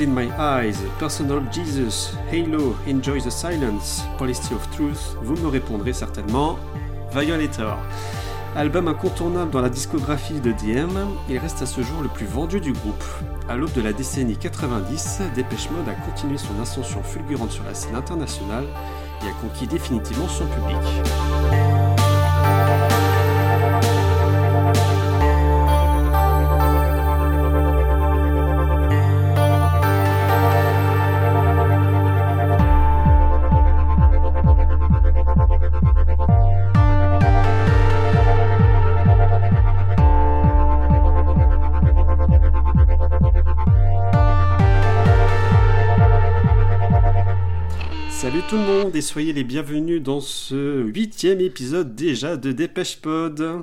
In My Eyes, Personal Jesus, Halo, Enjoy the Silence, Policy of Truth, vous me répondrez certainement Violator. Album incontournable dans la discographie de DM, il reste à ce jour le plus vendu du groupe. À l'aube de la décennie 90, Dépêche Mode a continué son ascension fulgurante sur la scène internationale et a conquis définitivement son public. Monde et soyez les bienvenus dans ce huitième épisode déjà de Dépêche Pod.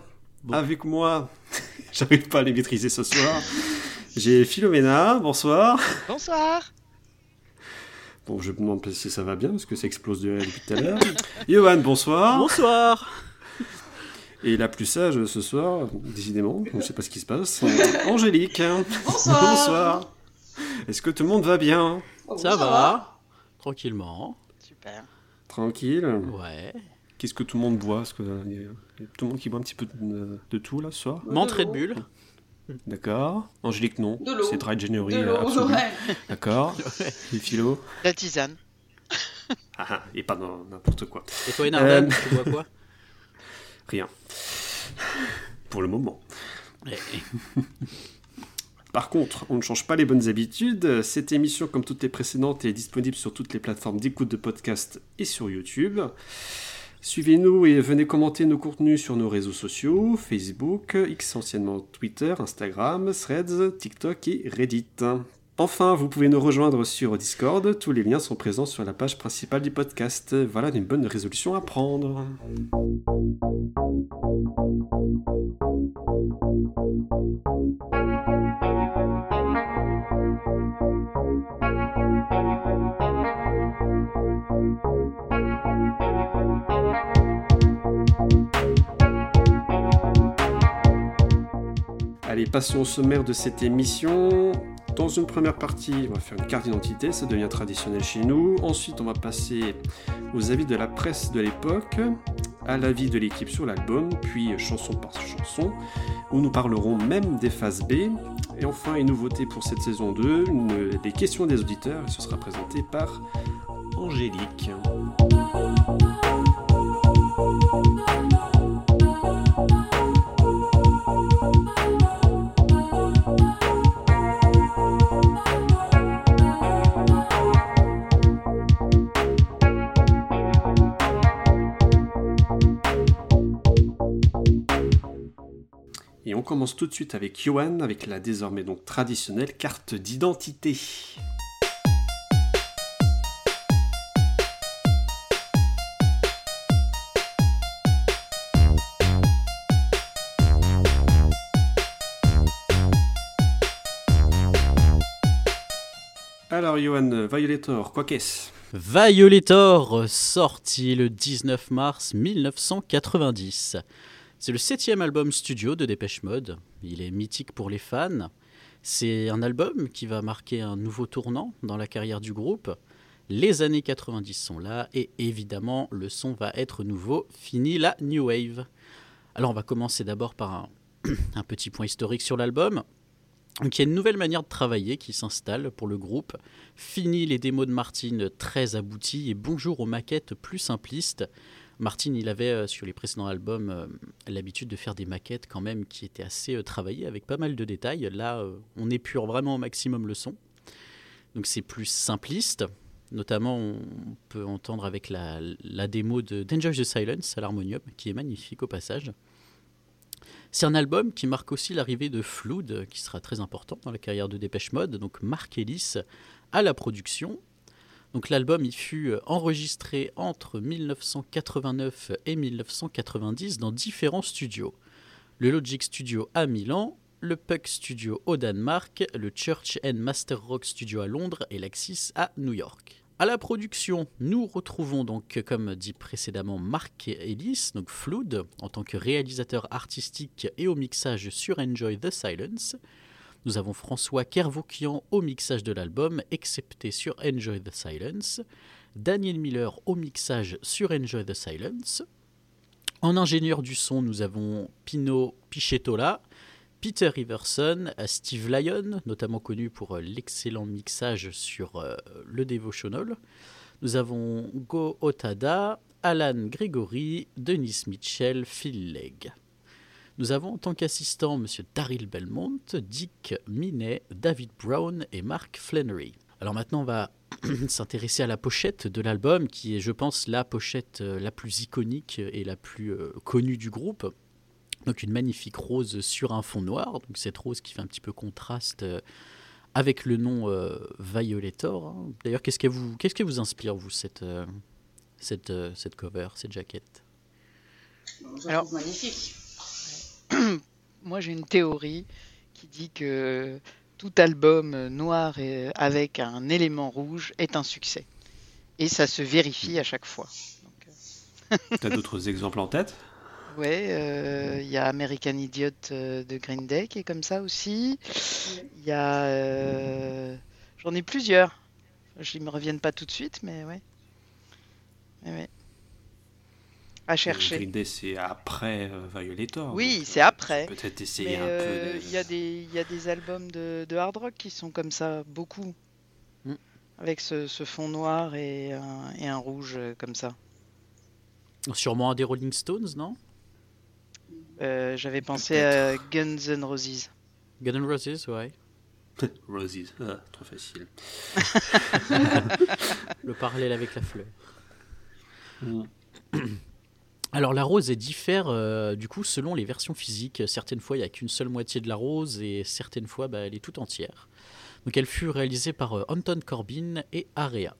Avec moi, j'arrive pas à les maîtriser ce soir. J'ai Philomena, bonsoir. Bonsoir. Bon, je me demande si ça va bien parce que ça explose de depuis tout à l'heure. Johan, bonsoir. Bonsoir. Et la plus sage ce soir, décidément, je ne sais pas ce qui se passe. Angélique. Bonsoir. Bonsoir. Est-ce que tout le monde va bien? Ça va. Tranquillement. Tranquille. Ouais. Qu'est-ce que tout le monde boit? Parce que euh, y a tout le monde qui boit un petit peu de, tout là ce soir. Menthe Red Bull. D'accord. Angélique, non. C'est dry January. De D'accord. Et Philo? La tisane. Ah, ah, et pas n'importe quoi. Et toi, Enarden, euh... tu bois quoi? Rien. Pour le moment. Par contre, on ne change pas les bonnes habitudes. Cette émission, comme toutes les précédentes, est disponible sur toutes les plateformes d'écoute de podcast et sur YouTube. Suivez-nous et venez commenter nos contenus sur nos réseaux sociaux, Facebook, X anciennement Twitter, Instagram, Threads, TikTok et Reddit. Enfin, vous pouvez nous rejoindre sur Discord, tous les liens sont présents sur la page principale du podcast. Voilà une bonne résolution à prendre. Allez, passons au sommaire de cette émission. Dans une première partie, on va faire une carte d'identité, ça devient traditionnel chez nous. Ensuite, on va passer aux avis de la presse de l'époque, à l'avis de l'équipe sur l'album, puis chanson par chanson, où nous parlerons même des phases B. Et enfin, une nouveauté pour cette saison 2, des questions des auditeurs, et ce sera présenté par Angélique. Commence tout de suite avec Johan, avec la désormais donc traditionnelle carte d'identité. Alors Johan, Violator, quoi qu'est-ce? Violator, sorti le 19 mars 1990. C'est le septième album studio de Dépêche Mode. Il est mythique pour les fans. C'est un album qui va marquer un nouveau tournant dans la carrière du groupe. Les années 90 sont là et évidemment le son va être nouveau. Fini la New Wave. Alors on va commencer d'abord par un, petit point historique sur l'album. il y a une nouvelle manière de travailler qui s'installe pour le groupe. Fini les démos de Martine très abouties et bonjour aux maquettes plus simplistes. Martin, il avait euh, sur les précédents albums euh, l'habitude de faire des maquettes quand même qui étaient assez euh, travaillées avec pas mal de détails. Là, on épure vraiment au maximum le son. Donc c'est plus simpliste. Notamment, on peut entendre avec la, démo de Danger the Silence à l'harmonium, qui est magnifique au passage. C'est un album qui marque aussi l'arrivée de Flood, qui sera très important dans la carrière de Dépêche Mode. Donc Mark Ellis à la production l'album il fut euh, enregistré entre 1989 et 1990 dans différents studios. Le Logic Studio à Milan, le Puck Studio au Danemark, le Church and Master Rock Studio à Londres et l'Axis à New York. À la production, nous retrouvons donc, comme dit précédemment, Mark Ellis, donc Flood, en tant que réalisateur artistique et au mixage sur Enjoy the Silence. Nous avons François Kervoukian au mixage de l'album, excepté sur Enjoy the Silence. Daniel Miller au mixage sur Enjoy the Silence. En ingénieur du son, nous avons Pino Pichetola, Peter Iverson, Steve Lyon, notamment connu pour euh, l'excellent mixage sur euh, le Devotional. Nous avons Go Otada, Alan Gregory, Denis Mitchell, Phil Legg. Nous avons en tant qu'assistant M. Daryl Belmont, Dick Minet, David Brown et Mark Flannery. Alors maintenant, on va s'intéresser à la pochette de l'album, qui est, je pense, la pochette euh, la plus iconique et la plus euh, connue du groupe. Donc une magnifique rose sur un fond noir, donc cette rose qui fait un petit peu contraste euh, avec le nom Violator. Hein. D'ailleurs, qu'est-ce qui vous, qu'est-ce qui vous inspire, vous, cette, cette, cette cover, cette jaquette? Alors, magnifique. Moi, j'ai une théorie qui dit que tout album noir et avec un élément rouge est un succès. Et ça se vérifie à chaque fois. Euh, tu as d'autres exemples en tête? Ouais, euh, il y a American Idiot euh, de Green Day qui est comme ça aussi. Il y a. J'en ai plusieurs. Je ne me reviennent pas tout de suite, mais ouais. Mais ouais à chercher. Green Day, c'est après euh, Violator. Oui, c'est après. Peut-être essayer un peu. Euh, il y, a des, y a des albums de, de, hard rock qui sont comme ça, beaucoup. Mm. Avec ce, ce, fond noir et un, et un rouge euh, comme ça. Sûrement un des Rolling Stones, non? J'avais pensé à Guns N' Roses. Guns N' Roses, ouais. Roses, ah, trop facile. Le parallèle avec la fleur. Mm. Alors la rose diffère euh, du coup selon les versions physiques. Certaines fois il n'y a qu'une seule moitié de la rose et certaines fois bah, elle est toute entière. Donc elle fut réalisée par euh, Anton Corbin et Area.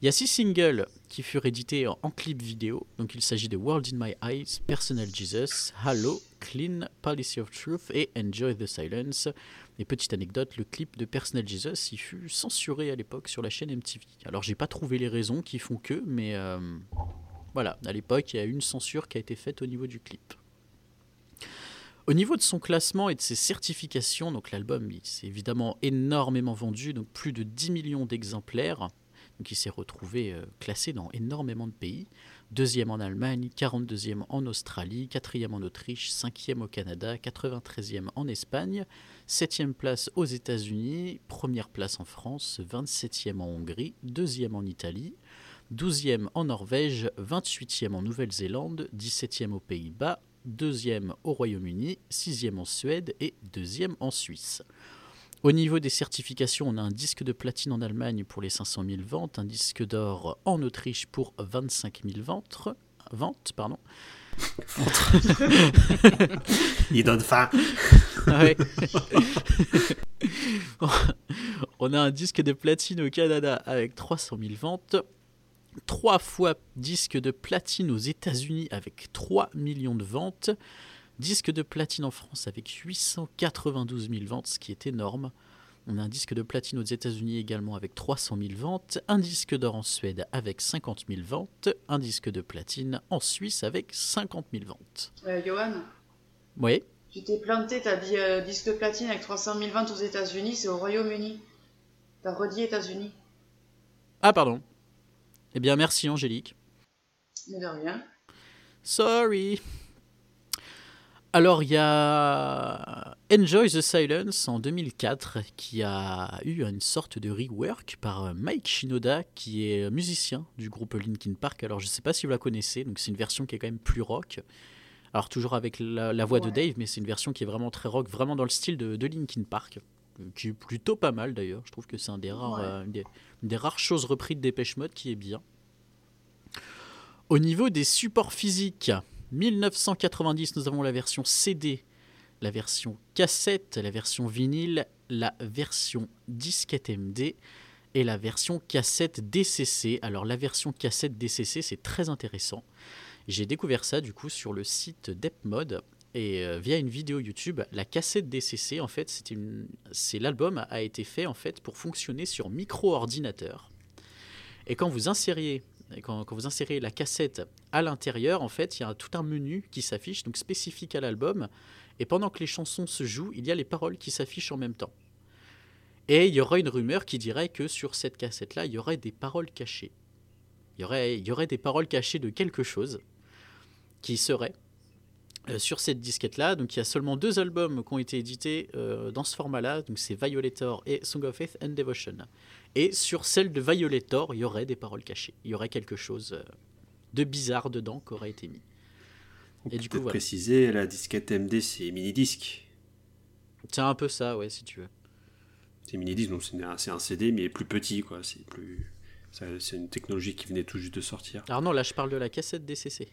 Il y a six singles qui furent édités en, clip vidéo. Donc il s'agit de World in My Eyes, Personal Jesus, Hello, Clean, Policy of Truth et Enjoy the Silence. Et petite anecdote, le clip de Personal Jesus il fut censuré à l'époque sur la chaîne MTV. Alors j'ai pas trouvé les raisons qui font que, mais euh, voilà, à l'époque, il y a une censure qui a été faite au niveau du clip. Au niveau de son classement et de ses certifications, donc l'album s'est évidemment énormément vendu, donc plus de 10 millions d'exemplaires. Donc il s'est retrouvé euh, classé dans énormément de pays. Deuxième en Allemagne, 42e en Australie, quatrième en Autriche, cinquième au Canada, 93e en Espagne, septième place aux États-Unis, première place en France, 27e en Hongrie, deuxième en Italie, 12e en Norvège, 28e en Nouvelle-Zélande, 17e aux Pays-Bas, 2e au Royaume-Uni, 6e en Suède et 2e en Suisse. Au niveau des certifications, on a un disque de platine en Allemagne pour les 500 000 ventes, un disque d'or en Autriche pour 25 000 ventes, ventes pardon. Il donne faim. on a un disque de platine au Canada avec 300 000 ventes, trois fois disque de platine aux États-Unis avec 3 millions de ventes, disque de platine en France avec 892 000 ventes, ce qui est énorme. On a un disque de platine aux États-Unis également avec 300 000 ventes, un disque d'or en Suède avec 50 000 ventes, un disque de platine en Suisse avec 50 000 ventes. Euh, Johan Oui. Tu t'es planté, t'as dit euh, disque de platine avec 300 000 ventes aux États-Unis, c'est au Royaume-Uni. T'as redit États-Unis. Ah, pardon. Eh bien, merci Angélique. De rien. Sorry. Alors, il y a Enjoy the Silence en 2004 qui a eu une sorte de rework par Mike Shinoda qui est musicien du groupe Linkin Park. Alors, je ne sais pas si vous la connaissez, donc c'est une version qui est quand même plus rock. Alors, toujours avec la, voix de Dave, mais c'est une version qui est vraiment très rock, vraiment dans le style de, de Linkin Park, qui est plutôt pas mal d'ailleurs. Je trouve que c'est un des rares, euh, des rares choses reprises de Dépêche Mode qui est bien. Au niveau des supports physiques, 1990, nous avons la version CD, la version cassette, la version vinyle, la version disquette MD et la version cassette DCC. Alors la version cassette DCC, c'est très intéressant. J'ai découvert ça du coup sur le site d'Epmod et euh, via une vidéo YouTube, la cassette DCC en fait, c'est l'album a été fait en fait pour fonctionner sur micro-ordinateur. Et quand vous insériez quand, vous insérez la cassette à l'intérieur, en fait, il y a tout un menu qui s'affiche, donc spécifique à l'album. Et pendant que les chansons se jouent, il y a les paroles qui s'affichent en même temps. Et il y aura une rumeur qui dirait que sur cette cassette-là, il y aurait des paroles cachées. Il y aurait, il y aurait des paroles cachées de quelque chose qui serait sur cette disquette-là. Donc il y a seulement deux albums qui ont été édités euh, dans ce format-là. Donc c'est Violator et Song of Faith and Devotion. Et sur celle de Violator, il y aurait des paroles cachées. Il y aurait quelque chose euh, de bizarre dedans qui aurait été mis. On Et peut du coup, peut-être voilà. préciser, la disquette MD, c'est mini-disque. C'est un peu ça, ouais, si tu veux. C'est mini-disque, donc c'est un, CD, mais plus petit, quoi. C'est plus... C'est une technologie qui venait tout juste de sortir. Alors non, là je parle de la cassette DCC.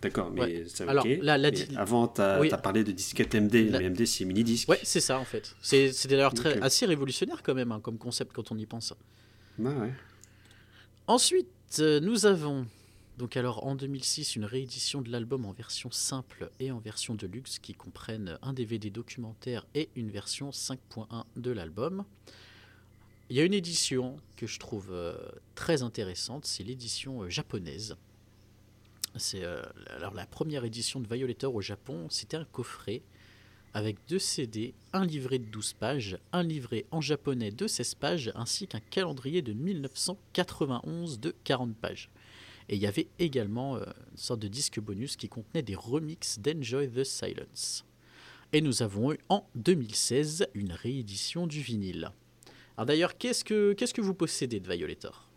D'accord, mais Ouais. ça Alors, là, Mais avant, Oui. as parlé de disquette MD, La- mais MD, c'est mini-disque. Ouais, c'est ça en fait. C'est d'ailleurs assez révolutionnaire quand même hein, comme concept quand on y pense. Ouais, ouais. Ensuite, euh, nous avons donc alors en 2006 une réédition de l'album en version simple et en version de luxe qui comprennent un DVD documentaire et une version 5.1 de l'album. Il y a une édition que je trouve euh, très intéressante, c'est l'édition euh, japonaise. C'est euh, alors la première édition de Violator au Japon, c'était un coffret avec deux CD, un livret de 12 pages, un livret en japonais de 16 pages, ainsi qu'un calendrier de 1991 de 40 pages. Et il y avait également euh, une sorte de disque bonus qui contenait des remixes d'Enjoy the Silence. Et nous avons eu en 2016 une réédition du vinyle. Alors d'ailleurs, qu'est-ce que, qu'est-ce que vous possédez de Violator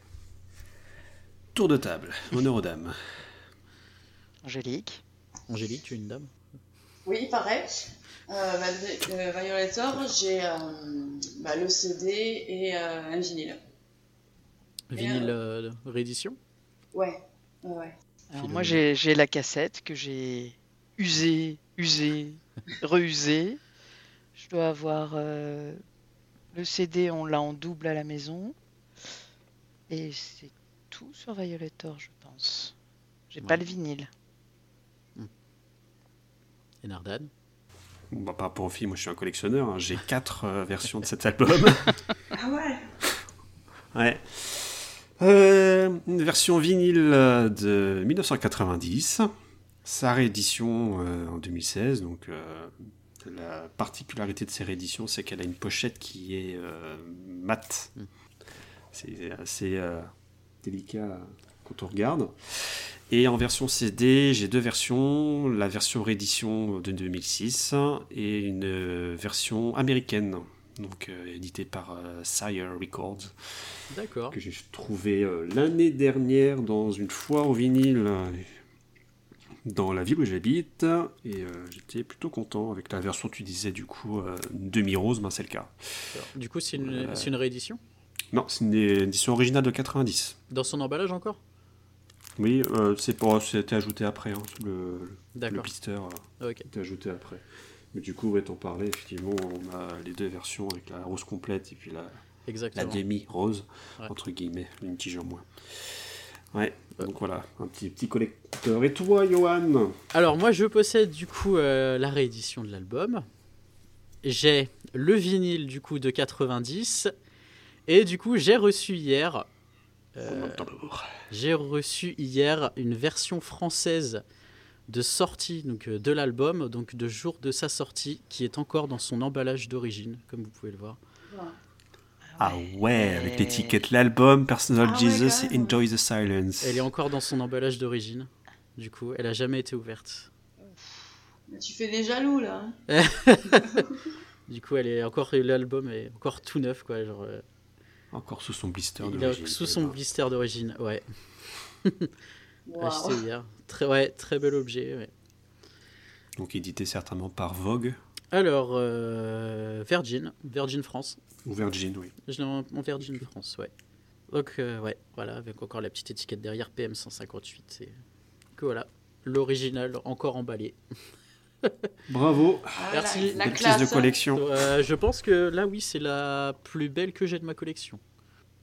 Tour de table, honneur aux dames. Angélique. Angélique, tu es une dame Oui, pareil. Euh, bah, euh, Violator, j'ai euh, bah, le CD et euh, un vinyle. Vinyle euh, réédition Ouais, ouais. Alors moi j'ai j'ai la cassette que j'ai usée, usée, reusée. Je dois avoir euh, le CD, on l'a en double à la maison. Et c'est tout sur Violator, je pense. J'ai pas le vinyle. Et Nardan Bon, bah, par rapport aux filles, moi je suis un collectionneur. hein. J'ai quatre euh, versions de cet album. Ah ouais ouais. Euh, une version vinyle euh, de 1990. Sa réédition euh, en 2016. Donc, euh, la particularité de ces rééditions, c'est qu'elle a une pochette qui est euh, mate. Mm. C'est assez euh, délicat quand on regarde. Et en version CD, j'ai deux versions. La version réédition de 2006 et une euh, version américaine. Donc euh, éditée par euh, Sire Records D'accord. que j'ai trouvé euh, l'année dernière dans une foire au vinyle dans la ville où j'habite et j'étais plutôt content avec la version tu disais du coup demi-rose, ben c'est le cas. Du coup, c'est une, c'est une réédition? Non, c'est une édition originale de 90. Dans son emballage encore? Oui, euh, c'est pour c'était ajouté après, hein, le, le blister euh, ok. était ajouté après. Mais du coup, t'en parlais, effectivement, on a les deux versions avec la rose complète et puis la, demi-rose, Ouais. entre guillemets, une tige en moins. Ouais, donc voilà, un petit, petit collecteur. Et toi, Johan? Alors moi je possède du coup euh, la réédition de l'album. J'ai le vinyle du coup de 90 et du coup j'ai reçu hier euh, j'ai reçu hier une version française de sortie donc euh, de l'album donc de jour de sa sortie qui est encore dans son emballage d'origine comme vous pouvez le voir. Ah ouais, avec l'étiquette l'album, Personal Ah Jesus. Enjoy the Silence. Elle est encore dans son emballage d'origine. Du coup, elle a jamais été ouverte. Mais Tu fais des jaloux là. hein. Du coup, elle est encore l'album est encore tout neuf quoi, genre euh, Encore sous son blister d'origine. sous son blister d'origine, ouais. Acheté hier. Très, ouais, très bel objet. ouais. Donc édité certainement par Vogue Alors, euh, Virgin, Virgin France. ou Virgin, oui. Je l'ai en, en Virgin France, ouais. Donc, euh, ouais, voilà, avec encore la petite étiquette derrière PM158. C'est que voilà, l'original encore emballé. Bravo, Ah, Merci. La, classe. de hein. collection. Euh, je pense que là, oui, c'est la plus belle que j'ai de ma collection.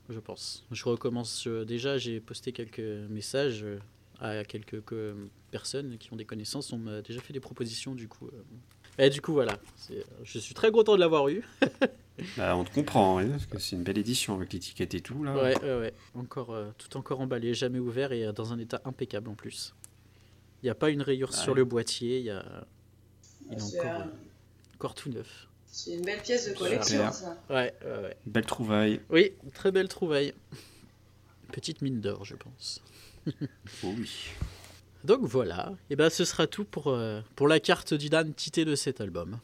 Je pense. Je recommence. euh, déjà, j'ai posté quelques messages euh, à quelques personnes qui ont des connaissances. On m'a déjà fait des propositions, du coup. euh. Et du coup, voilà. C'est- Je suis très content de l'avoir eu. Bah, on te comprend, ouais, parce que c'est une belle édition avec l'étiquette et tout là. Ouais, ouais, ouais. Encore, euh, tout encore emballé, jamais ouvert et dans un état impeccable en plus. Il n'y a pas une rayure Ouais. sur le boîtier. Il y a... Il est C'est encore, euh, encore tout neuf. c'est une belle pièce de collection, ça. Ouais, ouais, ouais. Belle trouvaille. Oui, très belle trouvaille. Petite mine d'or, je pense. Oh oui. Donc voilà, et ben ce sera tout pour, euh, pour la carte d'identité de cet album.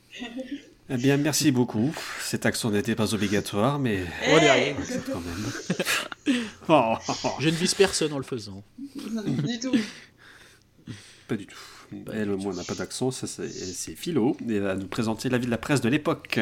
Eh bien, merci beaucoup. Cet accent n'était pas obligatoire, mais On y Eh arrive. quand même. Oh, Je ne vise personne en le faisant. Du tout. pas du tout. Elle, au moins, n'a pas d'accent. C'est Philo. Et elle va nous présenter la vie de la presse de l'époque.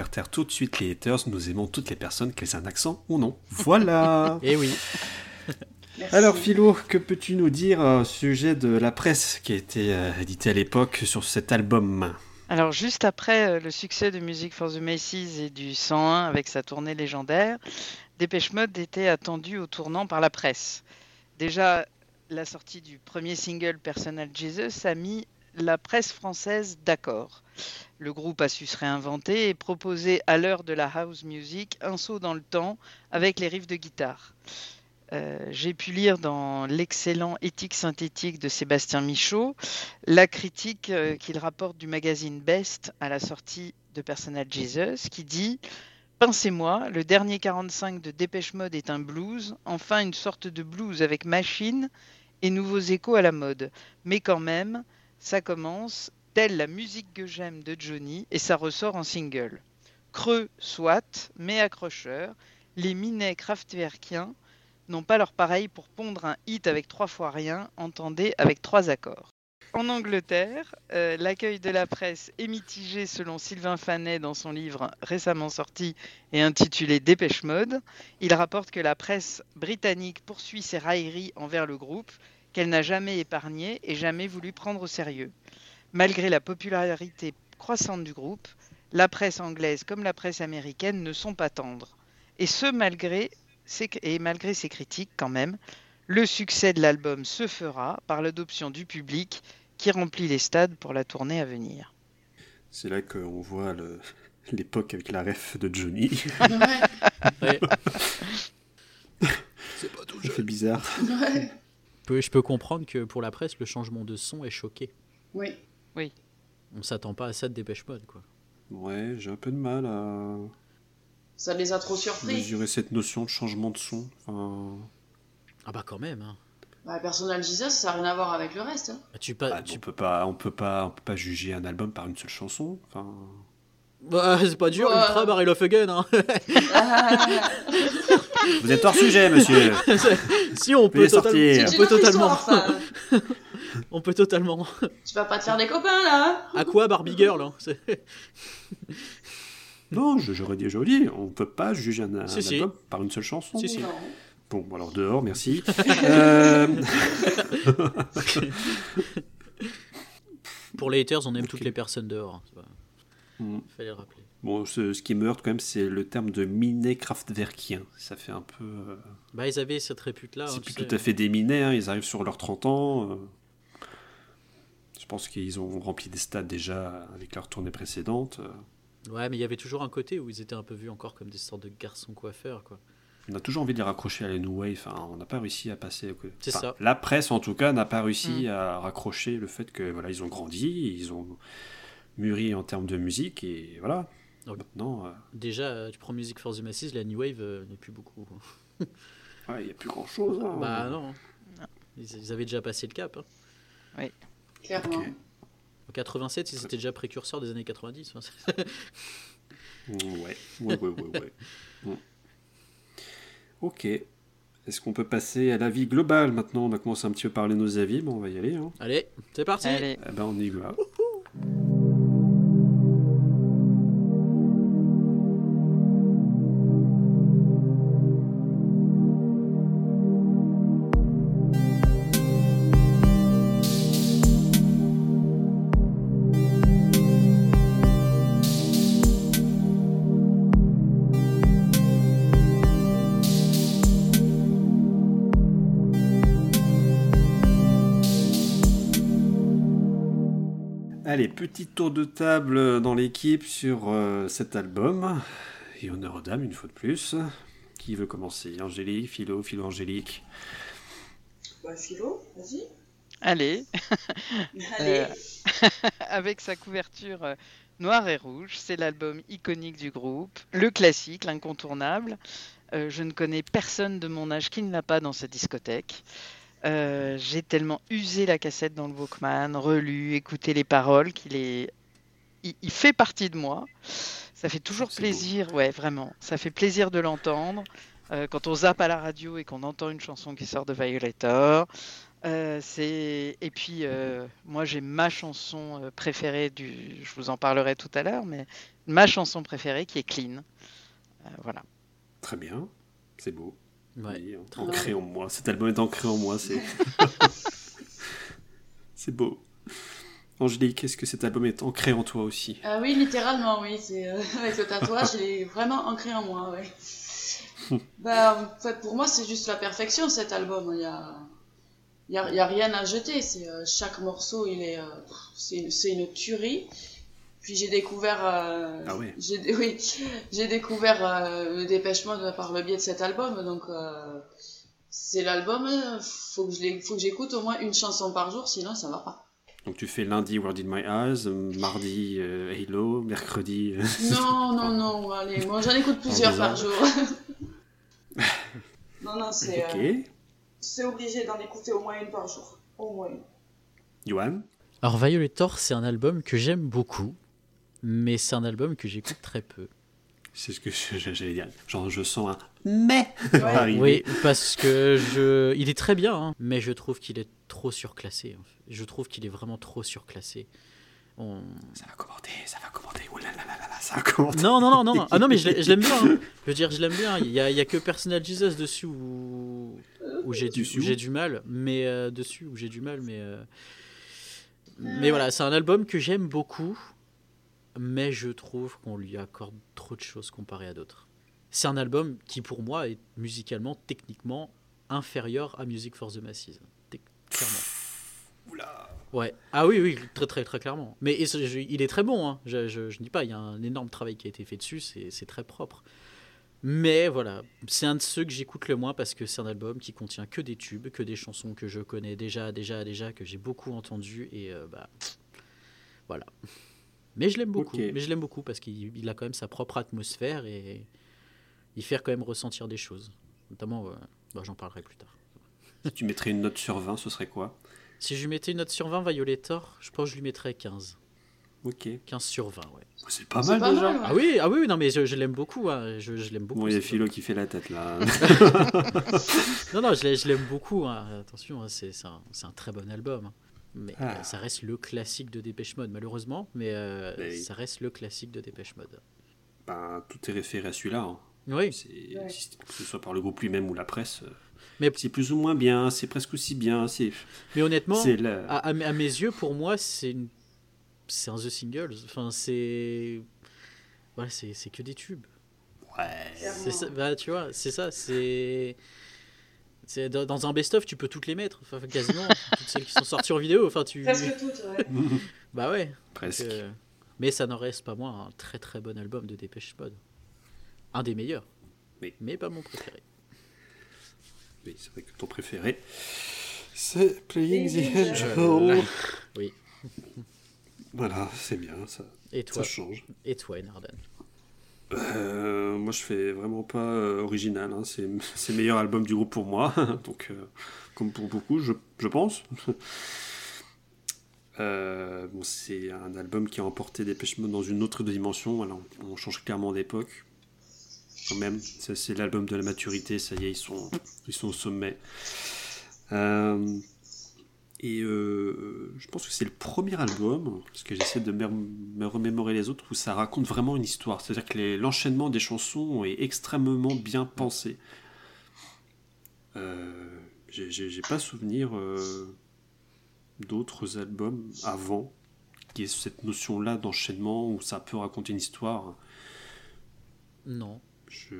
Faire taire tout de suite les haters, nous aimons toutes les personnes, qu'elles aient un accent ou non. Voilà Et oui, Merci. Alors Philo, que peux-tu nous dire au sujet de la presse qui a été euh, éditée à l'époque sur cet album? Alors, juste après euh, le succès de Music for the Macy's et du 101 avec sa tournée légendaire, Dépêche Mode était attendu au tournant par la presse. Déjà, la sortie du premier single Personal Jesus a mis la presse française d'accord. Le groupe a su se réinventer et proposer à l'heure de la house music un saut dans le temps avec les riffs de guitare. Euh, J'ai pu lire dans l'excellent Éthique synthétique de Sébastien Michaud la critique euh, qu'il rapporte du magazine Best à la sortie de Personal Jesus qui dit Pincez-moi, le dernier 45 de Dépêche Mode est un blues, enfin une sorte de blues avec machine et nouveaux échos à la mode. Mais quand même, ça commence telle la musique que j'aime de Johnny et ça ressort en single. Creux, soit, mais accrocheur, les minets kraftwerkiens n'ont pas leur pareil pour pondre un hit avec trois fois rien, entendez avec trois accords. En Angleterre, euh, l'accueil de la presse est mitigé selon Sylvain Fanet dans son livre récemment sorti et intitulé Dépêche Mode. Il rapporte que la presse britannique poursuit ses railleries envers le groupe, qu'elle n'a jamais épargné et jamais voulu prendre au sérieux. Malgré la popularité croissante du groupe, la presse anglaise comme la presse américaine ne sont pas tendres. Et ce malgré ces, et malgré ces critiques quand même, le succès de l'album se fera par l'adoption du public qui remplit les stades pour la tournée à venir. C'est là qu'on voit le- l'époque avec la ref de Johnny. Ouais, ouais. Ça fait bizarre. ouais. Peu- je peux comprendre que pour la presse, le changement de son est choqué. Oui. On s'attend pas à ça de Dépêche Mode, quoi. Ouais, j'ai un peu de mal à Ça les a trop surpris. mesurer cette notion de changement de son. Enfin, Ah bah quand même. Hein. Bah, Personal Jesus, ça n'a rien à voir avec le reste. hein. Bah, Tu pas, bah, tu- on peut pas, on peut pas, on peut pas juger un album par une seule chanson. Enfin, Bah, c'est pas dur, Ouais. Ultra Barrel of Again. Hein. vous êtes hors sujet, monsieur. si on peut, total- sortir. on peut totalement. on peut totalement. Tu vas pas te faire des copains, là hein À quoi Barbie Girl hein C'est- Non, je- j'aurais dit joli. On peut pas juger un, un Si, si. album par une seule chanson. Si, si. Bon, alors dehors, merci. Euh, Pour les haters, on aime toutes les personnes dehors. hein, pas- Mm. Fallait le rappeler. Bon, ce, ce qui me heurte quand même, c'est le terme de minet kraftwerkien. Ça fait un peu. euh, Bah, ils avaient cette répute-là. c'est hein, plus tout à fait des minets, hein, ils arrivent sur leurs 30 ans. euh. Je pense qu'ils ont rempli des stades déjà avec leur tournée précédente. euh. Ouais, mais il y avait toujours un côté où ils étaient un peu vus encore comme des sortes de garçons coiffeurs, quoi. On a toujours envie de les raccrocher à la New Wave. Enfin, on n'a pas réussi à passer. C'est enfin, ça. La presse, en tout cas, n'a pas réussi Mm. à raccrocher le fait que voilà, ils ont grandi, ils ont mûri en termes de musique et voilà. Donc- Maintenant, euh, Déjà, euh, tu prends Music for the Masses, la New Wave euh, n'est plus beaucoup. ouais, il n'y a plus grand chose. Bah non. Ils, ils avaient déjà passé le cap. hein. Clairement. En 87, ils étaient déjà précurseurs des années 90. hein. c'est- Mm, Ouais, ouais, ouais, ouais. ouais. Mm. Ok. Est-ce qu'on peut passer à l'avis global maintenant? On a commencé un petit peu à parler de nos avis, bon, on va y aller. Hein. Allez, c'est parti Allez, Eh ben, on y va. Allez, petit tour de table dans l'équipe sur euh, cet album. Et honneur aux dames, une fois de plus. Qui veut commencer? Angélique, Philo, Philo, Angélique Bah, Philo, vas-y. Allez, Allez. Euh, avec sa couverture euh, noire et rouge, c'est l'album iconique du groupe, le classique, l'incontournable. Euh, je ne connais personne de mon âge qui ne l'a pas dans sa discothèque. Euh, J'ai tellement usé la cassette dans le Walkman, relu, écouté les paroles qu'il est, il, il fait partie de moi. Ça fait toujours plaisir, ouais, vraiment. Ça fait plaisir de l'entendre. Euh, quand on zappe à la radio et qu'on entend une chanson qui sort de Violator. Euh, c'est et puis moi j'ai ma chanson préférée du je vous en parlerai tout à l'heure mais ma chanson préférée qui est Clean voilà Très bien, c'est beau. Ouais. Ancré en moi. Cet album est ancré en moi, c'est. c'est beau. Angélique, est-ce que cet album est ancré en toi aussi? Ah oui, littéralement, oui. C'est euh, avec le tatouage, il est vraiment ancré en moi, ouais. bah, en fait, pour moi, c'est juste la perfection cet album. Il y a, il y a, il y a rien à jeter. C'est euh, chaque morceau, il est, euh, c'est, c'est une tuerie. Puis j'ai découvert, euh, Ah j'ai, oui, j'ai découvert euh, le Dépêche Mode par le biais de cet album. Donc euh, c'est l'album. Faut que je l'ai- faut que j'écoute au moins une chanson par jour, sinon ça va pas. Donc tu fais lundi World in My Eyes, mardi euh, Halo, mercredi. euh, Non, non, non, allez, moi j'en écoute plusieurs par jour. non, non, c'est ok. euh, c'est obligé d'en écouter au moins une par jour. Au moins une. Johan Alors Violator, c'est un album que j'aime beaucoup, mais c'est un album que j'écoute très peu. C'est ce que j'allais dire. Genre, je sens un mais Ouais. Oui, parce que je, il est très bien, hein, mais je trouve qu'il est trop surclassé. en fait. Je trouve qu'il est vraiment trop surclassé. On- Ça va commenter, ça va commenter. Là là là là là, ça va commenter. Non, non, non, non, non. Ah non, mais je l'ai- je l'aime bien. hein. Je veux dire, je l'aime bien. Il y a, il y a que Personal Jesus dessus où, où j'ai du, j'ai du mal, mais euh, dessus où j'ai du mal, mais euh, mais voilà, c'est un album que j'aime beaucoup, mais je trouve qu'on lui accorde trop de choses comparé à d'autres. C'est un album qui, pour moi, est musicalement, techniquement inférieur à Music for the Masses, clairement. Oula. Ouais. Ah oui, oui, très très très clairement. Mais il est très bon, hein. je, je, je dis pas, il y a un énorme travail qui a été fait dessus, c'est c'est très propre. Mais voilà, c'est un de ceux que j'écoute le moins parce que c'est un album qui contient que des tubes, que des chansons que je connais déjà, déjà, déjà, que j'ai beaucoup entendues et euh, bah voilà. Mais je l'aime beaucoup, mais je l'aime beaucoup parce qu'il il a quand même sa propre atmosphère et il fait quand même ressentir des choses. Notamment, euh, bah, j'en parlerai plus tard. Si tu mettrais une note sur 20, ce serait quoi? Si je lui mettais une note sur 20, Violator, je pense que je lui mettrais 15. Ok. 15 sur 20, ouais. C'est pas C'est mal pas déjà. mal, ouais. Ah oui, ah oui, non, mais je, je l'aime beaucoup, hein, je, je l'aime beaucoup. Bon, il y a Philo qui fait la tête là. Non, non, je l'ai- je l'aime beaucoup, hein, attention, hein, c'est c'est un, c'est un très bon album. Mais Ah. euh, ça reste le classique de Dépêche Mode, malheureusement, mais euh, Mais ça reste le classique de Dépêche Mode. ben, tout est référé à celui-là. hein. Oui, Ouais. Que ce soit par le groupe lui-même ou la presse. euh, Mais- c'est plus ou moins bien, c'est presque aussi bien. C'est mais honnêtement, la- à, à mes- à mes yeux, pour moi, c'est une- c'est un The Singles. Enfin, c'est. Voilà, c'est c'est que des tubes. Ouais. C'est ça, bah, tu vois, c'est ça, c'est. C'est Dans, un best-of, tu peux toutes les mettre, enfin, quasiment, toutes celles qui sont sorties en vidéo. Enfin, tu... Presque toutes, ouais. Bah ouais. Presque. donc, euh, Mais ça n'en reste pas moins un très très bon album de Dépêche Mode. Un des meilleurs. Oui. Mais pas mon préféré. Oui, c'est vrai que ton préféré, c'est Playing the. Angel. Oui. Voilà, c'est bien, ça, Et ça toi, change. et toi, Enardan? Euh, moi, je fais vraiment pas euh, original. hein. C'est le meilleur album du groupe pour moi. Donc, euh, comme pour beaucoup, je, pense. C'est un album qui a emporté Dépêche Mode dans une autre dimension. Alors, on change clairement d'époque. Quand même, c'est l'album de la maturité. Ça y est, ils sont au sommet. Et euh, je pense que c'est le premier album, parce que j'essaie de me, remémorer les autres, où ça raconte vraiment une histoire. C'est-à-dire que l'enchaînement des chansons est extrêmement bien pensé. Euh, j'ai- pas souvenir euh, d'autres albums avant qui aient cette notion-là d'enchaînement où ça peut raconter une histoire. Non. Je,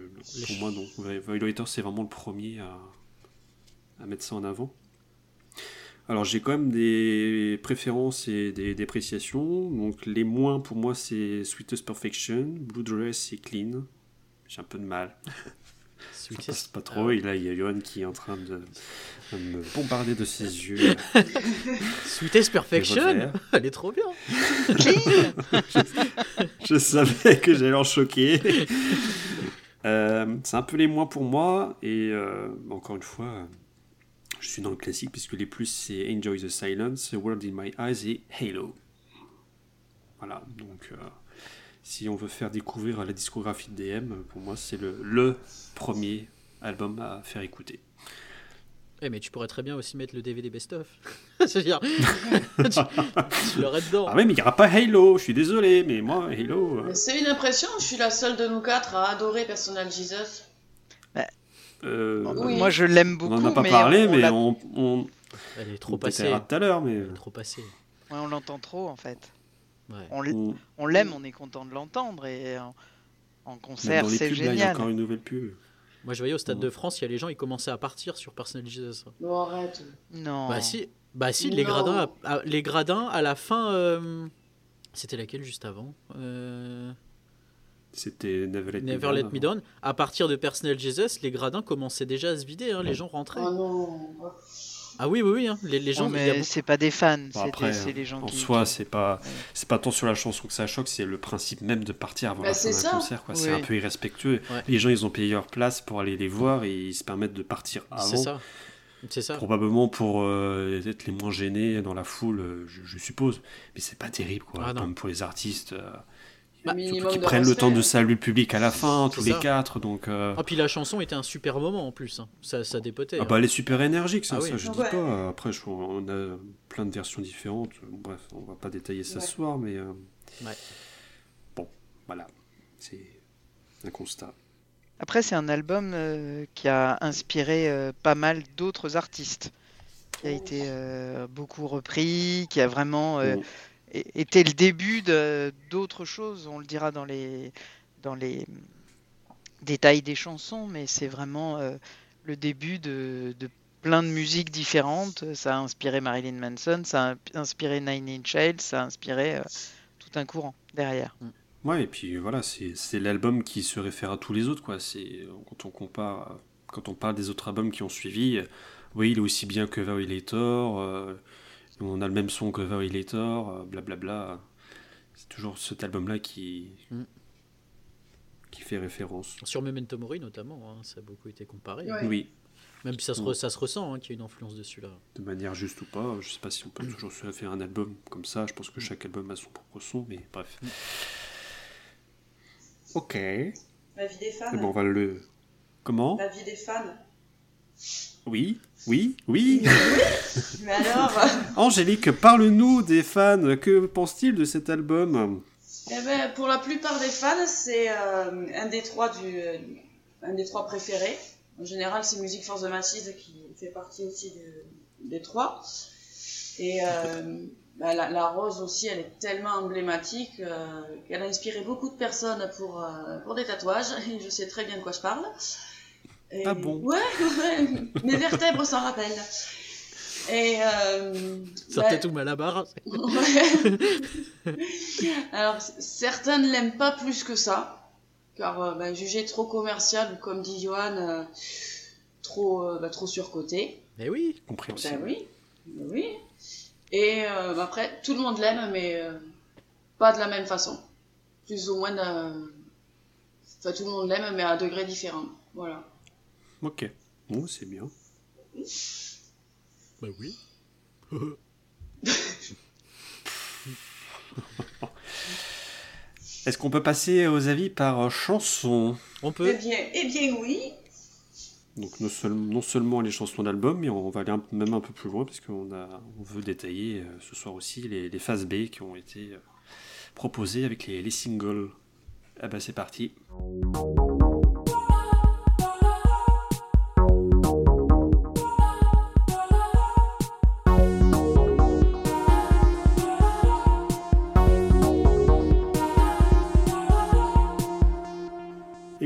pour moi, non. Vi- Violator, c'est vraiment le premier à, à mettre ça en avant. Alors j'ai quand même des préférences et des dépréciations. Donc les moins pour moi c'est Sweetest Perfection, Blue Dress et Clean. J'ai un peu de mal. Ça passe pas trop. Et là il y a Johan qui est en train de, de me bombarder de ses yeux. Sweetest Perfection Elle est trop bien je, savais que j'allais en choquer. Euh, c'est un peu les moins pour moi. Et euh, encore une fois, je suis dans le classique puisque les plus c'est Enjoy the Silence, World in My Eyes et Halo. Voilà, donc euh, si on veut faire découvrir la discographie de DM, pour moi c'est le, le premier album à faire écouter. Eh mais tu pourrais très bien aussi mettre le DVD best-of. C'est-à-dire, tu, l'aurais dedans. Ah, mais il n'y aura pas Halo, je suis désolé, mais moi, Halo. Euh, c'est une impression, je suis la seule de nous quatre à adorer Personal Jesus. Euh, moi, je l'aime beaucoup. On n'en a pas parlé, mais on, on, Elle est trop passée. tout à l'heure, mais. Elle est trop passée. Ouais, on l'entend trop, en fait. Ouais. On l'aime, on est content de l'entendre, et en, concert, c'est génial. il y a encore une nouvelle pub. Moi, je voyais au Stade de France, il y a les gens, ils commençaient à partir sur Personal Jesus. Non, arrête. Non. Bah si, bah, si les, gradins à, les gradins, à la fin... Euh, c'était laquelle juste avant euh... C'était Never Let, Never Let Me Down. À partir de Personal Jesus, les gradins commençaient déjà à se vider, hein, les gens rentraient. Oh non. Ah oui, oui, oui. Hein. Les, les, gens. mais c'est pas des fans. c'est les gens en soi, c'est pas, c'est pas tant sur la chanson que ça choque, c'est le principe même de partir avant bah, la fin d'un concert. Quoi. C'est un peu irrespectueux. Les gens, ils ont payé leur place pour aller les voir et ils se permettent de partir avant. C'est ça. C'est ça. Probablement pour euh, être les moins gênés dans la foule, je, suppose. Mais c'est pas terrible, quoi. Ah, Comme pour les artistes. Euh, bah, qu'ils prennent le temps de saluer le public à la fin, tous les quatre. Donc, euh... Ah, puis la chanson était un super moment en plus. Hein. Ça, ça dépotait. Ah, bah, elle est super énergique, ça, ah ça je dis pas. Après, on a plein de versions différentes. Bref, on va pas détailler ça ce soir, mais. Euh... Bon, voilà. C'est un constat. Après, c'est un album euh, qui a inspiré euh, pas mal d'autres artistes, qui a été euh, beaucoup repris, qui a vraiment. Mm était le début d'autres choses. On le dira dans les, dans les détails des chansons, mais c'est vraiment euh, le début de, de, plein de musiques différentes. Ça a inspiré Marilyn Manson, ça a inspiré Nine Inch Nails, ça a inspiré euh, tout un courant derrière. Mm. Ouais, et puis voilà, c'est l'album qui se réfère à tous les autres. Quoi. Quand on compare, quand on parle des autres albums qui ont suivi, oui, il est aussi bien que Violator. Euh, on a le même son que Violator, blablabla. C'est toujours cet album-là qui, mm. qui fait référence. Sur Memento Mori notamment, hein, ça a beaucoup été comparé. Oui. Même si ça se, mm. ça se ressent hein, qu'il y a une influence dessus là. De manière juste ou pas, je sais pas si on peut mm. toujours se faire un album comme ça. Je pense que chaque album a son propre son, mais bref. Ok. La vie des fans. bon, on va le. Comment? La vie des fans. Oui, oui, oui. Mais alors? Angélique, parle-nous des fans. Que pensent-ils de cet album? Eh ben, Pour la plupart des fans, c'est euh, un, des trois du, euh, un des trois préférés. En général, c'est Music Force the Masses qui fait partie aussi des trois. Et euh, bah, la, rose aussi, elle est tellement emblématique qu'elle a inspiré beaucoup de personnes pour, pour des tatouages. Et je sais très bien de quoi je parle ah bon Ouais, ouais, mes vertèbres s'en rappellent. Et euh, ça bah, tout mal à barre. Alors certains ne l'aiment pas plus que ça, car euh, bah, jugé trop commercial ou comme dit Johan, euh, trop euh, bah, trop surcoté. Mais oui, compréhensible. Ben oui, oui. Et bah, après tout le monde l'aime, mais pas de la même façon. Plus ou moins, enfin tout le monde l'aime, mais à degrés différents. Voilà. Ok. Bon, c'est bien. Bah oui. Est-ce qu'on peut passer aux avis par chanson On peut. Eh bien, eh bien oui. Donc non, non seulement les chansons d'album, mais on va aller même un peu plus loin, puisqu'on a, on veut détailler euh, ce soir aussi les, les, phases B qui ont été euh, proposées avec les, les singles. Ah bah c'est parti.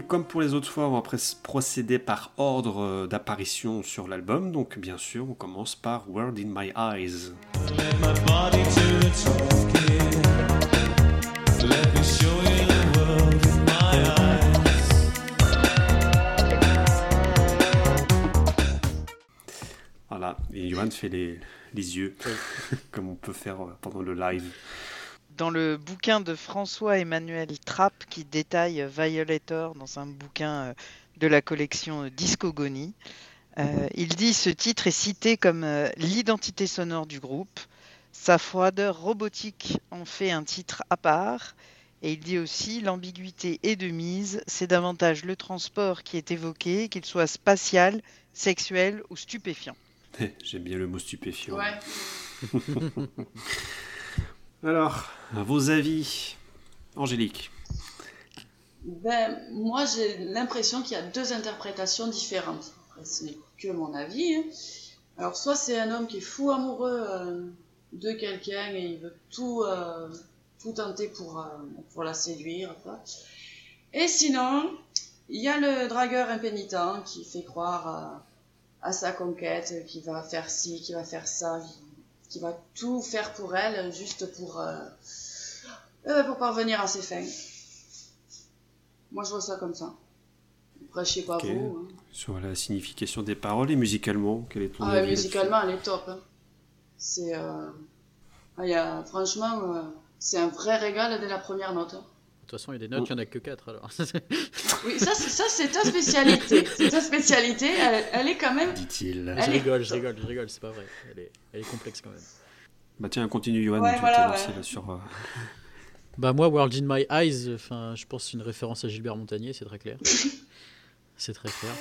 Comme pour les autres fois, on va procéder par ordre d'apparition sur l'album. Donc, bien sûr, on commence par World in My Eyes. Voilà, et Johan fait les, les yeux, comme on peut faire pendant le live. Dans le bouquin de François-Emmanuel Trapp qui détaille Violator dans un bouquin euh, de la collection Discogonie, euh, il dit ce titre est cité comme euh, l'identité sonore du groupe. Sa froideur robotique en fait un titre à part. Et il dit aussi l'ambiguïté est de mise, c'est davantage le transport qui est évoqué, qu'il soit spatial, sexuel ou stupéfiant. J'aime bien le mot stupéfiant. Ouais. Alors, vos avis, Angélique ben, Moi, j'ai l'impression qu'il y a deux interprétations différentes. ce n'est que mon avis. Hein. Alors, soit c'est un homme qui est fou amoureux euh, de quelqu'un et il veut tout, euh, tout tenter pour, euh, pour la séduire. Et sinon, il y a le dragueur impénitent qui fait croire à sa conquête, qui va faire ci, qui va faire ça, qui va tout faire pour elle, juste pour, euh, euh, pour parvenir à ses fins. Moi, je vois ça comme ça. Après, je sais pas vous. Hein. Sur la signification des paroles et musicalement, quel est ton ah, Musicalement, elle est top. Hein. C'est, euh... ah, franchement, c'est un vrai régal dès la première note. Hein. De toute façon, il y a des notes, il n'y en a que 4 alors. oui, ça, c'est ta spécialité. C'est ta spécialité, elle, est quand même. Dit-il. Je rigole, je rigole, je rigole, c'est pas vrai. Elle est, elle est, complexe quand même. Bah tiens, continue, Johan. Ouais, voilà, ouais. là sur. Euh, bah moi, World in My Eyes, enfin, je pense c'est une référence à Gilbert Montagnier, c'est très clair. c'est très clair.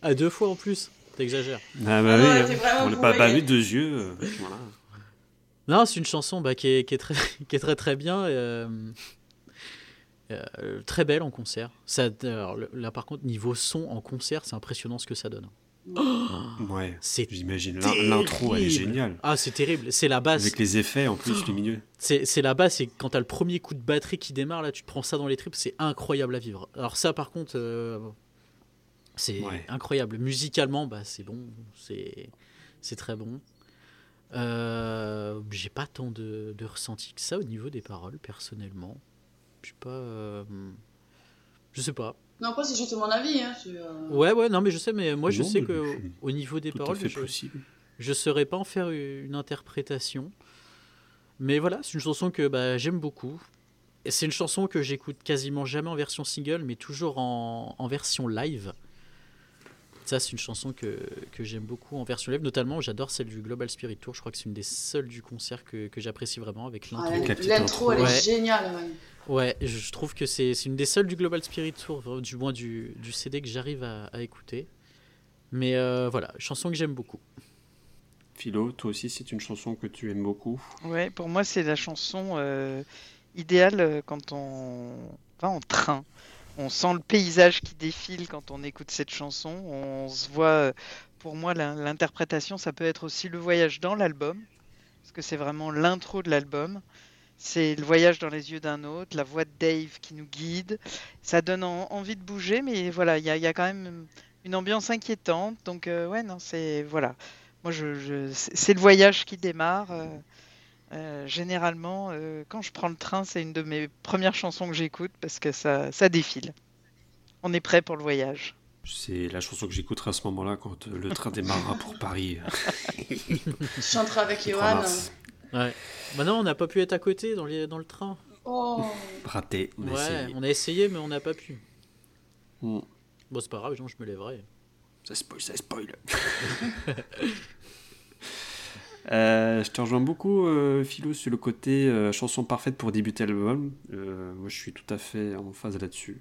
à deux fois en plus. T'exagères. Ah bah ah oui, hein. on n'a pas, pas vu deux yeux. Euh, voilà. Non, c'est une chanson bah, qui, est, qui, est très, qui est très très bien. Euh, euh, très belle en concert. Ça, là par contre, niveau son en concert, c'est impressionnant ce que ça donne. ouais, j'imagine. L'intro, elle est géniale. Ah, c'est terrible. C'est la basse. Avec les effets en plus lumineux. C'est la basse et quand t'as le premier coup de batterie qui démarre, là, tu te prends ça dans les tripes, c'est incroyable à vivre. Alors, ça, par contre, c'est incroyable. Musicalement, bah, c'est bon, c'est très bon. Euh, J'ai pas tant de, de, ressenti que ça au niveau des paroles, personnellement. Je sais pas. Euh, je sais pas. Non, pas c'est juste mon avis. Hein, euh, Ouais, ouais, non, mais je sais, mais moi je sais que au niveau des paroles, je, possible. je saurais pas en faire une interprétation. Mais voilà, c'est une chanson que bah, j'aime beaucoup. C'est une chanson que j'écoute quasiment jamais en version single, mais toujours en, en version live. Ça, c'est une chanson que, que j'aime beaucoup en version live, notamment j'adore celle du Global Spirit Tour. Je crois que c'est une des seules du concert que, que j'apprécie vraiment avec l'intro. Ah, l'intro, elle est géniale. Ouais, je trouve que c'est une des seules du Global Spirit Tour, du moins du, du CD que j'arrive à, à, écouter. Mais euh, voilà, chanson que j'aime beaucoup. Philo, toi aussi, c'est une chanson que tu aimes beaucoup? Ouais, pour moi, c'est la chanson euh, idéale euh, quand on va en train on sent le paysage qui défile quand on écoute cette chanson. On se voit, euh, pour moi, l'interprétation, ça peut être aussi le voyage dans l'album, parce que c'est vraiment l'intro de l'album. C'est le voyage dans les yeux d'un autre, la voix de Dave qui nous guide. Ça donne envie de bouger, mais voilà, il y, a quand même une ambiance inquiétante. Donc, euh, ouais, non, c'est. Voilà. Moi, c'est le voyage qui démarre. Euh, généralement, euh, quand je prends le train, c'est une de mes premières chansons que j'écoute parce que ça, ça défile. On est prêt pour le voyage. C'est la chanson que j'écouterai à ce moment-là quand le train démarrera pour Paris. je chanterai avec Johan. Ouais. Maintenant, on n'a pas pu être à côté dans, les, dans le train. Oh. Raté. On a ouais, essayé. on a essayé, mais on n'a pas pu. Mm. Bon, c'est pas grave, je me lèverai. Ça spoil, ça spoil. Euh, je te rejoins beaucoup, euh, Philo, sur le côté euh, chanson parfaite pour débuter l'album. moi, je suis tout à fait en phase là-dessus.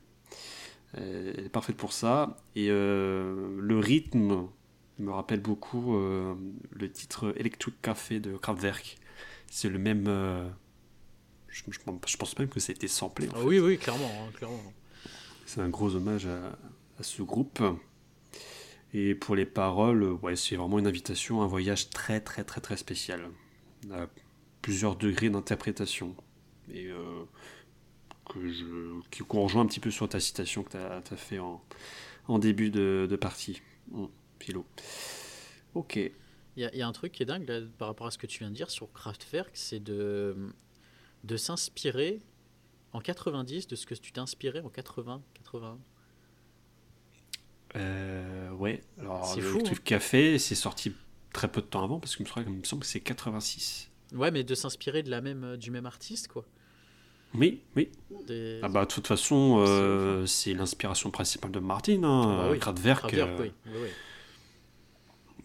elle est parfaite pour ça. Et le rythme me rappelle beaucoup le titre Electric Café de Kraftwerk. C'est le même. Je, je, pense même que ça a été samplé. Ah oui, oui, clairement. Hein, clairement. C'est un gros hommage à, à ce groupe. Et pour les paroles, ouais, c'est vraiment une invitation, un voyage très très très très spécial. À plusieurs degrés d'interprétation. Et euh, que je, qu'on rejoint un petit peu sur ta citation que tu as, fait en, en début de, partie. Philo. Ok. Il y, a un truc qui est dingue par rapport à ce que tu viens de dire sur Kraftwerk, c'est de, de s'inspirer en 90 de ce que tu t'es inspiré en 80, 81. Euh, ouais, alors le fou, truc hein. fait, c'est sorti très peu de temps avant parce que il me semble que c'est 86. Ouais, mais de s'inspirer de la même, euh, du même artiste, quoi. Oui, oui. Ah bah de toute façon, euh, c'est l'inspiration principale de Martin, hein, ah bah Kraftwerk. Euh, oui. Oui,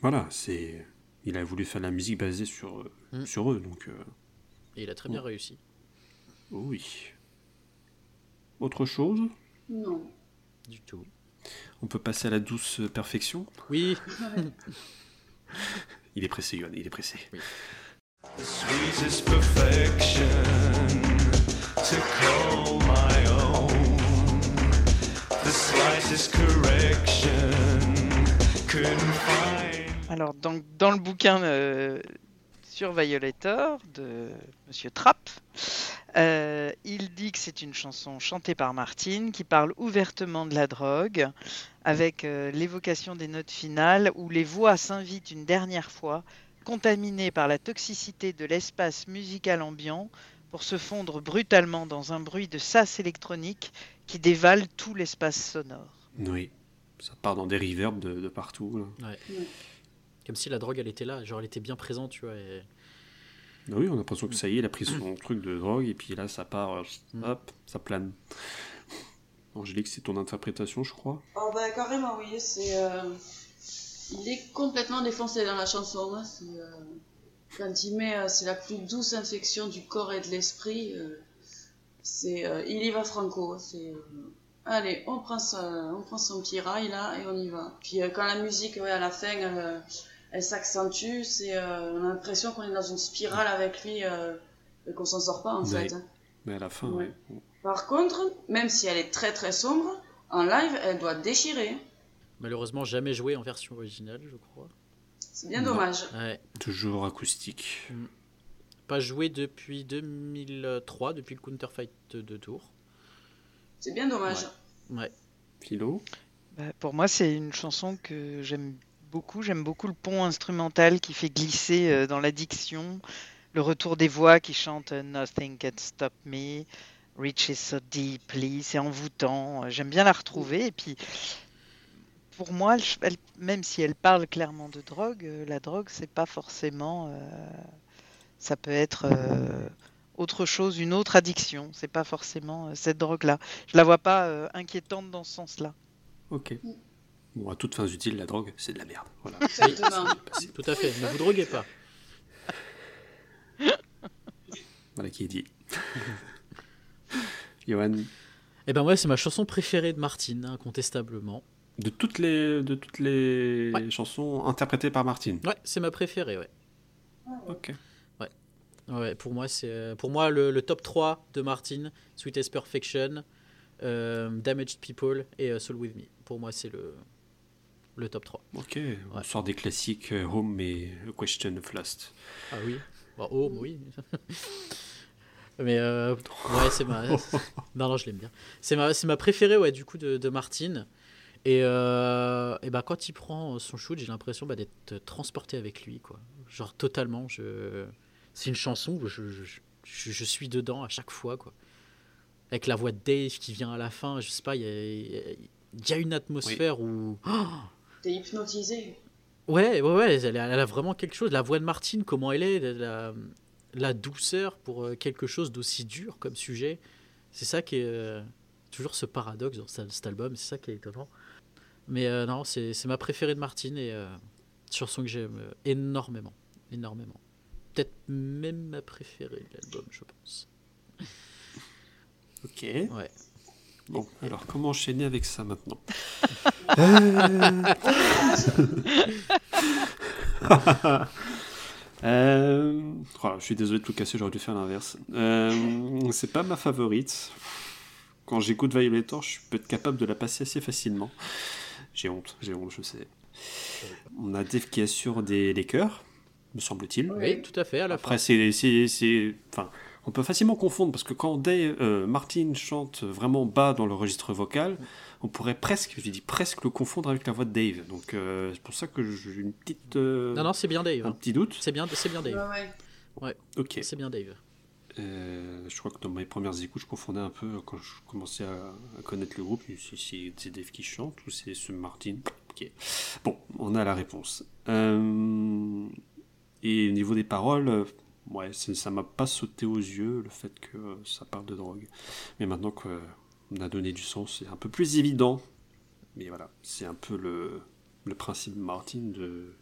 voilà, c'est il a voulu faire de la musique basée sur, mm. sur eux. Donc, euh, Et il a très bien réussi. Oui. Autre chose? Non. Du tout. On peut passer à la douce perfection Oui. il est pressé, Yohan, il est pressé. Oui. Alors, dans, dans le bouquin euh, sur Violator de Monsieur Trapp, euh, il dit que c'est une chanson chantée par Martine qui parle ouvertement de la drogue, avec euh, l'évocation des notes finales où les voix s'invitent une dernière fois, contaminées par la toxicité de l'espace musical ambiant, pour se fondre brutalement dans un bruit de sas électronique qui dévale tout l'espace sonore. Oui, ça part dans des reverbs de, partout. Ouais. Comme si la drogue, elle était là, genre elle était bien présente, tu vois. Et... Ah oui, on a l'impression que ça y est, il a pris son truc de drogue, et puis là, ça part, euh, mm. hop, ça plane. Angélique, c'est ton interprétation, je crois Oh bah carrément, oui, c'est... Euh, il est complètement défoncé dans la chanson, hein. euh, Quand il met c'est la plus douce infection du corps et de l'esprit, c'est... il y va franco, c'est... Allez, on prend, son, on prend son petit rail là et on y va. Puis quand la musique, ouais, à la fin, elle s'accentue. C'est, euh, on a l'impression qu'on est dans une spirale avec lui euh, et qu'on s'en sort pas en fait. Hein. Mais à la fin, oui. Par contre, même si elle est très très sombre, en live, elle doit déchirer. Malheureusement, jamais joué en version originale, je crois. C'est bien dommage. Toujours acoustique. Mm. Pas joué depuis 2003, depuis le Counterfight de Tour. C'est bien dommage. Ouais. Philo? Bah, Pour moi, c'est une chanson que j'aime beaucoup. J'aime beaucoup le pont instrumental qui fait glisser euh, dans l'addiction, le retour des voix qui chantent euh, Nothing Can Stop Me, Reaches So Deeply, c'est envoûtant. J'aime bien la retrouver. Et puis, pour moi, même si elle parle clairement de drogue, euh, la drogue, c'est pas forcément. ça peut être autre chose, une autre addiction. C'est pas forcément cette drogue-là. Je la vois pas inquiétante dans ce sens-là. Ok. Bon, à toutes fins utiles, la drogue, c'est de la merde. Voilà. Tout à fait. Ne vous droguez pas. Voilà qui est dit. Johan Eh ben ouais, c'est ma chanson préférée de Martine, incontestablement. De toutes les, de toutes les chansons interprétées par Martine Ouais, c'est ma préférée, ouais. Ok. Ouais. Ouais, pour moi, c'est euh, pour moi le, top 3 de Martine, Sweetest Perfection, euh, Damaged People et euh, Soul With Me. Pour moi, c'est le, le top 3. Ok, on sort des classiques euh, Home et Question of Lust. Ah oui, bah, Home, oui. Mais euh, ouais, c'est ma. non, non, je l'aime bien. C'est ma, ma préférée, ouais, du coup, de, de Martine. Et, euh, et bah, quand il prend son shoot, j'ai l'impression bah, d'être transporté avec lui, quoi. Genre totalement. Je... C'est une chanson où je, je, je, suis dedans à chaque fois, quoi. Avec la voix de Dave qui vient à la fin, je sais pas, il y a, y a, une atmosphère où. Oh T'es hypnotisé. Ouais, ouais, ouais, elle a, vraiment quelque chose. La voix de Martine, comment elle est, la, la douceur pour euh, quelque chose d'aussi dur comme sujet. C'est ça qui est euh, toujours ce paradoxe dans cet album, c'est ça qui est étonnant. Mais euh, non, c'est ma préférée de Martine et une chanson que j'aime énormément, énormément. Peut-être même ma préférée de l'album, je pense. Ok. Ouais. Bon, alors comment enchaîner avec ça maintenant? Euh... oh, Je suis désolé de tout casser, j'aurais dû faire l'inverse. Euh, c'est pas ma favorite. Quand j'écoute Violator, je peux être capable de la passer assez facilement. J'ai honte, j'ai honte, je sais. On a Dave qui assure des, des chœurs, me semble-t-il. Oui, tout à fait, à la Après, fin. c'est, c'est, c'est- enfin, on peut facilement confondre parce que quand Dave, euh, Martin chante vraiment bas dans le registre vocal, on pourrait presque, je dis presque, le confondre avec la voix de Dave. Donc euh, c'est pour ça que j'ai une petite, euh, Non, non, c'est bien Dave. un hein. petit doute. C'est bien, c'est bien Ouais, Dave. ouais. Ok. C'est bien Dave. Euh, je crois que dans mes premières écoutes, je confondais un peu quand je commençais à, à connaître le groupe. Si c'est, Dave qui chante ou c'est ce Martin. Ok. Bon, on a la réponse. Euh, et au niveau des paroles, ouais, ça m'a pas sauté aux yeux le fait que euh, ça parle de drogue. Mais maintenant qu'on a donné du sens, c'est un peu plus évident. Mais voilà, c'est un peu le, le principe de Martin de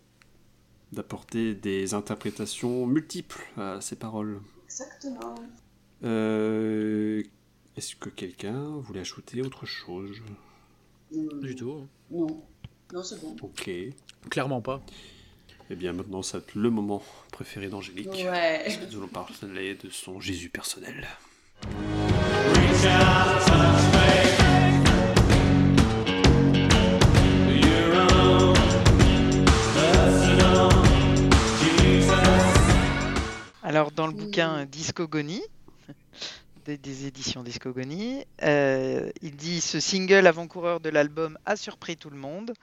d'apporter des interprétations multiples à ses paroles. Exactement. Euh, Est-ce que quelqu'un voulait ajouter autre chose? Du tout. Non. Non, c'est bon. Ok. Clairement pas. Bien maintenant, ça va être le moment préféré d'Angélique. Ouais. Nous allons parler de son Jésus personnel. Alors, dans le bouquin Discogonie, des, des éditions Discogonie, euh, il dit Ce single avant-coureur de l'album a surpris tout le monde.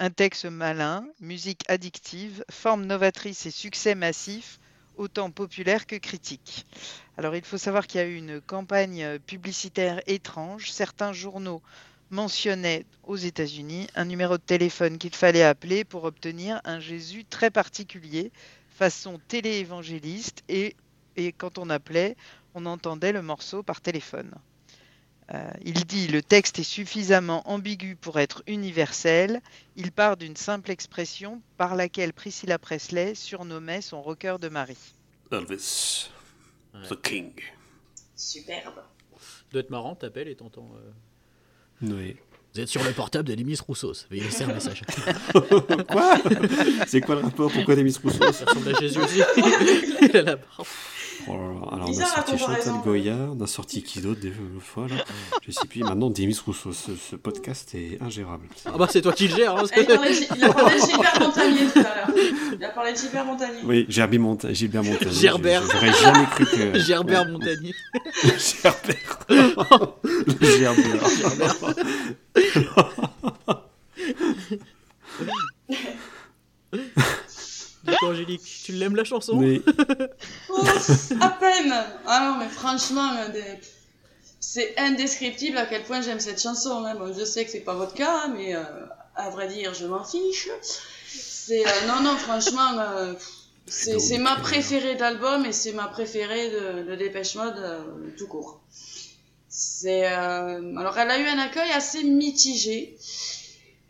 Un texte malin, musique addictive, forme novatrice et succès massif, autant populaire que critique. Alors, il faut savoir qu'il y a eu une campagne publicitaire étrange. Certains journaux mentionnaient aux États-Unis un numéro de téléphone qu'il fallait appeler pour obtenir un Jésus très particulier façon télé-évangéliste et, et quand on appelait, on entendait le morceau par téléphone. Euh, il dit le texte est suffisamment ambigu pour être universel. Il part d'une simple expression par laquelle Priscilla Presley surnommait son rocker de Marie. Elvis, Ouais. the King. Superbe. Doit être marrant, t'appelles et t'entends. euh, Oui. Vous êtes sur le portable de Limis Roussos. Veuillez laisser un message. Quoi? C'est quoi le rapport? Pourquoi des Miss Rousseau? Ça ressemble à Jésus aussi. Il a la barbe. Oh là là, Alors on a sorti. Chantal Goya, on a sorti qui d'autre des fois là Je sais plus. Maintenant, des Miss Rousseau, ce, ce podcast est ingérable. Ah bah c'est toi qui le gères. hein, Eh, Il, a parlé de Gilbert Montagnier tout à l'heure. Il a parlé de Gilbert Montagnier. Oui, Gerbert Monta- Gilbert Montagnier. Gerbert. J'aurais jamais cru que. Gerbert Montagnier. Gerbert. Le Gerbert. Donc Angélique, tu l'aimes la chanson Mais Oh, à peine Ah non, mais franchement, c'est indescriptible à quel point j'aime cette chanson. hein. Bon, je sais que c'est pas votre cas, hein, mais euh, à vrai dire, je m'en fiche. C'est euh, non, non, franchement, euh, c'est ma préférée d'album et c'est ma préférée de, de Dépêche Mode euh, tout court. C'est euh, alors elle a eu un accueil assez mitigé.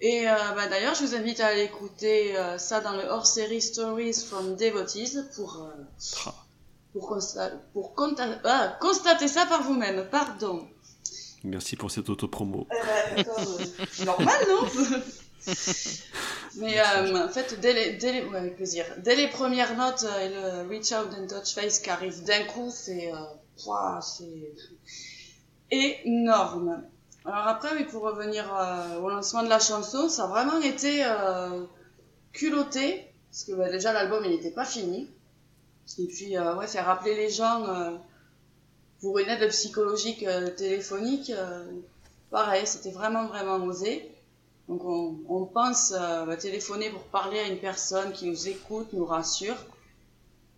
Et euh, bah, d'ailleurs, je vous invite à aller écouter euh, ça dans le hors-série Stories from Devotees pour euh, Ah. pour, consta- pour ah, constater ça par vous-même. Pardon. merci pour cette autopromo. Euh, attends, euh, normal, non? Mais euh, en fait, dès les, dès les- ouais, avec plaisir. Dès les premières notes euh, et le Reach Out and Touch Face qui arrive d'un coup, euh, c'est énorme. Alors après, oui, pour revenir euh, au lancement de la chanson, ça a vraiment été euh, culotté, parce que bah, déjà l'album il n'était pas fini. Et puis, euh, ouais, faire rappeler les gens euh, pour une aide psychologique euh, téléphonique, pareil, c'était vraiment, vraiment osé. Donc, on, on pense bah, téléphoner pour parler à une personne qui nous écoute, nous rassure.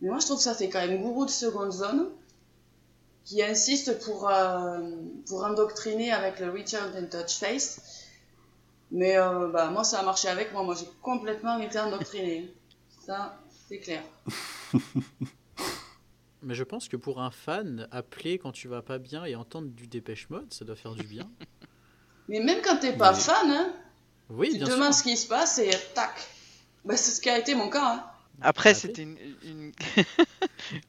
Mais moi, je trouve que ça fait quand même gourou de seconde zone qui insiste pour, euh, pour endoctriner avec le Reach Out and Touch Face. Mais euh, bah, moi, ça a marché avec moi. Moi, j'ai complètement été endoctrinée. Ça, c'est clair. Mais je pense que pour un fan, appeler quand tu vas pas bien et entendre du dépêche mode, ça doit faire du bien. Mais même quand t'es pas fan, hein, Oui, tu te bien demandes sûr. ce qui se passe et tac. Bah, c'est ce qui a été mon cas. Hein. Après, Ah, c'était une, une-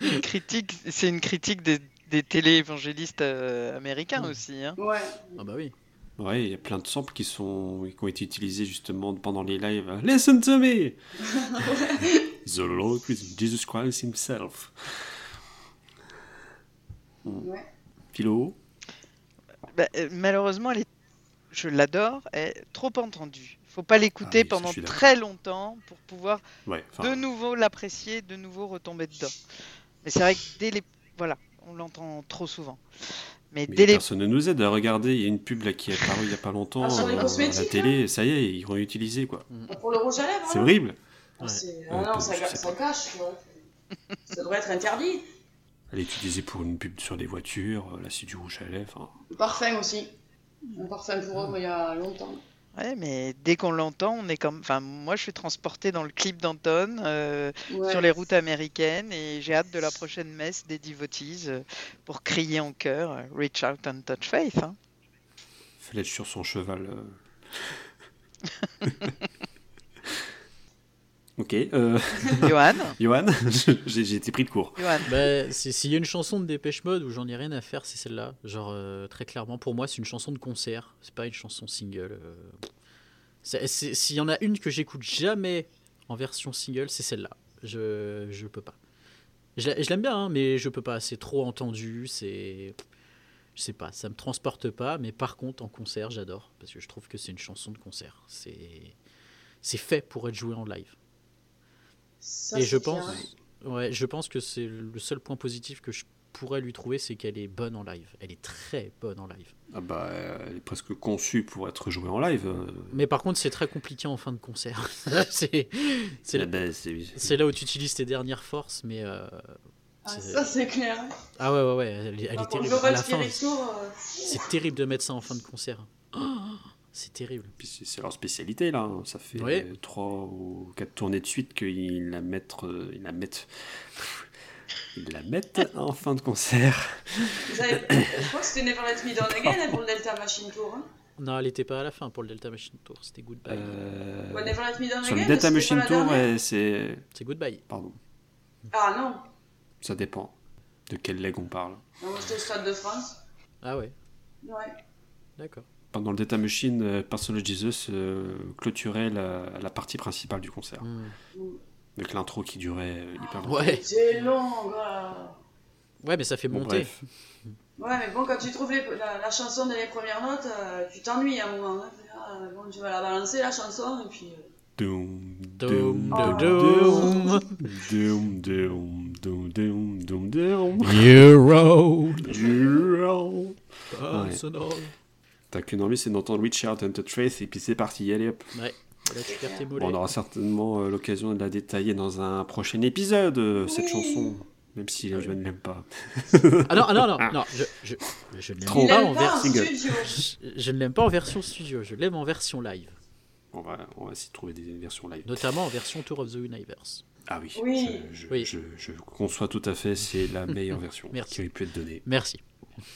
une critique, c'est une critique des, des télé-évangélistes euh, américains aussi. hein. Ouais. Ah bah oui. Ouais, il y a plein de samples qui, sont, qui ont été utilisés justement pendant les lives. Listen to me! The Lord is Jesus Christ himself. ouais. Philo? Bah, euh, malheureusement, elle est- je l'adore, elle est trop entendue. Faut pas l'écouter Ah oui, pendant très longtemps pour pouvoir Ouais, de nouveau l'apprécier, de nouveau retomber dedans. Mais c'est vrai que dès les. Voilà, on l'entend trop souvent. Mais, mais dès les. personne ne nous aide à regarder. Il y a une pub là qui est apparue il y a pas longtemps Ah, sur les euh, à la télé. Ça y est, ils vont utiliser quoi. Pour le rouge à lèvres C'est là horrible. Ah, Ouais. Ouais, ah non, ça, cache. ça devrait être interdit. Elle est utilisée pour une pub sur des voitures. Là, c'est du rouge à lèvres. hein. Le parfum aussi. Un parfum pour homme il y a longtemps. Ouais, mais dès qu'on l'entend, on est comme. Enfin, moi, je suis transporté dans le clip d'Anton euh, Ouais. sur les routes américaines et j'ai hâte de la prochaine messe des devotees euh, pour crier en chœur euh, Reach out and touch faith. hein. Fallait être sur son cheval. euh. ok. Euh... Johan, Johan, j'ai été pris de court. Johan, Bah, s'il y a une chanson de Dépêche Mode où j'en ai rien à faire, c'est celle-là. Genre, euh, très clairement, pour moi, c'est une chanson de concert. C'est pas une chanson single. euh. S'il y en a une que j'écoute jamais en version single, c'est celle-là. Je, je peux pas. Je, je l'aime bien, hein, mais je peux pas. C'est trop entendu. C'est. Je sais pas, ça me transporte pas. Mais par contre, en concert, j'adore. Parce que je trouve que c'est une chanson de concert. C'est. C'est fait pour être joué en live. Ça, Et je pense, ouais, je pense que c'est le seul point positif que je pourrais lui trouver, c'est qu'elle est bonne en live. Elle est très bonne en live. Ah bah, elle est presque conçue pour être jouée en live. Mais par contre, c'est très compliqué en fin de concert. c'est c'est Eh là, c'est- c'est là où tu utilises tes dernières forces, mais euh, Ah, ça, c'est clair. ah ouais ouais ouais, elle, est- elle Ah, terrible. À la fin, euh, c'est terrible de mettre ça en fin de concert. Oh, c'est terrible. C'est leur spécialité là. hein. Ça fait Oui. euh, trois ou quatre tournées de suite qu'ils la mettent, euh, ils la mettent, ils la mettent en fin de concert. vous avez- Je crois que c'était Never Let Me Down Again hein, pour le Delta Machine Tour. Hein. Non, elle était pas à la fin pour le Delta Machine Tour. C'était Goodbye. Euh, Ouais, Never Let Me Down sur Again. le Delta c'était Machine Tour, c'est, C'est Goodbye. pardon, Ah non. ça dépend de quel leg on parle. Au Stade de France. Ah ouais, Ouais. d'accord pendant le Data Machine, euh, Personal Jesus euh, clôturait la, partie principale du concert. Hmm. Avec l'intro qui durait euh, hyper longtemps. C'est long. Ouais, mais ça fait monter. Ouais, mais bon, quand tu trouves la, chanson des premières notes, tu t'ennuies à un moment. Hein. Ah, tu vas la balancer, la chanson, et puis... Euh... Doom, doom, doom, doom, doom, doom, doom, doom, doom, T'as qu'une envie, c'est d'entendre Richard and the Trace, et puis c'est parti, allez hop. Ouais, là tu. Bon, on aura certainement euh, l'occasion de la détailler dans un prochain épisode, euh, cette chanson. Même si je ne l'aime pas. Ah non, ah non, non, non, je, je, je ne l'aime pas en pas en studio. Je, je ne l'aime pas en version studio, je l'aime en version live, On va, on va essayer de trouver des versions live. notamment en version Tour of the Universe. Ah oui, Oui. Je, je, Oui. je- je conçois tout à fait, c'est la meilleure version Merci. qui a pu être donnée. Merci,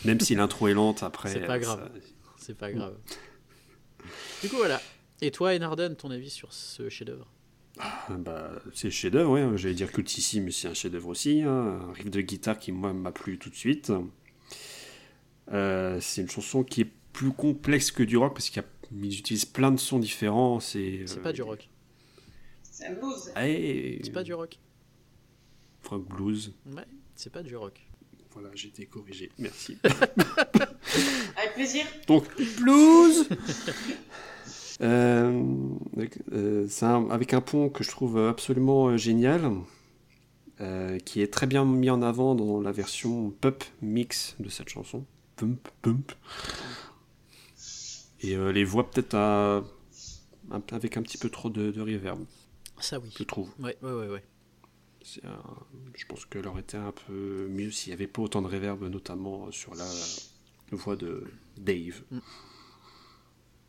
Même si l'intro est lente, après. C'est pas grave. ça- c'est pas grave. Du coup voilà. Et toi, Enarden, ton avis sur ce chef-d'œuvre? Ah, Bah, c'est chef-d'œuvre, ouais. J'allais dire cultissime, mais c'est un chef-d'œuvre aussi. hein. Un riff de guitare qui, moi, m'a plu tout de suite. Euh, c'est une chanson qui est plus complexe que du rock parce qu'ils utilisent plein de sons différents. C'est C'est euh, pas du rock. C'est un blues. Et- C'est pas du rock. Rock blues. Ouais, c'est pas du rock. Voilà, j'ai été corrigé. Merci. Avec plaisir. Donc, blues Euh, avec- euh, C'est un- avec un pont que je trouve absolument euh, génial, euh, qui est très bien mis en avant dans la version pop mix de cette chanson. Pump, pump. Et euh, les voix peut-être avec un petit peu trop de, de reverb, Ça oui. je trouve. Ouais, ouais, ouais, ouais. Je pense qu'elle aurait été un peu mieux s'il n'y avait pas autant de reverb, notamment sur la voix de Dave. Mm.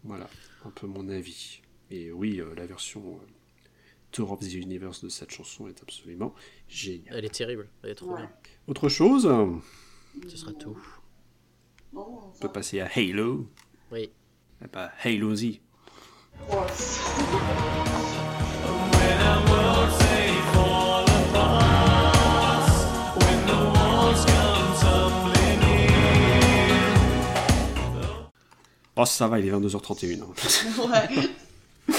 Voilà, un peu mon avis. Et oui, euh, la version euh, Tour of the Universe de cette chanson est absolument géniale. Elle est terrible, elle est trop Ouais. bien. Autre chose, on Ce sera tout. Enfin, peut passer à Halo. Oui. Eh ben, Halo Z. Oh, ça va, il est 22h31. hein. Ouais.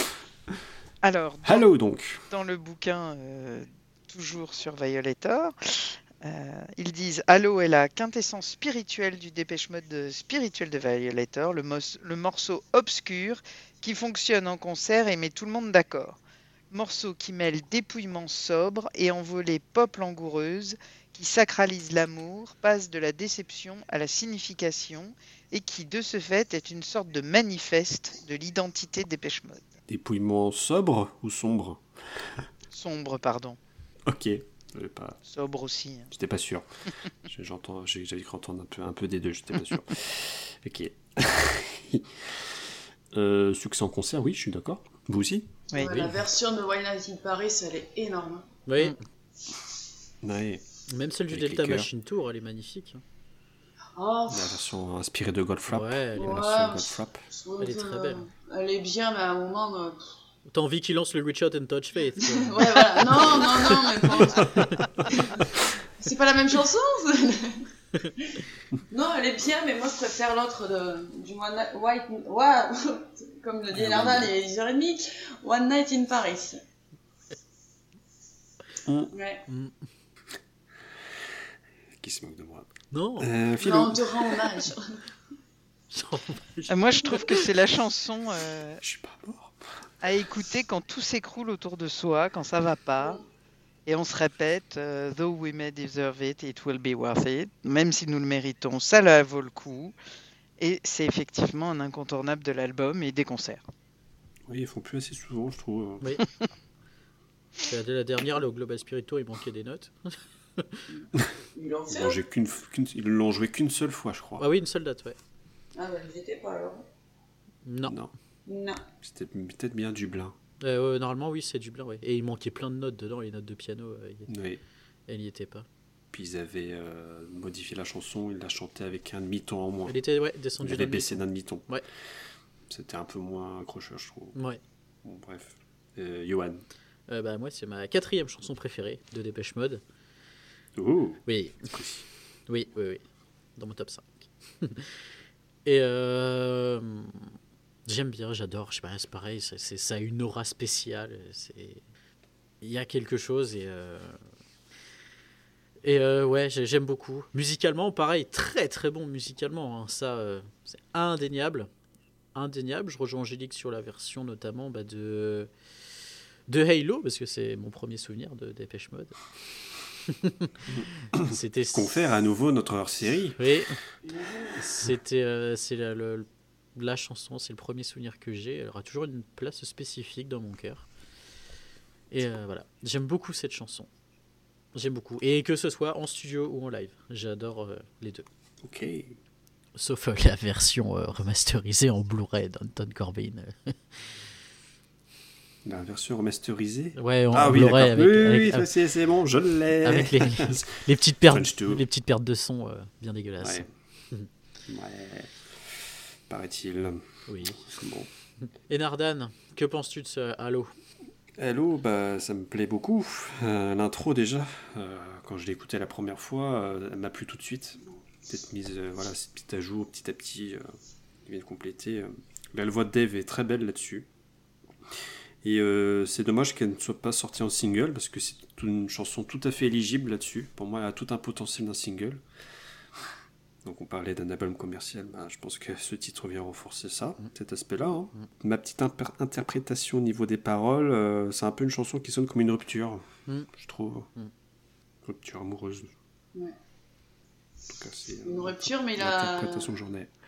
alors, dans, donc. dans le bouquin, euh, toujours sur Violator, Euh, ils disent Halo est la quintessence spirituelle du Dépêche Mode de Spirituel de Violator, le morceau obscur qui fonctionne en concert et met tout le monde d'accord. Morceau qui mêle dépouillement sobre et envolée pop langoureuse, qui sacralise l'amour, passe de la déception à la signification et qui, de ce fait, est une sorte de manifeste de l'identité Dépêche Mode. Dépouillement sobre ou sombre Sombre, pardon. Ok. Pas... Sobre aussi. hein. J'étais pas sûr. J'ai- J'entends, j'avais cru entendre un peu, un peu des deux, j'étais pas sûr. ok. Euh, succès en concert, oui, je suis d'accord. Vous aussi? Oui. Ouais, La version de Why Night in Paris, elle est énorme. Oui, Ouais. Même celle du Delta. Machine Tour, elle est magnifique. Oh, La version inspirée de Goldfrapp. Ouais, elle est- La Ouais, version mais- Goldfrapp. Elle est très belle. Elle est bien, mais à un moment. euh. T'as envie qu'il lance le Reach Out and Touch Faith. Ouais, voilà. Non, non, non, mais bon. C'est pas la même chanson Non, elle est bien, mais moi je préfère l'autre de... du One Night... White... Comme le dit Ah, ouais. il est 10h30. One Night in Paris. Mm. Ouais. Qui se moque de moi non, euh, Philo. Non, on te rend hommage. Euh, Moi, je trouve que c'est la chanson euh, Je suis pas mort. à écouter quand tout s'écroule autour de soi, quand ça va pas. Et on se répète, euh, though we may deserve it, it will be worth it. Même si nous le méritons, ça la vaut le coup. Et c'est effectivement un incontournable de l'album et des concerts. Oui, ils font plus assez souvent, je trouve. oui. La, la dernière, le Global Spirit Tour, il manquait des notes. Ils l'ont Ils fait qu'une, qu'une- ils l'ont joué qu'une seule fois, je crois. Ah oui, une seule date, ouais. Ah bah, j'y étais pas alors. Non. Non, Non. c'était peut-être bien Dublin. Euh, ouais, normalement, oui, c'est Dublin, ouais. Et il manquait plein de notes dedans, les notes de piano, euh, y- Oui. elle n'y était pas. Puis ils avaient euh, modifié la chanson, ils la chantaient avec un demi-ton en moins. Elle était, ouais, Ils descendue avaient d'un baissé d'un demi-ton. Ouais. C'était un peu moins accrocheur, je trouve. Ouais. Bon, bref. Euh, Johan. Euh, bah, moi, c'est ma quatrième chanson préférée de Dépêche Mode. Oui. Oui, oui, oui. Dans mon top 5. Et euh, j'aime bien, j'adore. Je sais pas, c'est pareil, c'est, c'est- ça a une aura spéciale. Il y a quelque chose et. euh, Et euh, ouais, j'ai- j'aime beaucoup. Musicalement, pareil, très très bon musicalement. hein. Ça, c'est indéniable. Indéniable. Je rejoins Angélique sur la version notamment bah, de, de Halo, parce que c'est mon premier souvenir de Dépêche Mode. C'était Confère à nouveau notre hors-série. oui, c'était euh, c'est la, le- la chanson, c'est le premier souvenir que j'ai. Elle aura toujours une place spécifique dans mon cœur. Et euh, voilà, j'aime beaucoup cette chanson. J'aime beaucoup. Et que ce soit en studio ou en live, j'adore euh, les deux. Ok. Sauf euh, la version remasterisée en Blu-ray d'Anton Corbin. La version remasterisée. ouais, en, ah oui, d'accord. avec, oui, avec- oui, ça, c'est, bon, je l'ai. avec les, les petites pertes, French Tube. les petites pertes de son euh, bien dégueulasses. Ouais. ouais. Paraît-il. Oui. Bon. Et Nardan, que penses-tu de ce Halo? Hello, bah, ça me plaît beaucoup. Euh, l'intro déjà, euh, quand je l'ai écouté la première fois, euh, elle m'a plu tout de suite. Peut-être mise, euh, voilà, ces petits ajouts petit à petit euh, qui viennent compléter. euh. La voix de Dave est très belle là-dessus. Et euh, c'est dommage qu'elle ne soit pas sortie en single parce que c'est une chanson tout à fait éligible là-dessus. Pour moi, elle a tout un potentiel d'un single. Donc on parlait d'un album commercial, bah, je pense que ce titre vient renforcer ça, cet aspect-là. hein. Ma petite interprétation au niveau des paroles, euh, c'est un peu une chanson qui sonne comme une rupture, Mm. je trouve. Mm. Rupture amoureuse. Ouais. En tout cas, c'est Une euh, rupture, mais il a,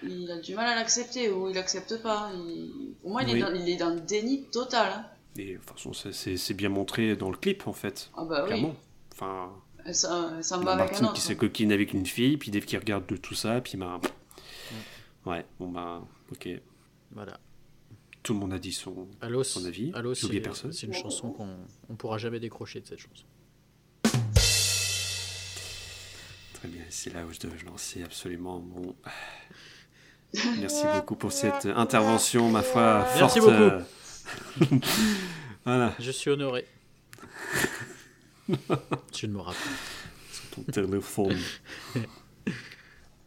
il du mal à l'accepter ou il accepte pas. Il- Pour moi, il, Oui. est dans, il est dans le déni total. hein. Et de toute façon, c'est- c'est c'est bien montré dans le clip, en fait, Ah bah oui, clairement. Enfin, elle s'en la va avec un autre. qui se coquine avec une fille, puis Dave qui regarde de tout ça, puis bah... Ouais, bon bah, ok. Voilà. Tout le monde a dit son, Halo, son avis. Oublié c'est personne. c'est une chanson qu'on on pourra jamais décrocher de cette chanson. Très bien, c'est là où je devais lancer absolument mon... Merci beaucoup pour cette intervention, ma foi, Merci forte. beaucoup. euh, voilà, Je suis honoré. Je ne me rappelle. ton téléphone.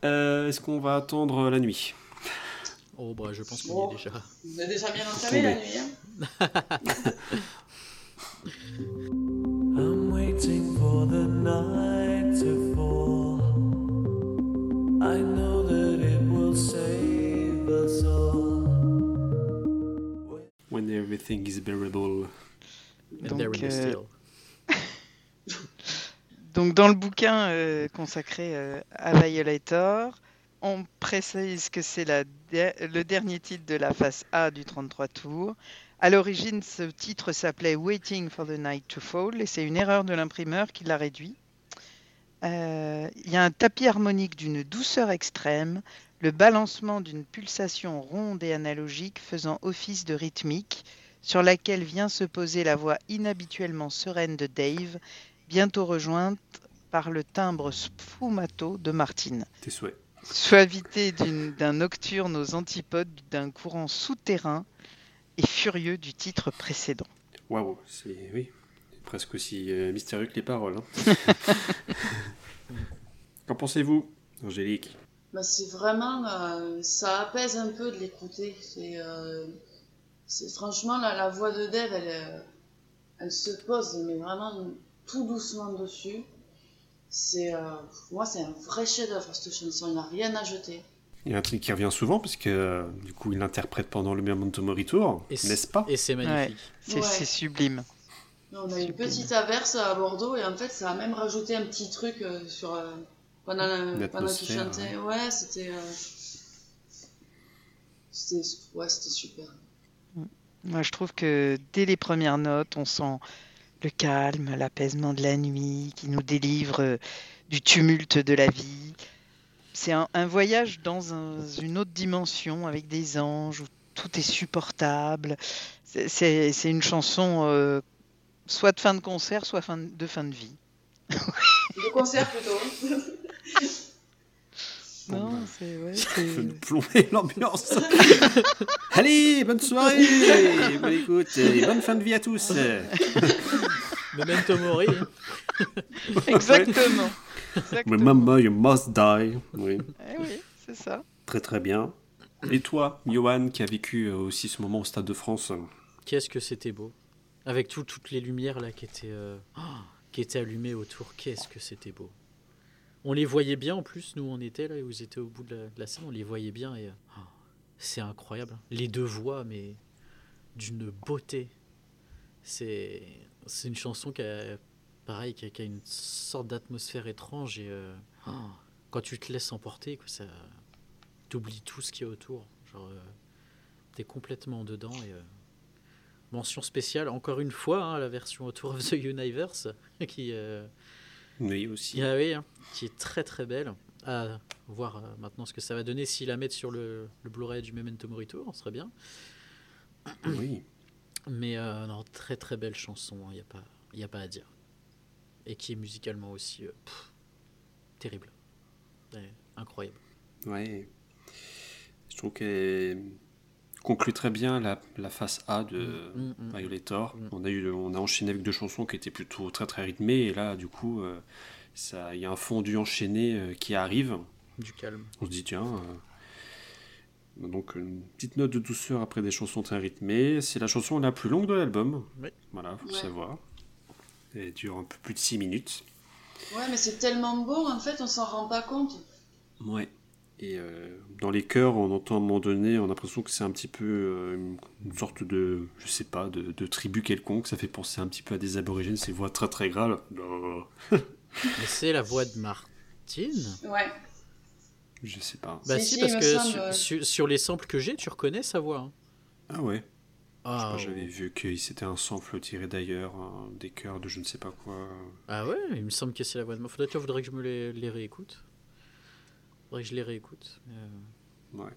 Euh, Est-ce qu'on va attendre la nuit? Oh bah je pense qu'on y est déjà. Vous avez déjà bien entamé la nuit. Hein? Everything is bearable. And Donc, euh, steel. Donc dans le bouquin euh, consacré euh, à Violator, on précise que c'est le dernier titre de la phase A du 33 tours. À l'origine, ce titre s'appelait Waiting for the Night to Fall et c'est une erreur de l'imprimeur qui l'a réduit. Euh, Il y a un tapis harmonique d'une douceur extrême, le balancement d'une pulsation ronde et analogique faisant office de rythmique, sur laquelle vient se poser la voix inhabituellement sereine de Dave, bientôt rejointe par le timbre sfumato de Martine. Tes souhaits. Suavité d'un nocturne aux antipodes d'un courant souterrain et furieux du titre précédent. Waouh, c'est oui, presque aussi euh, mystérieux que les paroles. hein. Qu'en pensez-vous, Angélique? Bah, c'est vraiment, euh, ça apaise un peu de l'écouter. C'est, euh, c'est franchement la, la voix de Dave, elle, euh, elle se pose, mais vraiment tout doucement dessus. C'est, euh, moi, c'est un vrai chef-d'œuvre cette chanson. Il n'y a rien à jeter. Il y a un truc qui revient souvent, parce que euh, du coup, il l'interprète pendant le Memento Mori Tour, Et c'est- n'est-ce pas? Et c'est magnifique. C'est Ouais. sublime. On a une Sublime. petite averse à Bordeaux et en fait, ça a même rajouté un petit truc euh, sur euh, pendant, le- pendant qu'il chantait. Ouais, c'était, euh, c'était, ouais, c'était super. Moi, je trouve que dès les premières notes, on sent le calme, l'apaisement de la nuit qui nous délivre euh, du tumulte de la vie. C'est un, un voyage dans un- une autre dimension avec des anges où tout est supportable. C'est- une chanson euh, soit de fin de concert, soit fin de, de fin de vie. Le concert plutôt. Bon, Non, c'est ouais, Ça c'est- peut nous plomber l'ambiance. Allez, bonne soirée Bonne écoute et bonne fin de vie à tous Memento Mori. Exactement. Exactement. Remember, you must die. Oui, Eh oui, c'est ça. très très bien. Et toi, Johan, qui a vécu euh, aussi ce moment au Stade de France? Qu'est-ce que c'était beau. Avec tout- toutes les lumières là qui étaient, euh, oh, qui étaient allumées autour. Qu'est-ce que c'était beau. On les voyait bien en plus, nous on était là, et vous étiez au bout de la, scène, on les voyait bien et oh, c'est incroyable. Les deux voix, mais d'une beauté. C'est une chanson qui a, pareil, qui a, qui une sorte d'atmosphère étrange et euh, oh, quand tu te laisses emporter, quoi, ça t'oublies tout ce qu'il y a autour. Genre, euh, t'es complètement dedans et euh, mention spéciale encore une fois hein, la version autour of the Universe qui euh, Oui, aussi. ah oui, hein, qui est très très belle à voir euh, maintenant ce que ça va donner s'ils la mettent sur le, le Blu-ray du Memento Mori Tour, on serait bien Oui. mais euh, non très très belle chanson il n'y a pas y a pas à dire et qui est musicalement aussi euh, pff, terrible incroyable Ouais. Je trouve qu'elle conclut très bien la, la face A de Mm, mm. Violator. Mm. On, a eu, on a enchaîné avec deux chansons qui étaient plutôt très très rythmées, et là, du coup, euh, ça- il y a un fondu enchaîné euh, qui arrive. du calme On se dit, tiens. euh, donc, une petite note de douceur après des chansons très rythmées. C'est la chanson la plus longue de l'album. Oui. Voilà, faut Ouais. savoir. Elle dure un peu plus de 6 minutes. Ouais, mais c'est tellement beau, en fait, on s'en rend pas compte. Ouais. Et euh, dans les chœurs, on entend à un moment donné, on a l'impression que c'est un petit peu euh, une, une sorte de, je sais pas, de, de tribu quelconque. Ça fait penser un petit peu à des aborigènes, ces voix très très graves. Mais c'est la voix de Martine? Ouais. je sais pas. bah Si, parce que semble, sur, les samples que j'ai tu reconnais sa voix hein. Ah ouais. ah, J'avais vu que c'était un sample tiré d'ailleurs, hein, des chœurs de je ne sais pas quoi. Ah ouais, il me semble que c'est la voix de. Faudrait, faudrait que je me les, les réécoute. Faudrait que je les réécoute. Euh, Ouais.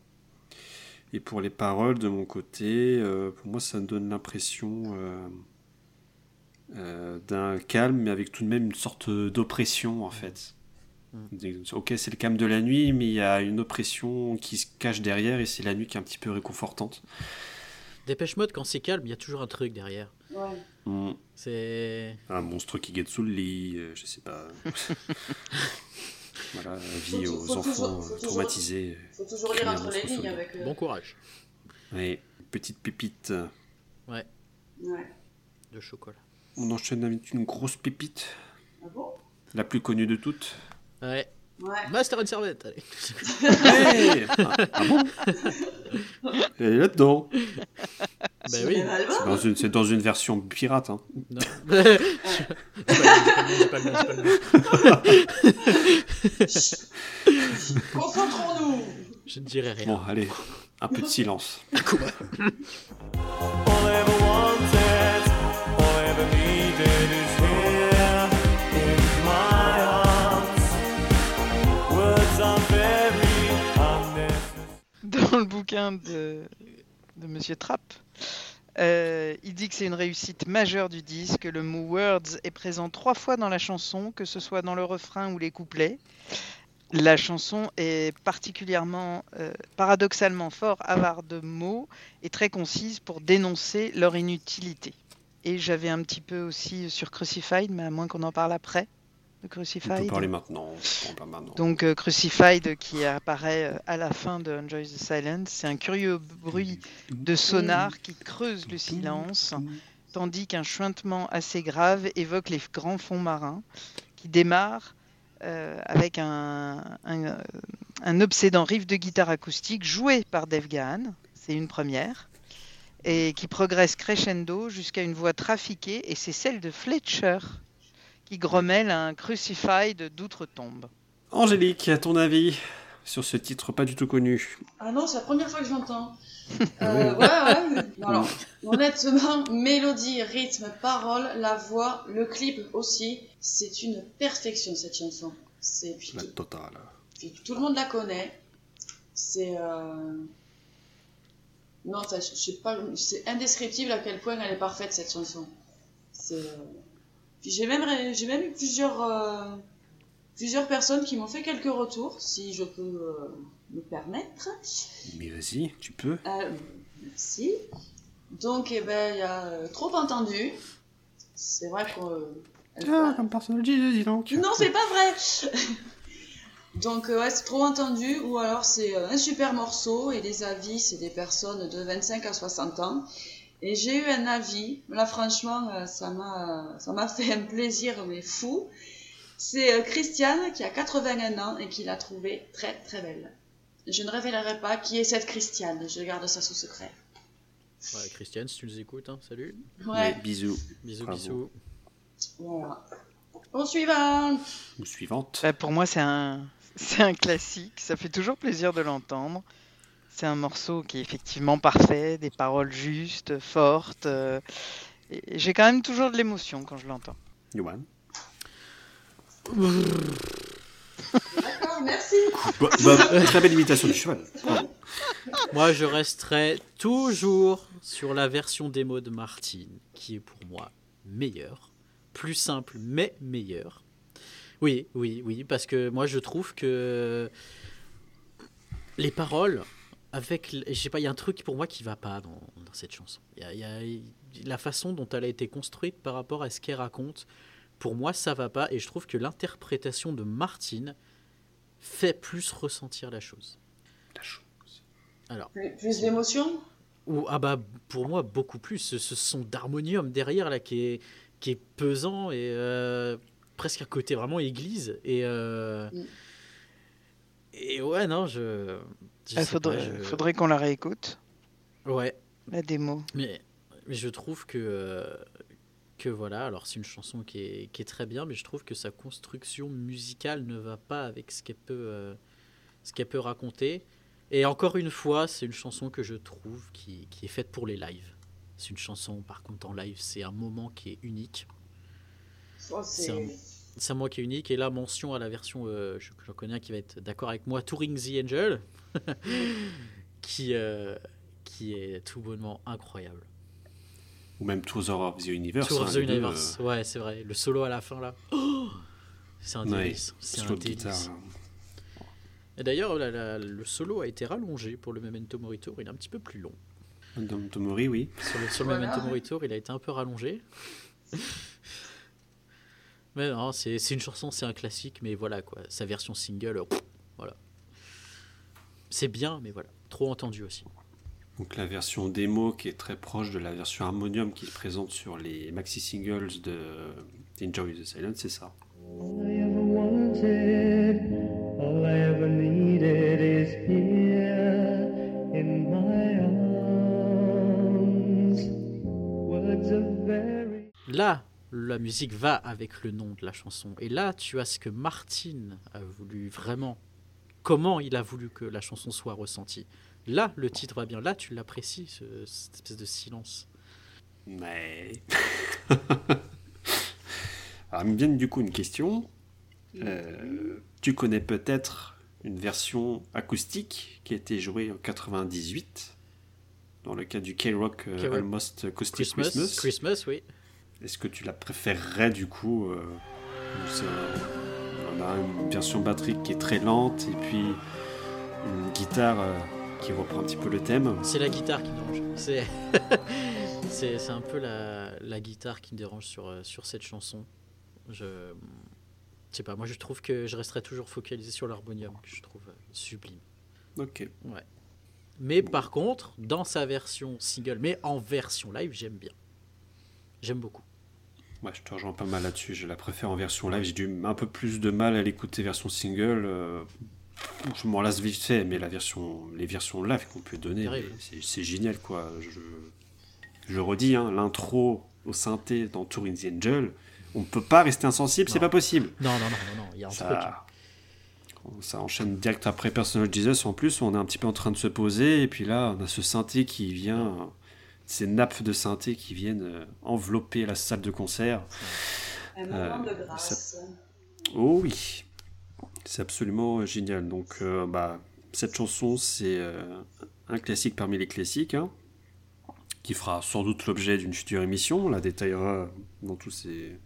Et pour les paroles, de mon côté, euh, pour moi, ça me donne l'impression euh, euh, d'un calme, mais avec tout de même une sorte d'oppression, en fait. Des- Ok, c'est le calme de la nuit, mais il y a une oppression qui se cache derrière, et c'est la nuit qui est un petit peu réconfortante. Dépêche mode, quand c'est calme, il y a toujours un truc derrière. Ouais. Hmm. C'est. Un monstre qui guette sous le lit, euh, je sais pas. voilà, Faut- aux faut enfants toujours- traumatisés. Faut toujours lire entre les lignes avec. euh, Bon courage. Ouais, petite pépite. Ouais. De chocolat. On enchaîne avec une grosse pépite. Ah bon? La plus connue de toutes. Ouais. Ouais. Master and Servette, allez. Hey ah, ah bon? Elle est là-dedans. Bah C'est oui. C'est dans une- C'est dans une version pirate. Hein. Non. Dis pas le nom, dis pas le nom, dis pas le nom. Concentrons-nous. Je ne dirai rien. Bon, allez, un peu de silence. All I dans le bouquin de, Monsieur Trapp. Euh, il dit que c'est une réussite majeure du disque. Le mot words est présent trois fois dans la chanson, que ce soit dans le refrain ou les couplets. La chanson est particulièrement, euh, paradoxalement fort avare de mots et très concise pour dénoncer leur inutilité. Et j'avais un petit peu aussi sur Crucified, mais à moins qu'on en parle après de On peut Crucified. parler maintenant. On parle maintenant. Donc euh, Crucified qui apparaît euh, à la fin de Enjoy the Silence, c'est un curieux bruit de sonar qui creuse le silence, tandis qu'un chuintement assez grave évoque les grands fonds marins, qui démarre euh, avec un, un, un obsédant riff de guitare acoustique joué par Dave Gahan, c'est une première, et qui progresse crescendo jusqu'à une voix trafiquée, et c'est celle de Fletcher qui grommelle un Crucified d'outre-tombe. Angélique, à ton avis sur ce titre pas du tout connu Ah non, c'est la première fois que je l'entends. Euh, ouais, ouais. Non, alors, honnêtement, mélodie, rythme, parole, la voix, le clip aussi, c'est une perfection cette chanson. C'est La tout, totale. tout le monde la connaît. C'est euh... non, ça, je je sais pas, c'est indescriptible à quel point elle est parfaite cette chanson. C'est euh, puis j'ai même ré- j'ai même eu plusieurs euh, plusieurs personnes qui m'ont fait quelques retours, si je peux euh, me permettre. Mais vas-y, tu peux. Euh, merci. Donc, eh ben, il y a euh, trop entendu. C'est vrai qu'on. euh, Ah, comme personne le dit, dis donc. Non, c'est pas vrai. Donc, euh, ouais, c'est trop entendu. Ou alors, c'est euh, un super morceau et les avis, c'est des personnes de 25 à 60 ans. Et j'ai eu un avis. Là, franchement, euh, ça m'a, ça m'a fait un plaisir, mais fou. C'est euh, Christiane qui a 81 ans et qui l'a trouvée très très belle. Je ne révélerai pas qui est cette Christiane. Je garde ça sous secret. Ouais, Christiane, si tu nous écoutes, hein, salut. Ouais. Bisous. Bisous, Bravo. bisous. Voilà. Au suivant. Ou suivante. Bah, pour moi, c'est un, c'est un classique. Ça fait toujours plaisir de l'entendre. C'est un morceau qui est effectivement parfait, des paroles justes, fortes. euh, et j'ai quand même toujours de l'émotion quand je l'entends. Yoann. D'accord, merci. Bah, bah, très belle imitation du cheval. Moi, je resterai toujours sur la version démo de Martine, qui est pour moi meilleure. Plus simple, mais meilleure. Oui, oui, oui, parce que moi, je trouve que les paroles, avec. Je sais pas, il y a un truc pour moi qui va pas dans, dans cette chanson. Il y a- il y a- la façon dont elle a été construite par rapport à ce qu'elle raconte, pour moi, ça va pas. Et je trouve que l'interprétation de Martine fait plus ressentir la chose. La chose. Alors. Plus, d'émotion? Ou, ah bah pour moi beaucoup plus ce, ce son d'harmonium derrière là qui est qui est pesant et euh, presque un côté vraiment église et euh, Mm. et ouais non je Il sais faudrait, pas, je- faudrait qu'on la réécoute, ouais. La démo. mais, mais je trouve que euh, que voilà alors c'est une chanson qui est, qui est très bien mais je trouve que sa construction musicale ne va pas avec ce qu'elle peut euh, ce qu'elle peut raconter. Et encore une fois c'est une chanson que je trouve qui, qui est faite pour les lives. C'est une chanson par contre en live c'est un moment qui est unique. Oh, C'est un- moment qui est unique. Et là mention à la version euh, je- j'en connais un qui va être d'accord avec moi Touring the Angel qui euh, qui est tout bonnement incroyable Ou même Tours of the Universe. Tour hein, of the Universe, ouais, c'est vrai. Le solo à la fin, là. Oh c'est un euh, ouais, délice. C'est un délice. Et d'ailleurs, la- la- le solo a été rallongé pour le Memento Mori Tour. Il est un petit peu plus long. Dom Tomori, oui. Sur le, sur le Voilà. Memento Mori Tour, il a été un peu rallongé. mais non, c'est c'est une chanson, c'est un classique, mais voilà, quoi. Sa version single, euh, voilà c'est bien, mais voilà, trop entendu aussi. Donc la version démo qui est très proche de la version harmonium qui se présente sur les maxi singles de Enjoy the Silence, c'est ça. Là, la musique va avec le nom de la chanson. Et là, tu as ce que Martine a voulu vraiment Comment il a voulu que la chanson soit ressentie. Là, le titre va bien. Là, tu l'apprécies, ce- cette espèce de silence. Mais. Alors, il me vient du coup une question. Euh, tu connais peut-être une version acoustique qui a été jouée en 98 dans le cadre du K-Rock euh, K-Rock. Almost Acoustic Christmas, Christmas. Christmas, oui. Est-ce que tu la préférerais du coup euh, une version batterie qui est très lente et puis une guitare euh, qui reprend un petit peu le thème. C'est la guitare qui me dérange. C'est c'est c'est un peu la, la guitare qui me dérange sur, euh, sur cette chanson. Je sais pas, moi je trouve que je resterai toujours focalisé sur l'harmonium, que je trouve euh, sublime. Ok. Mais par contre, dans sa version single, mais en version live, j'aime bien. J'aime beaucoup. Ouais, je te rejoins pas mal là-dessus. Je la préfère en version live. J'ai du un peu plus de mal à l'écouter version single. euh, je m'en lasse vite fait, mais la version, les versions live qu'on peut donner, c'est génial quoi. Je, je redis, hein, l'intro au synthé dans Touring the Angel, on ne peut pas rester insensible, c'est pas possible. Non, non, non, non, non, il y a un truc. Ça, ça enchaîne direct après Personal Jesus. En plus, on est un petit peu en train de se poser, et puis là, on a ce synthé qui vient, ces nappes de synthé qui viennent euh, envelopper la salle de concert. Un Euh, moment de grâce. Oh oui, c'est absolument euh, génial. Donc, euh, bah, cette chanson, c'est euh, un classique parmi les classiques, hein, qui fera sans doute l'objet d'une future émission. On la détaillera dans tous ses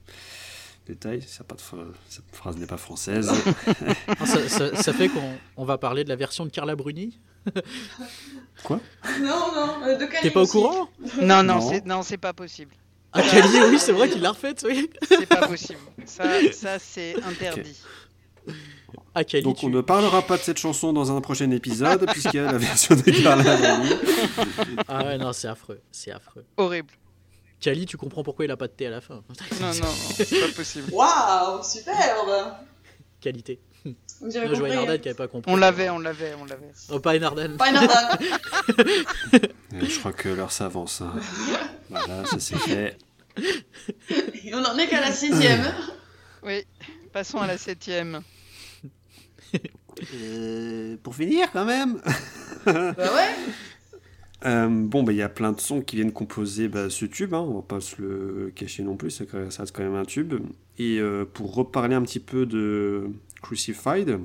détails. Ça pas de phr- Cette phrase n'est pas française. Ah, ça, ça- ça fait qu'on on va parler de la version de Carla Bruni? Quoi? Non, non, euh, de quelle T'es pas au courant? Non, non, Non. c'est non, c'est pas possible. Ah, Calier, oui, c'est vrai qu'il l'a refaite, oui. C'est pas possible. Ça, ça c'est interdit. Ah, Cali, Donc, tu- on ne parlera pas de cette chanson dans un prochain épisode, puisqu'il y a la version de Carla Bruni. Ah ouais, non, c'est affreux, c'est affreux. Horrible. Cali, tu comprends pourquoi il a pas de thé à la fin. Non, non, non, c'est pas possible. Waouh, superbe Qualité. Vous avez Bien joué compris hein. Nardan qui avait pas compris. On l'avait, on l'avait, on l'avait. Oh, pas Nardan. Pas. Euh, Je crois que l'heure s'avance. hein. Voilà, ça c'est fait. Et on en est qu'à la sixième. Oui, passons à la septième. Euh, pour finir, quand même. bah ouais. Euh, bon, bah, il y a plein de sons qui viennent composer bah, ce tube, hein, on va pas se le cacher non plus, ça, ça reste quand même un tube. Et euh, pour reparler un petit peu de Crucified,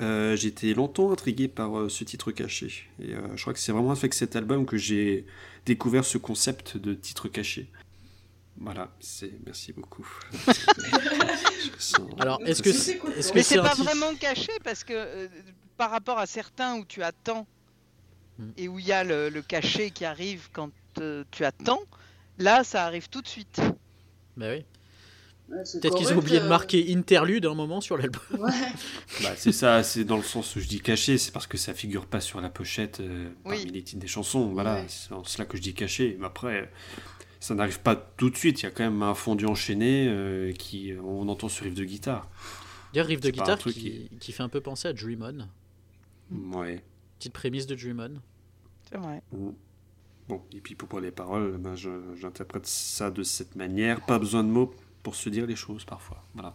euh, j'étais longtemps intrigué par euh, ce titre caché. Et euh, je crois que c'est vraiment avec cet album que j'ai découvert ce concept de titre caché. Voilà, c'est merci beaucoup. Sens- Alors, est-ce que c'est que Mais c'est pas titre vraiment caché parce que euh, par rapport à certains où tu attends Hmm. et où il y a le, le cachet qui arrive quand euh, tu attends, là ça arrive tout de suite. Bah oui. Ouais, Peut-être qu'ils ont oublié de euh, marquer interlude un moment sur l'album. Ouais. Bah, c'est ça, c'est dans le sens où je dis caché, c'est parce que ça figure pas sur la pochette euh, Oui. parmi les titres des chansons. Voilà, Ouais. c'est en cela que je dis caché. Mais après, ça n'arrive pas tout de suite. Il y a quand même un fondu enchaîné euh, qui on entend sur riff de guitare. D'ailleurs, riff de guitare qui, qui fait un peu penser à Dream On. Ouais. Petite prémisse de Dream On. C'est vrai. Bon, et puis pour les paroles, ben, j'interprète ça de cette manière. Pas besoin de mots pour se dire les choses parfois. Voilà.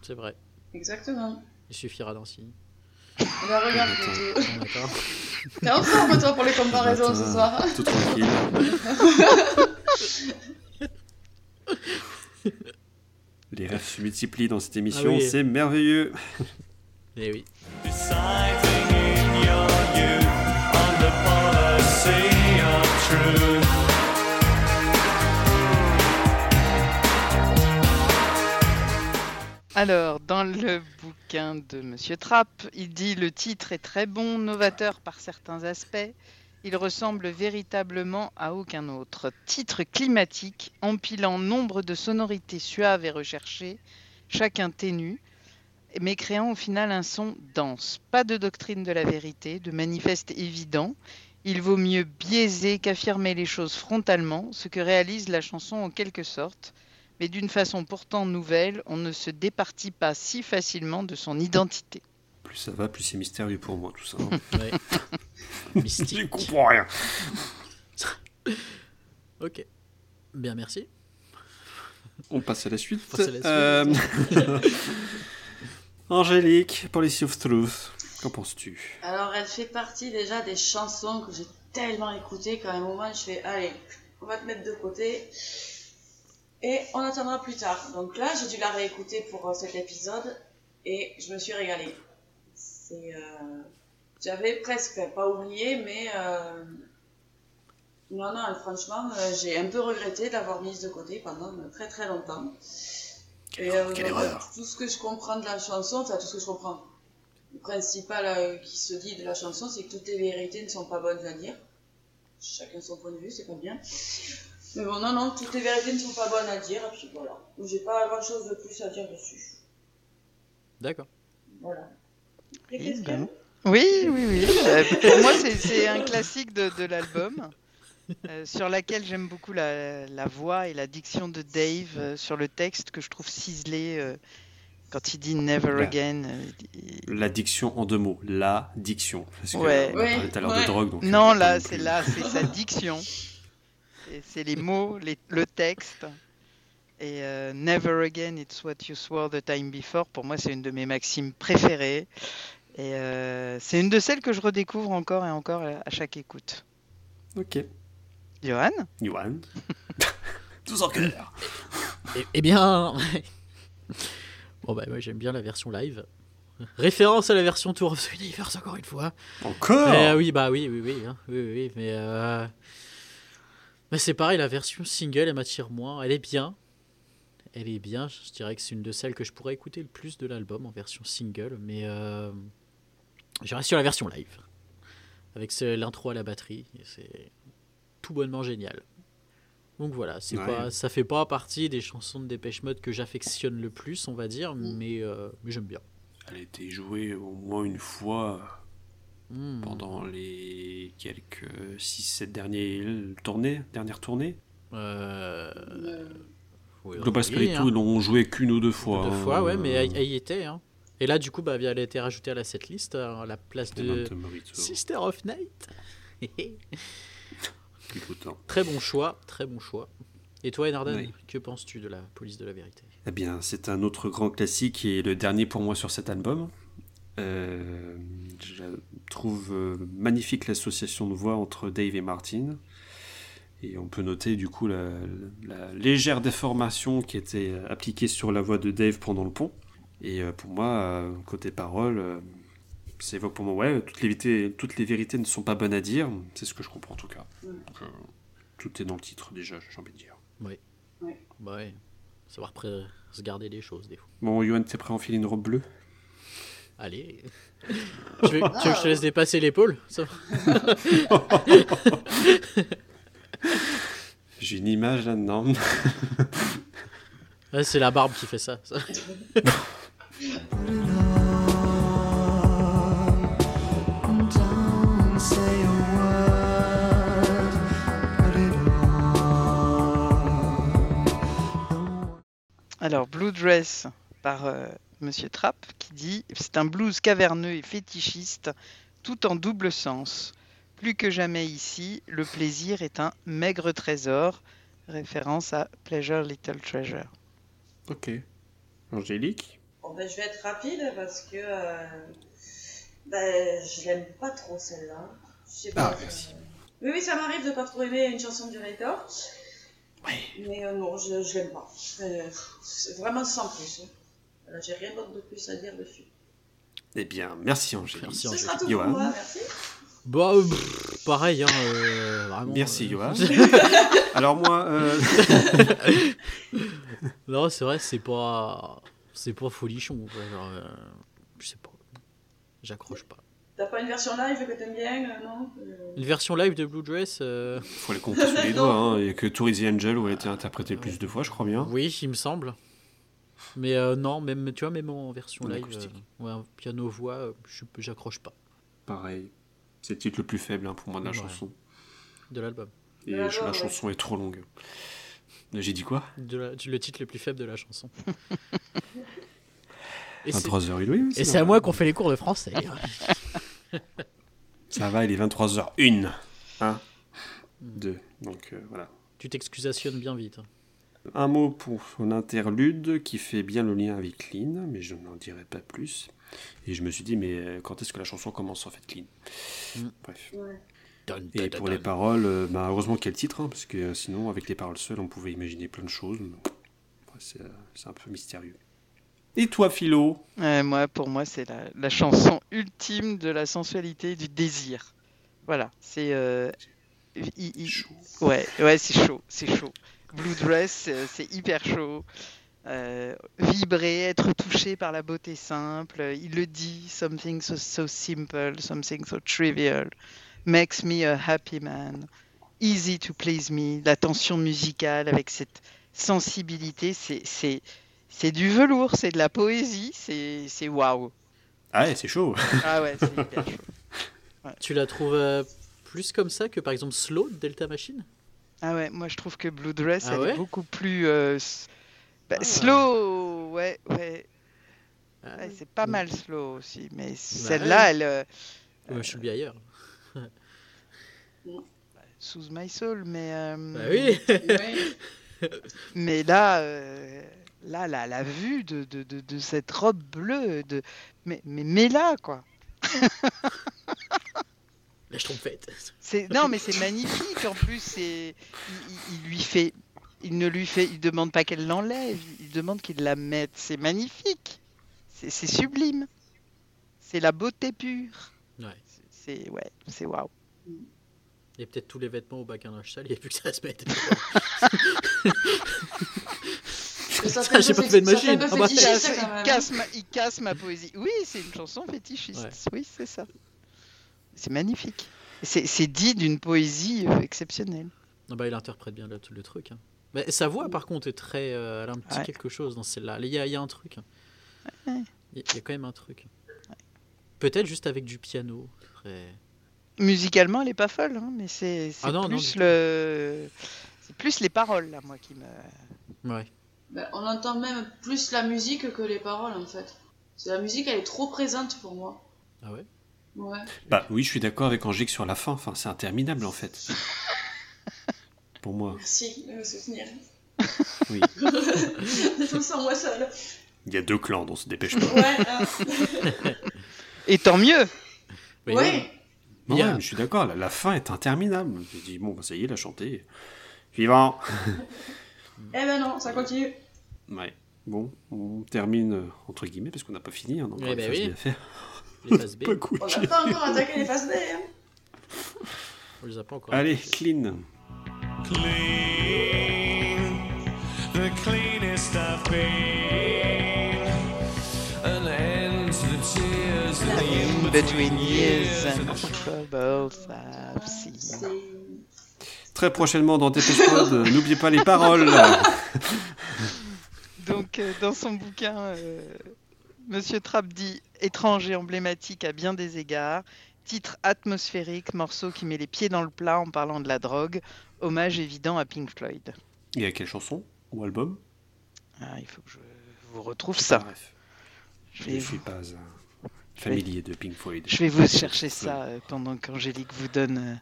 C'est vrai. Exactement. Il suffira d'un signe. Ben, regarde, t'es- en forme toi pour les comparaisons ce soir. Tout tranquille. les rêves se multiplient dans cette émission, Ah oui. c'est merveilleux. Eh oui. Deciding in your youth on the policy of truth. Alors, dans le bouquin de Monsieur Trapp, il dit le titre est très bon, novateur par certains aspects. Il ressemble véritablement à aucun autre. Titre climatique, empilant nombre de sonorités suaves et recherchées, chacun ténu, mais créant au final un son dense. Pas de doctrine de la vérité, de manifeste évident. Il vaut mieux biaiser qu'affirmer les choses frontalement, ce que réalise la chanson en quelque sorte mais d'une façon pourtant nouvelle, on ne se départit pas si facilement de son identité. Plus ça va, plus c'est mystérieux pour moi tout ça. hein. Ouais. Je Mystique. comprends rien. Ok. Bien, merci. On passe à la suite. passe à la suite. Euh, Angélique, Policy of Truth, qu'en penses-tu? Alors, elle fait partie déjà des chansons que j'ai tellement écoutées qu'à un moment, je fais Allez, on va te mettre de côté. Et on attendra plus tard. Donc là, j'ai dû la réécouter pour euh, cet épisode et je me suis régalée. C'est. euh, J'avais presque, pas oublié, mais. euh, Non, non, franchement, euh, j'ai un peu regretté de l'avoir mise de côté pendant très très longtemps. Et euh, quelle en fait, erreur. tout ce que je comprends de la chanson, enfin tout ce que je comprends, le principal euh, qui se dit de la chanson, c'est que toutes les vérités ne sont pas bonnes à dire. Chacun son point de vue, c'est pas bien. Mais bon, non, non, toutes les vérités ne sont pas bonnes à dire, et puis voilà. J'ai pas grand chose de plus à dire dessus. D'accord. Voilà. Et Oui, qu'est-ce ben. Oui, oui, oui. Euh, pour moi, c'est- un classique de, de l'album, euh, sur laquelle j'aime beaucoup la, la voix et la diction de Dave euh, sur le texte que je trouve ciselé euh, quand il dit Never again. euh, il- L'addiction en deux mots. La diction. Parce que Ouais. on a parlé tout à l'heure ouais. de drogue. Donc Non, euh, là, c'est là, c'est sa diction. C'est les mots, les- le texte. Et euh, Never again, it's what you swore the time before. Pour moi, c'est une de mes maximes préférées. Et euh, c'est une de celles que je redécouvre encore et encore à chaque écoute. Ok. Johan? Yuan. Tous en cœur. Eh, eh bien. bon, bah, moi j'aime bien la version live. Référence à la version Tour of the Universe, encore une fois. Encore? Euh, oui, bah oui, oui, oui, hein, oui, oui, oui, mais, euh, mais c'est pareil, la version single, elle m'attire moins. Elle est bien, elle est bien. Je dirais que c'est une de celles que je pourrais écouter le plus de l'album en version single, mais euh, je reste sur la version live, avec l'intro à la batterie. C'est tout bonnement génial. Donc voilà, c'est Ouais. pas, ça fait pas partie des chansons de Dépêche Mode que j'affectionne le plus, on va dire, mais, euh, mais j'aime bien. Elle a été jouée au moins une fois Hmm. pendant les quelques 6-7 dernières tournées. Dernières tournées. Euh, Euh, oui, Global Spirit hein. 2 l'ont joué qu'une ou deux fois. Deux hein. fois, ouais, mais elle, elle y était. Hein. Et là, du coup, bah, elle a été rajoutée à la setlist à la place de. Sister of Night. Hein. très bon choix, très bon choix. Et toi, Enardan, Oui. que penses-tu de la police de la vérité? Eh bien, c'est un autre grand classique et le dernier pour moi sur cet album. Euh, je trouve euh, magnifique l'association de voix entre Dave et Martin. Et on peut noter du coup la, la légère déformation qui était appliquée sur la voix de Dave pendant le pont. Et euh, pour moi, côté parole, ça évoque pour moi, ouais, toutes les, vérités, toutes les vérités ne sont pas bonnes à dire. C'est ce que je comprends en tout cas. Donc, euh, tout est dans le titre déjà, j'ai envie de dire. Bah ouais, savoir se garder des choses, des fois. Bon, Yoann, t'es prêt à enfiler une robe bleue? Allez. tu, veux, tu veux que je te laisse dépasser l'épaule J'ai une image là-dedans. Ouais, C'est la barbe qui fait ça. Alors, Blue Dress par euh, Monsieur Trapp qui dit C'est un blues caverneux et fétichiste, tout en double sens. Plus que jamais ici, le plaisir est un maigre trésor. Référence à Pleasure Little Treasure. Ok. Angélique? Bon, ben, je vais être rapide parce que euh, ben, je l'aime pas trop celle-là. Je sais pas. Ah, euh, merci. Oui, oui, ça m'arrive de pas trop aimer une chanson du Rator. Mais euh, non, je, je l'aime pas. Euh, c'est vraiment sans plus. hein. Voilà, J'ai rien d'autre de plus à dire dessus. Eh bien, merci Angélique. Merci, Ce Angélique. sera tout Johan. pour moi, merci. Bah, euh, pff, pareil, hein, euh, vraiment. Merci euh, Johan. Alors moi, euh, Non, c'est vrai, c'est pas. C'est pas folichon. quoi, genre, euh, je sais pas. J'accroche pas. T'as pas une version live que t'aimes bien, euh, non Euh, Une version live de Blue Dress euh, faut les compter sous les doigts. hein. Il n'y a que Tour is the Angel où elle a été interprétée plus de fois, je crois bien. Oui, il me semble. Mais euh, non, même, tu vois, même en version En live, euh, ouais, piano-voix, euh, je- j'accroche pas Pareil. C'est le titre le plus faible hein, pour moi de la Ouais. chanson. de l'album. Et la ouais. chanson est trop longue. J'ai dit quoi? De la- le titre le plus faible de la chanson. Et c'est- 23h, oui, oui. et c'est à moi qu'on fait les cours de français. Ça va, il est 23h01. 1, 2. Donc euh, voilà. tu t'excusationnes bien vite. hein. Un mot pour son interlude qui fait bien le lien avec Clean, mais je n'en dirai pas plus. Et je me suis dit, mais euh, quand est-ce que la chanson commence en fait, Clean? Mm. Bref. Ouais. Et pour les paroles, euh, bah, heureusement qu'il y a le titre, hein, parce que euh, sinon, avec les paroles seules, on pouvait imaginer plein de choses. c'est c'est un peu mystérieux. Et toi, Philo? Moi, pour moi, c'est la, la chanson ultime de la sensualité et du désir. Voilà, c'est. euh, il- il- Chaud. Ouais, ouais, c'est chaud, c'est chaud. Blue Dress, euh, c'est hyper chaud. Euh, vibrer, être touché par la beauté simple. Il le dit, something so, so simple, something so trivial, makes me a happy man, easy to please me. La tension musicale avec cette sensibilité, c'est, c'est, c'est du velours, c'est de la poésie, c'est, c'est waouh. Ah ouais, c'est chaud. Ah ouais, c'est hyper chaud. Tu la trouves euh, plus comme ça que par exemple Slow de Delta Machine? Ah ouais, moi je trouve que Blue Dress, Ah elle ouais est beaucoup plus euh, bah, Ah. slow. Ouais, ouais, Ah, ouais, c'est pas mal slow aussi, mais Bah celle-là, elle euh, je suis bien ailleurs. sous my soul, mais euh, Bah oui mais là, euh, là, la, la vue de, de, de, de cette robe bleue, de mais mais, mais là quoi. La trompette. C'est non, mais c'est magnifique en plus. C'est il, il- il lui fait, il ne lui fait, il demande pas qu'elle l'enlève, il demande qu'il la mette. C'est magnifique. C'est c'est sublime. C'est la beauté pure. Ouais. C'est ouais, c'est waouh. Il y a peut-être tous les vêtements au bac à linge sale, il n'y a plus que ça à se mettre. Ça j'ai pas fait de machine. Ah bah, Il casse, il ma, il casse ma poésie. Oui, c'est une chanson fétichiste. Ouais. Oui, c'est ça. C'est magnifique. C'est dit d'une poésie euh, exceptionnelle. Non, bah, il interprète bien le, le truc. hein. Mais sa voix, par contre, est très. euh, elle a un petit Ouais. quelque chose dans celle-là. Il y a, il y a un truc. Ouais. Il y, a- il y a quand même un truc. Peut-être juste avec du piano. Très- Musicalement, elle est pas folle, hein, mais c'est c'est Ah non, plus le, c'est plus les paroles là, moi qui me. Ouais. Ben, on entend même plus la musique que les paroles en fait. C'est la musique, elle est trop présente pour moi. Ah ouais? Ouais. Bah oui, je suis d'accord avec Angélique sur la fin. Enfin, c'est interminable en fait. Pour moi, Merci de me soutenir. oui. Je me sens moi seule. Il y a deux clans, on se dépêche pas. Ouais. hein. Et tant mieux. Mais ouais. Non, ouais, mais je suis d'accord, la, la fin est interminable. J'ai dit, bon, bah, ça y est, il a chanté. Suivant. Eh ben non, ça continue. Ouais. Bon, on termine euh, entre guillemets parce qu'on n'a pas fini. Hein, donc Eh on a ben oui. faire. Les phases B, Pas cool. On n'a pas encore attaqué les phases B. Hein. on les a pas encore. Allez, clean. clean, the cleanest I've been. An end to the tears that In between years and troubles I've seen. C'est. Très prochainement dans Dépêche Mode, n'oubliez pas les paroles. Donc, euh, dans son bouquin, euh, Monsieur Trapp dit étrange et emblématique à bien des égards. Titre atmosphérique, morceau qui met les pieds dans le plat en parlant de la drogue. Hommage évident à Pink Floyd. Et à quelle chanson ou album? Ah, il faut que je vous retrouve ça. Bref, Je ne suis vous, pas un familier de Pink Floyd. je vais vous chercher ça euh, pendant qu'Angélique vous donne euh,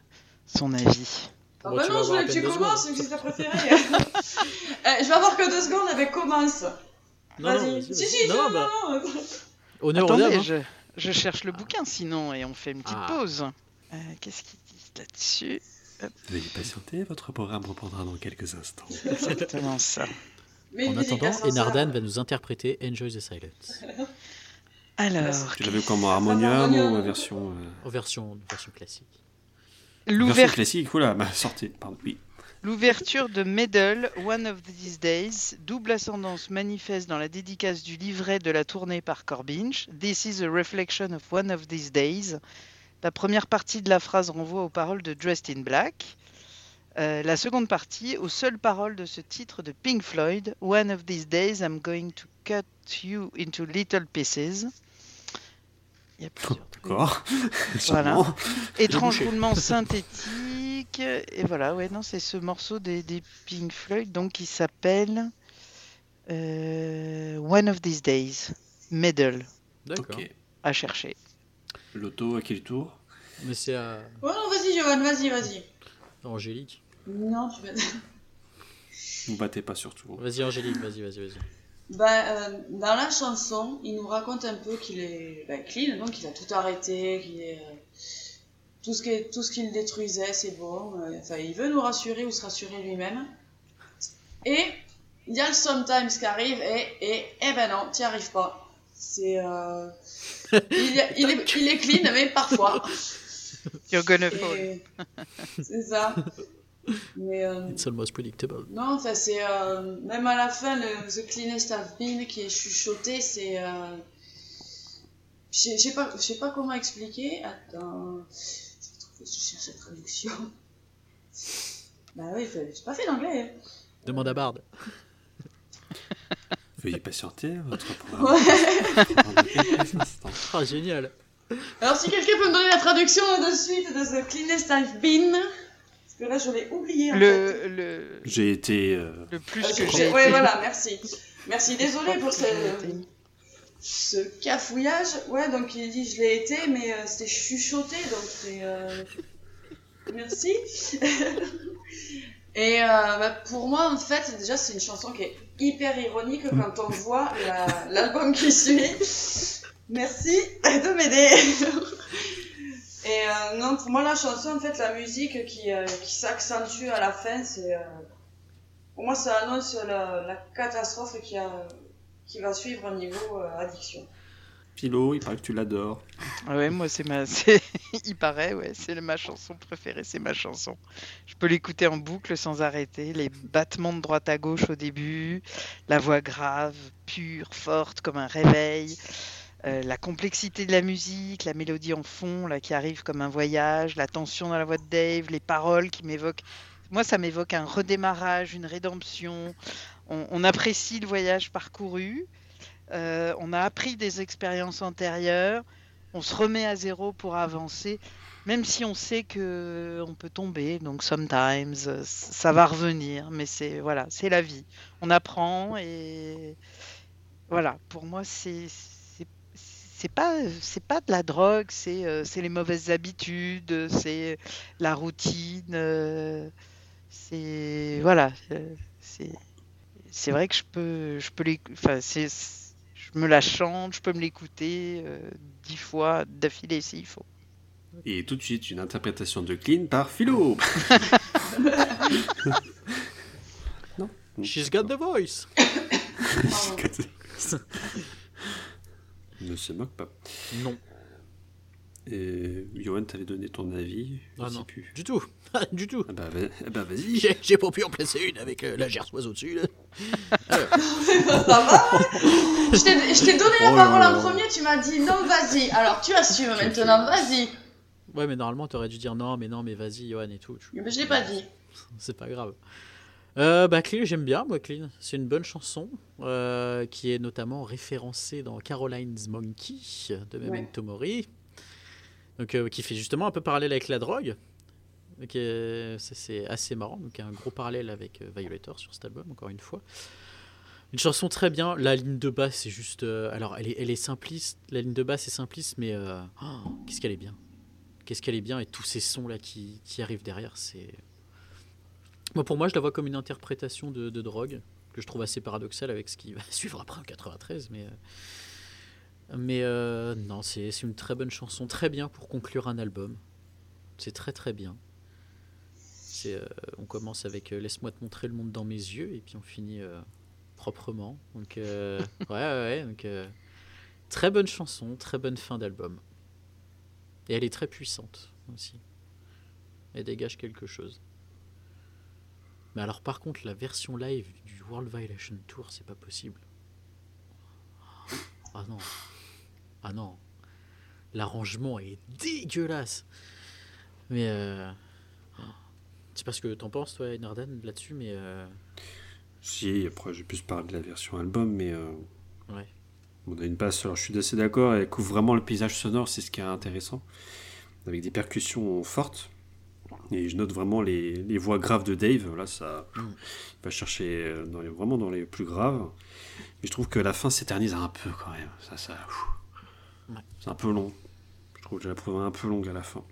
son avis. Ah bah non, je à que tu commences, c'est ta préférée. Je vais avoir que deux secondes avec commence. Non, non, Si, si, non, non, non, bah, non, non. honneur Attendez, hein. je, je cherche le bouquin sinon et on fait une petite Ah. pause. Euh, Qu'est-ce qu'ils disent là-dessus? Veuillez patienter, votre programme reprendra dans quelques instants. Exactement ça. Mais En attendant, Enardan va nous interpréter Enjoy the Silence. Alors, Tu l'avais comment Harmonium Harmonium. ou en version, euh, En version, version classique. version l'ouver- classique Oula, bah, sortez. Pardon, oui. L'ouverture de Medal, One of These Days, double ascendance manifeste dans la dédicace du livret de la tournée par Corbinch. This is a reflection of One of These Days. La première partie de la phrase renvoie aux paroles de Dressed in Black. Euh, la seconde partie aux seules paroles de ce titre de Pink Floyd, One of these days I'm going to cut you into little pieces. Il y a plusieurs. D'accord. Voilà. Étrange roulement synthétique. Et voilà, ouais, non, c'est ce morceau des, des Pink Floyd donc qui s'appelle euh, One of These Days. Medal D'accord. À chercher. L'auto à quel tour? Mais c'est à Oh non, vas-y, Johan, vas-y, vas-y. Angélique. Non, tu vas. Vous battez pas surtout. Vas-y, Angélique, vas-y, vas-y, vas-y. Ben, euh, dans la chanson, il nous raconte un peu qu'il est ben, clean, donc il a tout arrêté, qu'il est euh, tout ce qui tout ce qu'il détruisait, c'est bon. euh, Enfin, il veut nous rassurer ou se rassurer lui-même. Et il y a le sometimes qui arrive et et eh ben non, t'y arrives pas. C'est euh, il, est- il est il est clean, mais parfois. You're gonna fall. C'est ça. Mais euh, It's almost predictable. non, enfin, c'est. euh, même à la fin, le The Cleanest I've Been qui est chuchoté, c'est. euh, je sais- je sais pas, je sais pas comment expliquer. Attends. Je cherche la traduction. Bah oui, j'ai pas fait d'anglais. hein. Demande à Bard. Veuillez patienter, votre programme. Ouais. Ah, génial. Alors, si quelqu'un peut me donner la traduction de suite de The Cleanest I've Been. Parce que là, je l'ai oublié. En fait. Le, le, J'ai été. euh, le plus Euh, que j'ai- Ouais, voilà, merci. Merci, désolé pour que ce, cafouillage. Ouais, donc il dit je l'ai été, mais euh, c'était chuchoté, donc c'est. euh, Merci. Et euh, bah, pour moi, en fait, déjà, c'est une chanson qui est hyper ironique quand on voit la- l'album qui suit. Merci de m'aider. Et euh, non, pour moi, la chanson, en fait, la musique qui, euh, qui s'accentue à la fin, c'est. pour moi, ça annonce la, la catastrophe qui, a, qui va suivre au niveau euh, addiction. Philo, il paraît que tu l'adores. Ah Ouais, moi, c'est ma. c'est- Il paraît, ouais, c'est ma chanson préférée, c'est ma chanson. Je peux l'écouter en boucle sans arrêter. Les battements de droite à gauche au début, la voix grave, pure, forte, comme un réveil. euh, la complexité de la musique, la mélodie en fond, là, qui arrive comme un voyage, la tension dans la voix de Dave, les paroles qui m'évoquent. Moi, ça m'évoque un redémarrage, une rédemption. On, apprécie le voyage parcouru. euh, on a appris des expériences antérieures on se remet à zéro pour avancer, même si on sait que on peut tomber. Donc sometimes, ça va revenir, mais c'est voilà, c'est la vie. On apprend et voilà. Pour moi, c'est c'est- pas c'est pas de la drogue, c'est euh, les mauvaises habitudes, c'est la routine, euh, c'est voilà. euh, C'est c'est vrai que je peux je peux les enfin c'est je me la chante, je peux me l'écouter euh, dix fois d'affilée s'il faut. Et tout de suite, une interprétation de Clean par Philo. non She's got the voice. ne se moque pas. Non, Et Johan, t'avais donné ton avis Je Ah sais non. plus. du tout. du tout. Ah bah, va- ah bah, vas-y. J'ai j'ai pas pu en placer une avec euh, la gersoise au-dessus. là. Ça va Je t'ai- je t'ai donné la Oh là parole là. en premier, tu m'as dit non, vas-y. Alors tu assumes maintenant, vas-y. Ouais, mais normalement, t'aurais dû dire non, mais non, mais vas-y, Johan et tout. Mais je l'ai pas dit. C'est pas grave. Euh, bah, Clean, j'aime bien, moi, Clean. C'est une bonne chanson euh, qui est notamment référencée dans Caroline's Monkey de Memento Mori. Donc, euh, qui fait justement un peu parallèle avec la drogue. Euh, c'est assez marrant. Donc, un gros parallèle avec euh, Violator sur cet album, encore une fois. Une chanson très bien. La ligne de basse, c'est juste. alors, elle est, elle est simpliste. La ligne de basse est simpliste, mais oh, qu'est-ce qu'elle est bien. Qu'est-ce qu'elle est bien. Et tous ces sons-là qui, qui arrivent derrière, c'est. Moi, pour moi, je la vois comme une interprétation de, drogue, que je trouve assez paradoxale avec ce qui va suivre après en 93. Mais, mais euh, non, c'est une très bonne chanson, très bien pour conclure un album. C'est très très bien. Euh, on commence avec euh, Laisse-moi te montrer le monde dans mes yeux, et puis on finit proprement. Donc, ouais, ouais, ouais, donc, très bonne chanson, très bonne fin d'album. Et elle est très puissante aussi. Elle dégage quelque chose. Mais alors par contre, la version live du World Violation Tour, c'est pas possible. Ah non. Ah non. L'arrangement est dégueulasse. Mais euh... Je sais pas ce que t'en penses, toi, Nardan, là-dessus, mais... euh, Si, après, j'ai plus parlé de la version album, mais. euh, Ouais. On a une basse, alors je suis assez d'accord, elle couvre vraiment le paysage sonore, c'est ce qui est intéressant, avec des percussions fortes. Et je note vraiment les, les voix graves de Dave, là ça Mm. il va chercher dans les- vraiment dans les plus graves. Mais je trouve que la fin s'éternise un peu quand même. Ça, ça. Ouais. C'est un peu long. Je trouve que je la trouve un peu longue à la fin.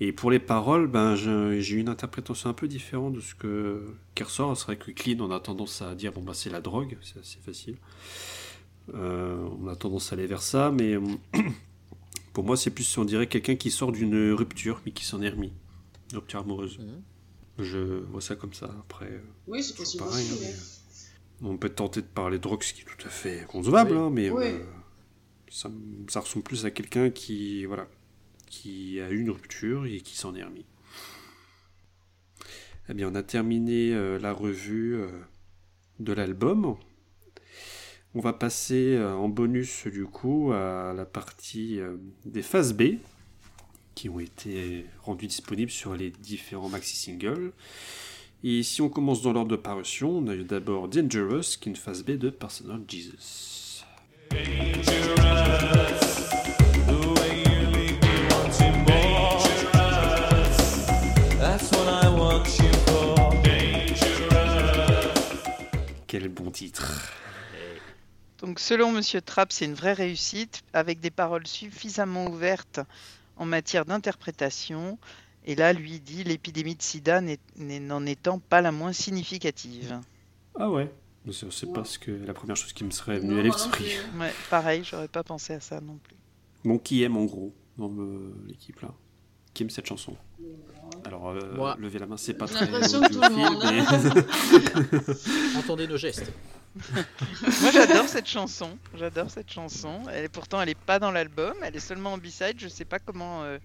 Et pour les paroles, ben, j'ai eu une interprétation un peu différente de ce que qui ressort. C'est vrai que Clean, on a tendance à dire bon bah c'est la drogue, c'est assez facile. Euh, on a tendance à aller vers ça, mais pour moi c'est plus on dirait quelqu'un qui sort d'une rupture mais qui s'en est remis, une rupture amoureuse. Mhm. Je vois ça comme ça. Après, euh, Oui, c'est possible pareil. aussi. hein, mais on peut tenter de parler de drogue, ce qui est tout à fait concevable, Oui. hein, mais Oui. euh, ça, ressemble plus à quelqu'un qui voilà qui a eu une rupture et qui s'en est remis. Eh bien, on a terminé euh, la revue euh, de l'album. On va passer euh, en bonus du coup à la partie des phases B qui ont été rendues disponibles sur les différents maxi-singles. Et si on commence dans l'ordre de parution, on a eu d'abord Dangerous, qui est une phase B de Personal Jesus. That's Quel bon titre. Donc selon Monsieur Trapp, c'est une vraie réussite, avec des paroles suffisamment ouvertes en matière d'interprétation. Et là, lui dit l'épidémie de sida n'en étant pas la moins significative. Ah ouais C'est c'est pas ce que, la première chose qui me serait venue à l'esprit. Ouais, pareil, j'aurais pas pensé à ça non plus. Bon, qui aime en gros dans l'équipe là Qui aime cette chanson Alors, euh, Moi. levez la main, c'est pas très mais- Entendez nos gestes. Moi, j'adore cette chanson. J'adore cette chanson. Elle pourtant, elle est pas dans l'album. Elle est seulement en B-side. Je sais pas comment euh,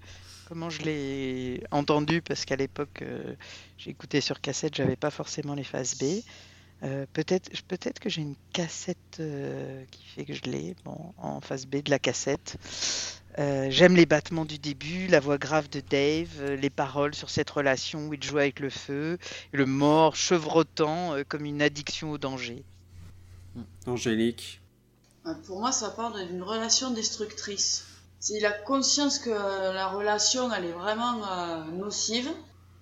comment je l'ai entendue parce qu'à l'époque, euh, j'écoutais sur cassette. J'avais pas forcément les phases B. Euh, peut-être peut-être que j'ai une cassette euh, qui fait que je l'ai bon, en phase B de la cassette. Euh, J'aime les battements du début, la voix grave de Dave, euh, les paroles sur cette relation où il joue avec le feu, et le mort chevrotant euh, comme une addiction au danger. Angélique. Pour moi, ça parle d'une relation destructrice. S'il a conscience que la relation, elle est vraiment euh, nocive,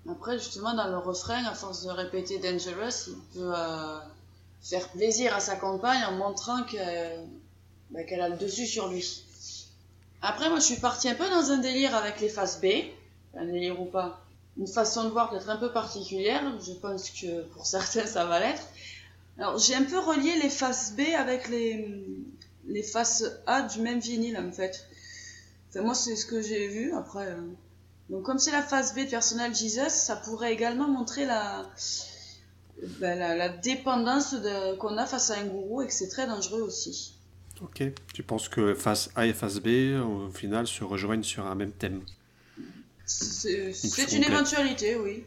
après, justement, dans le refrain, à force de répéter Dangerous, il peut euh, faire plaisir à sa compagne en montrant bah, qu'elle a le dessus sur lui. Après, moi, je suis partie un peu dans un délire avec les faces B, un délire ou pas, une façon de voir peut-être un peu particulière, je pense que pour certains, ça va l'être. Alors, j'ai un peu relié les faces B avec les, faces A du même vinyle, en fait. Enfin, moi, c'est ce que j'ai vu, après... euh. Donc, comme c'est la face B de Personal Jesus, ça pourrait également montrer la, ben, dépendance qu'on a face à un gourou et que c'est très dangereux aussi. Ok. Tu penses que face A et face B, au final, se rejoignent sur un même thème C'est une éventualité, oui.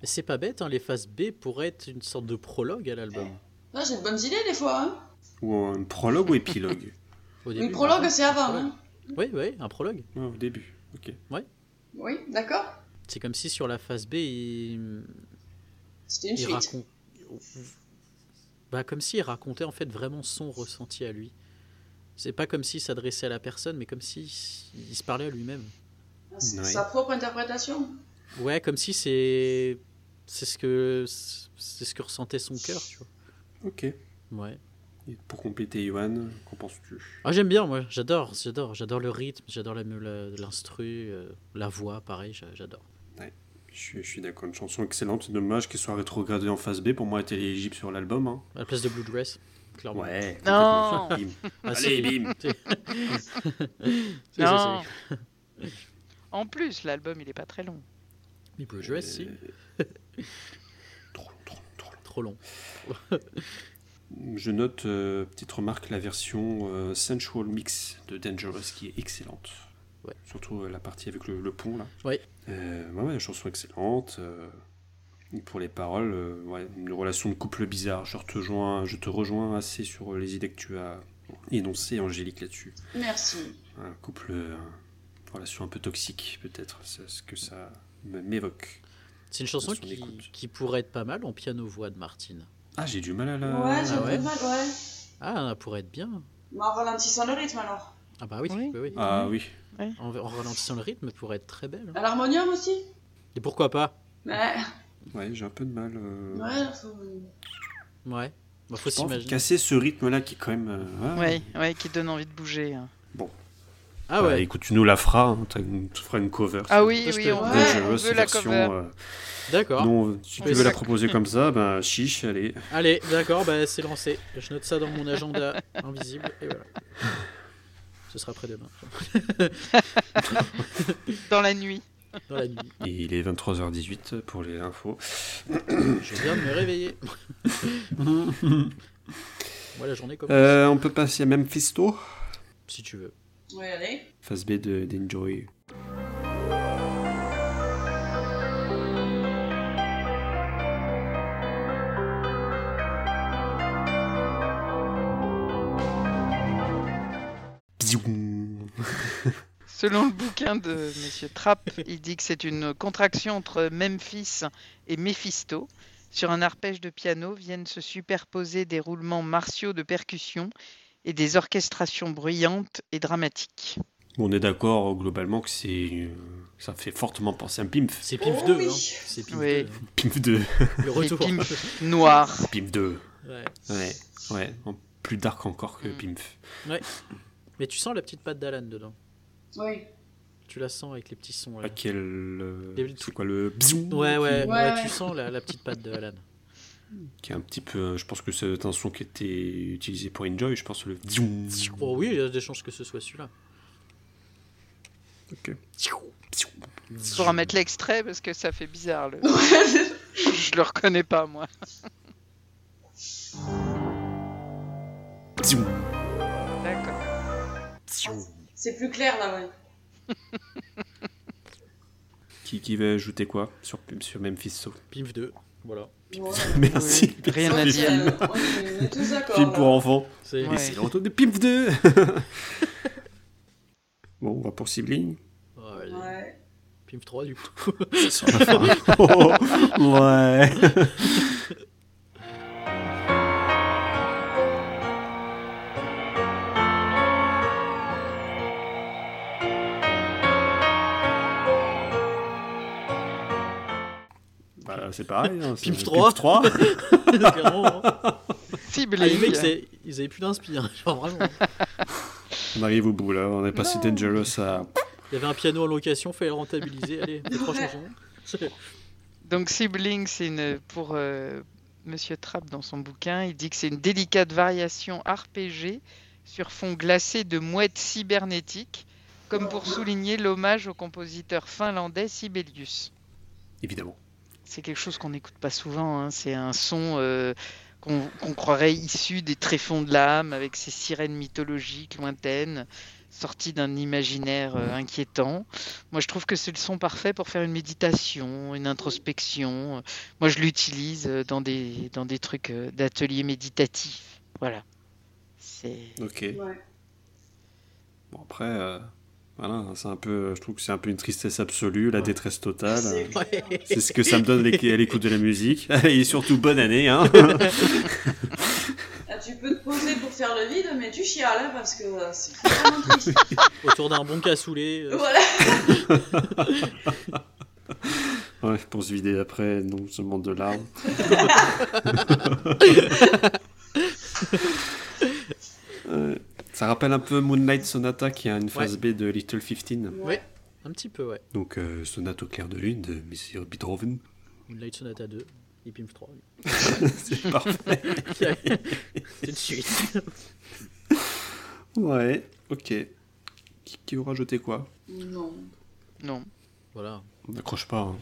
Mais c'est pas bête, hein, les phases B pourraient être une sorte de prologue à l'album. Là, j'ai de bonnes idées, des fois. Hein. Ou un prologue ou épilogue Au début, Une prologue, c'est avant. Prologue. Hein. Oui, oui, un prologue. Ah, Au début, ok. Oui, d'accord. C'est comme si sur la phase B, il, C'était une il suite. Bah, comme s'il racontait en fait vraiment son ressenti à lui. C'est pas comme s'il s'adressait à la personne, mais comme s'il il se parlait à lui-même. C'est Ouais. Sa propre interprétation. Ouais, comme si c'est c'est ce que c'est ce que ressentait son cœur, tu vois. Ok. Ouais. Et pour compléter, Johan, qu'en penses-tu? Ah, j'aime bien, moi, j'adore, j'adore, j'adore le rythme, j'adore la- la- l'instru, euh, la voix, pareil, j'a- j'adore. Je suis, je suis d'accord, une chanson excellente. C'est dommage qu'elle soit rétrogradée en face B. Pour moi, elle était éligible sur l'album. hein. À la place de Blue Dress, clairement. Ouais. Non. Bim. Allez, bim. Non. En plus, l'album, il est pas très long. Mais Blue Dress, si. Euh, Trop, trop, trop. Trop long. Je note, euh, petite remarque, la version euh, Sensual Mix de Dangerous qui est excellente. Ouais. Surtout euh, la partie avec le, le pont là. Ouais. Euh, ouais, ouais, la chanson excellente. Et pour les paroles, euh, ouais, une relation de couple bizarre. Je te rejoins, je te rejoins assez sur les idées que tu as énoncées, Angélique, là-dessus. Merci. Un couple, euh, relation un peu toxique peut-être, c'est ce que ça m'évoque. C'est une chanson Son qui, qui pourrait être pas mal en piano-voix de Martine. Ah, j'ai du mal à la. Ouais, j'ai ah un peu ouais de mal, ouais. Ah, elle pourrait être bien. Mais en ralentissant le rythme alors. Ah bah oui, Oui. oui, oui. Ah oui. En, en ralentissant le rythme, elle pourrait être très belle. À l'harmonium aussi Et pourquoi pas? Ouais. Ouais, j'ai un peu de mal. euh, Ouais, faut... Ouais. Bah, faut s'imaginer. casser ce rythme-là qui est quand même. euh, ouais. Ouais, qui donne envie de bouger. hein. Ah Bah, ouais. écoute, tu nous la feras, hein, tu feras une cover. Ah oui, Je oui, te- on Ouais, veut, on veut la version, cover. euh, D'accord. non, si tu veux la proposer comme ça, ben chiche, allez. Allez, d'accord, bah, c'est lancé. Je note ça dans mon agenda invisible et voilà. Ce sera après demain, Dans la nuit. Dans la nuit. Et il est 23h18 pour les infos. Je viens de me réveiller. Moi, la journée commence. Euh, on peut passer à Memphisto, Si tu veux. Ouais, allez. phase B de- d'Enjoy. Selon le bouquin de Monsieur Trapp, il dit que c'est une contraction entre Memphis et Mephisto. Sur un arpège de piano viennent se superposer des roulements martiaux de percussion et des orchestrations bruyantes et dramatiques. On est d'accord globalement que c'est, euh, ça fait fortement penser à un Pimp. C'est Pimp Oh 2, oui. hein. C'est Pimp Oui. 2. Pimp 2. Le retour. pimps noirs. Pimp 2. Ouais. Ouais, ouais. Plus dark encore que Mm. Pimp. Mais tu sens la petite patte d'Alan dedans. Oui. Tu la sens avec les petits sons. là. À quel. euh, c'est quoi le. bzzoum Ouais, ouais, Ouais, ouais, ouais. tu sens la, la petite patte de Alan. Qui est un petit peu. Je pense que c'est un son qui était utilisé pour Enjoy. Je pense le. bzzoum. Oh oui, il y a des chances que ce soit celui-là. Ok. Il faudra mettre l'extrait parce que ça fait bizarre. Le... Je le reconnais pas, moi. D'accord. C'est plus clair là, ouais. Qui, qui veut ajouter quoi sur, sur Memphisto Pimp 2, voilà. Ouais. Merci. Oui, rien à Ouais, dire. on est tous d'accord. Film là. pour enfants. C'est Ouais. C'est le retour de Pimp 2 Bon, on va pour Sibling. Allez. Ouais. Pimp 3 du coup. Sur la fin. Oh, ouais. C'est pareil. Hein, c'est Pimp 3. 3. Clairement, hein. Ah, les mecs, c'est- ils avaient plus d'inspire. Vraiment. On arrive au bout là. On est passé Non. Dangerous à. Il y avait un piano en location, fallait le rentabiliser. Allez, les trois chansons. Donc Sibling, c'est une pour euh, Monsieur Trapp dans son bouquin, il dit que c'est une délicate variation arpégée sur fond glacé de mouettes cybernétiques, comme pour souligner l'hommage au compositeur finlandais Sibelius. Évidemment. C'est quelque chose qu'on n'écoute pas souvent. hein. C'est un son euh, qu'on croirait issu des tréfonds de l'âme, avec ses sirènes mythologiques lointaines, sorties d'un imaginaire euh, inquiétant. Moi, je trouve que c'est le son parfait pour faire une méditation, une introspection. Moi, je l'utilise dans des, dans des trucs euh, d'atelier méditatif. Voilà. C'est. Ok. Ouais. Bon, après. euh, Voilà, c'est un peu, je trouve que c'est un peu une tristesse absolue, la Ouais. détresse totale. C'est- ce que ça me donne à l'écoute de la musique. Et surtout, bonne année. Hein. Ah, tu peux te poser pour faire le vide, mais tu chiales hein, parce que c'est vraiment triste. Autour d'un bon cassoulet. euh, voilà. Ouais, pour se vider après, non seulement de larmes. Ouais. Ça rappelle un peu Moonlight Sonata qui a une phase B de Little 15. Ouais. Un petit peu, ouais. Donc, euh, Sonate au clair de lune de Monsieur Beethoven. Moonlight Sonata 2 et Pimp 3. C'est parfait. Tout de suite. Ouais, ok. Qui, qui aura jeté quoi? Non. Non. Voilà. On n'accroche pas. hein.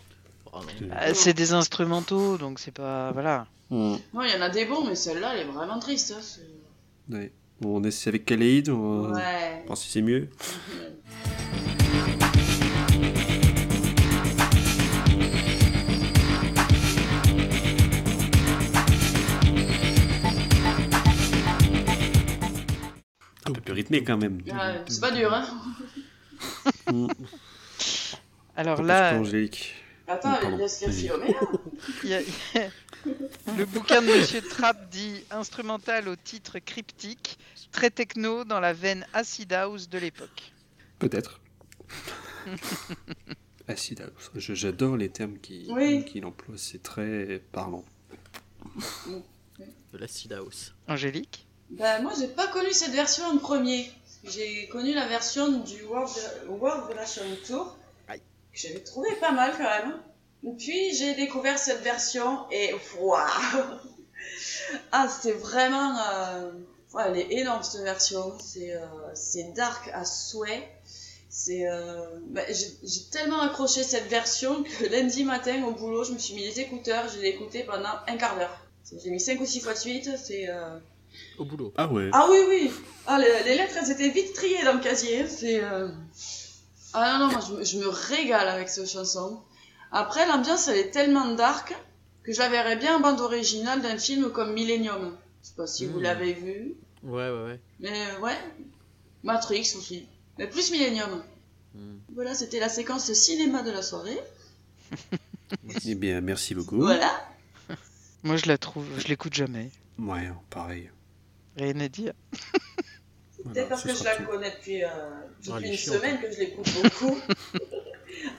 Non. Ah, c'est des instrumentaux, donc c'est pas. Voilà. Non, il y en a des bons, mais celle-là, elle est vraiment triste. hein, c'est- On essaie avec Kaleid on voir si c'est mieux. Un peu plus rythmé quand même. Ouais, c'est pas dur, hein. Mm. Alors là. Attends. Philomène. il y a- le bouquin de Monsieur Trapp dit instrumental au titre cryptique, très techno dans la veine acid house de l'époque. Peut-être. Acid house. Je- J'adore les termes qu'il Oui. emploie, c'est très parlant. De l'acid house. Angélique? Bah, moi, j'ai pas connu cette version en premier. J'ai connu la version du World, World Relation Tour, Aïe. que j'avais trouvé pas mal quand même. Puis j'ai découvert cette version et waouh Ah, c'était vraiment. euh, ouais, elle est énorme cette version. C'est euh, c'est dark à souhait. C'est. euh, bah, j'ai tellement accroché cette version que lundi matin au boulot, je me suis mis les écouteurs, je l'ai écouté pendant un quart d'heure. J'ai mis 5 ou 6 fois de suite. C'est. euh, Au boulot. Ah ouais. ah oui, oui. Ah, les, les lettres, elles étaient vite triées dans le casier. C'est. euh, Ah non, non, moi, je, me- je me régale avec cette chanson. Après, l'ambiance, elle est tellement dark que je la verrais bien en bande originale d'un film comme Millennium. Je sais pas si vous Hmm. l'avez vu. Ouais, ouais, ouais. Mais euh, ouais. Matrix aussi. Mais plus Millennium. Hmm. Voilà, c'était la séquence cinéma de la soirée. Eh bien, merci beaucoup. Voilà. Moi, je la trouve, je l'écoute jamais. Ouais, pareil. Rien à dire. Voilà, Peut-être parce ce que je la tout. connais depuis, euh, depuis Ah, est une semaine que je l'écoute beaucoup.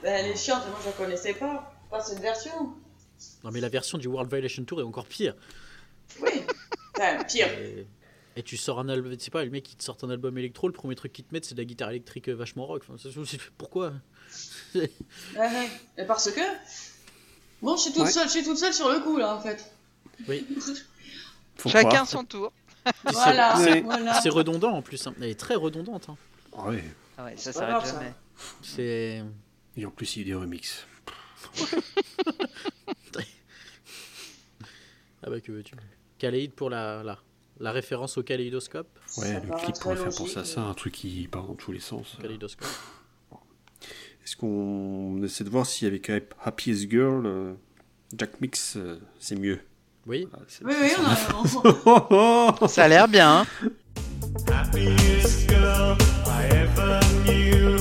ben, elle est chiante, moi je la connaissais pas. Pas cette version. Non, mais la version du World Violation Tour est encore pire. Oui. Enfin, pire. Et, et tu sors un album, tu sais pas, le mec qui te sort un album électro, le premier truc qu'il te met, c'est de la guitare électrique euh, vachement rock. Enfin, c'est- c'est- pourquoi? Ouais, ouais. Et parce que. Bon, je suis toute Ouais. seule, je suis toute seule sur le coup là en fait. Oui. Faut Chacun son tour. C'est- Voilà, c'est- voilà. C'est redondant en plus. hein. Elle est très redondante. hein. Ah ouais. Ah ouais, ça s'arrête grave, ça. jamais. C'est. Et en plus, il y a des remixes. Ah bah que veux-tu? Kaleid pour la, la, la référence au kaléidoscope. Ouais, Ça le clip pourrait faire penser à ça, un truc qui part dans tous les sens. Kaléidoscope. Est-ce qu'on essaie de voir si avec Happiest Girl, euh, Jack Mix, euh, c'est mieux Oui. Voilà, c'est- Oui, c'est oui, on a. Ça a l'air bien. hein. Happiest girl I ever knew.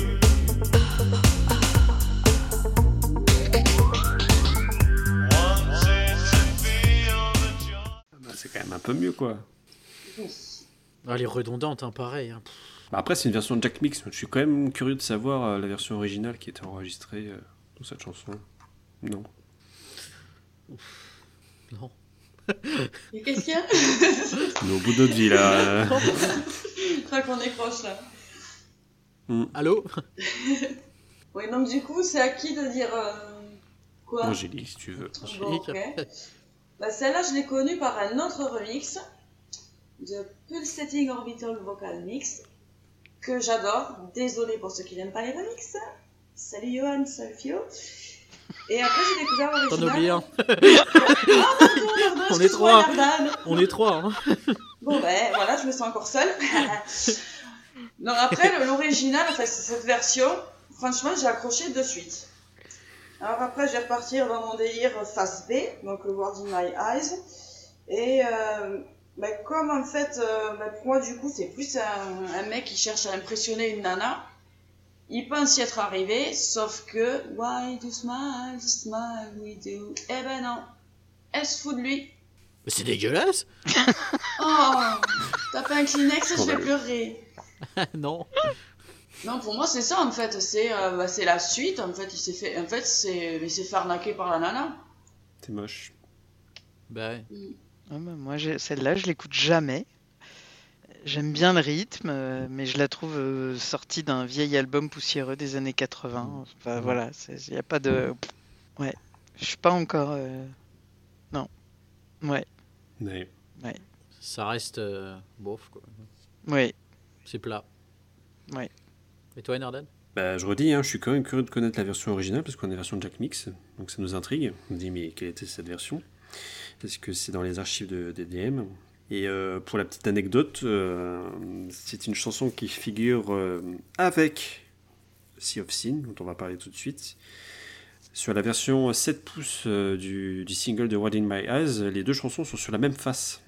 Wanted to feel the joy. Bah, c'est quand même un peu mieux, quoi. Ah, elle est redondante, hein, pareil. hein. Bah, après, c'est une version de Jack Mix. mais Je suis quand même curieux de savoir euh, la version originale qui était enregistrée euh, dans cette chanson. Non. Non. Et qu'est-ce qu'il y a On est au bout de notre vie, là. Je crois qu'on décroche là. Allô? Oui, donc du coup, c'est à qui de dire euh, quoi? Angélique, si tu veux. Bon, ok. Bah, Celle-là, je l'ai connue par un autre remix de Pulsating Orbital Vocal Mix que j'adore. Désolé pour ceux qui n'aiment pas les remix. Salut Johan, salut Fio. Et après, j'ai découvert T'en l'original. oublies un. Pardon, pardon, On est trois. On est trois. Hein. Bon, ben voilà, je me sens encore seule. non, après, l'original, enfin, cette version, franchement, j'ai accroché de suite. Alors après, je vais repartir dans mon délire face B, donc le Word in My Eyes. Et euh, ben, comme en fait, euh, ben, pour moi, du coup, c'est plus un, un mec qui cherche à impressionner une nana. Il pense y être arrivé, sauf que Why do smile, smile we do Eh ben non, elle se fout de lui. Mais c'est dégueulasse Oh, t'as pas un Kleenex, je vais pleurer. Non. Non, pour moi, c'est ça, en fait. C'est euh, bah, c'est la suite, en fait. Il s'est fait, en fait, c'est, il s'est fait arnaquer par la nana. C'est moche. Bah ouais. Ah bah, moi, celle-là, je l'écoute jamais. J'aime bien le rythme, euh, mais je la trouve euh, sortie d'un vieil album poussiéreux des années 80. Enfin, Mhm. voilà, il n'y a pas de. Ouais, je suis pas encore. euh, Non. Ouais, Ouais. Ça reste euh, bof, quoi. ouais. C'est plat. Ouais. Et toi, Nerdan Bah, je redis, hein, je suis quand même curieux de connaître la version originale parce qu'on a la version de Jack Mix, donc ça nous intrigue. On se dit, mais quelle était cette version? Est-ce que c'est dans les archives de DDM Et euh, pour la petite anecdote, euh, c'est une chanson qui figure euh, avec Sea of Sin, dont on va parler tout de suite. Sur la version 7 pouces du, du single de What in My Eyes, les deux chansons sont sur la même face.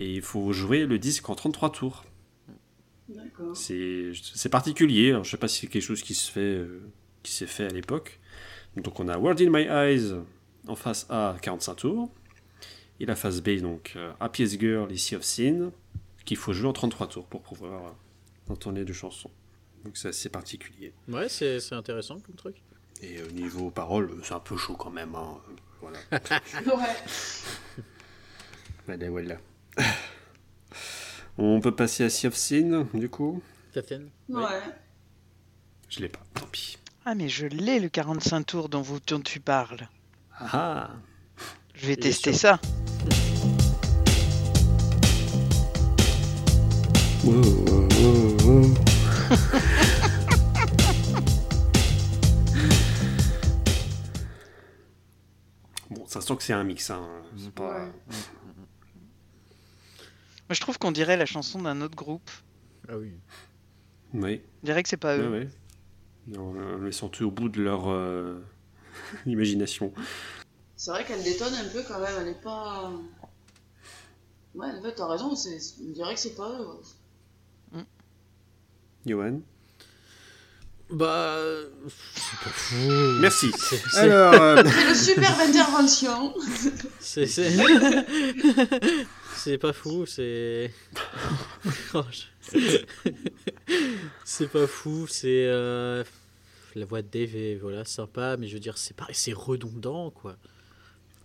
Et il faut jouer le disque en 33 tours. C'est particulier. Alors, je sais pas si c'est quelque chose qui se fait, qui s'est fait à l'époque. Donc on a World in My Eyes en face A 45 tours et la face B donc euh, Happiest Girl et Sea of Sin qu'il faut jouer en 33 tours pour pouvoir euh, entendre les deux chansons. Donc c'est assez particulier. Ouais, c'est c'est intéressant comme truc. Et au niveau paroles, c'est un peu chaud quand même. hein. Voilà. Ouais. Voilà, voilà. On peut passer à Sea of Sin du coup? Tathen Ouais. Je l'ai pas, tant pis. Ah, mais je l'ai le 45 tours dont, vous, dont tu parles. Ah Je vais Il tester sûr. ça. Wow, wow, wow, wow. Bon, ça sent que c'est un mix, hein. C'est pas... Ouais. Moi, je trouve qu'on dirait la chanson d'un autre groupe. Ah oui. Oui, On dirait que c'est pas eux. ouais. Non, Ils sont tous au bout de leur euh, imagination. C'est vrai qu'elle détonne un peu quand même, elle est pas. Ouais, en fait, t'as raison, c'est... on dirait que c'est pas eux. ouais. Johan? Bah. C'est pas fou. Merci. C'est- c'est- Alors, euh, C'est le superbe intervention C'est. C'est c'est pas fou, c'est. C'est pas fou, c'est. euh, La voix de Dave est voilà, sympa, mais je veux dire, c'est pareil, c'est redondant, quoi.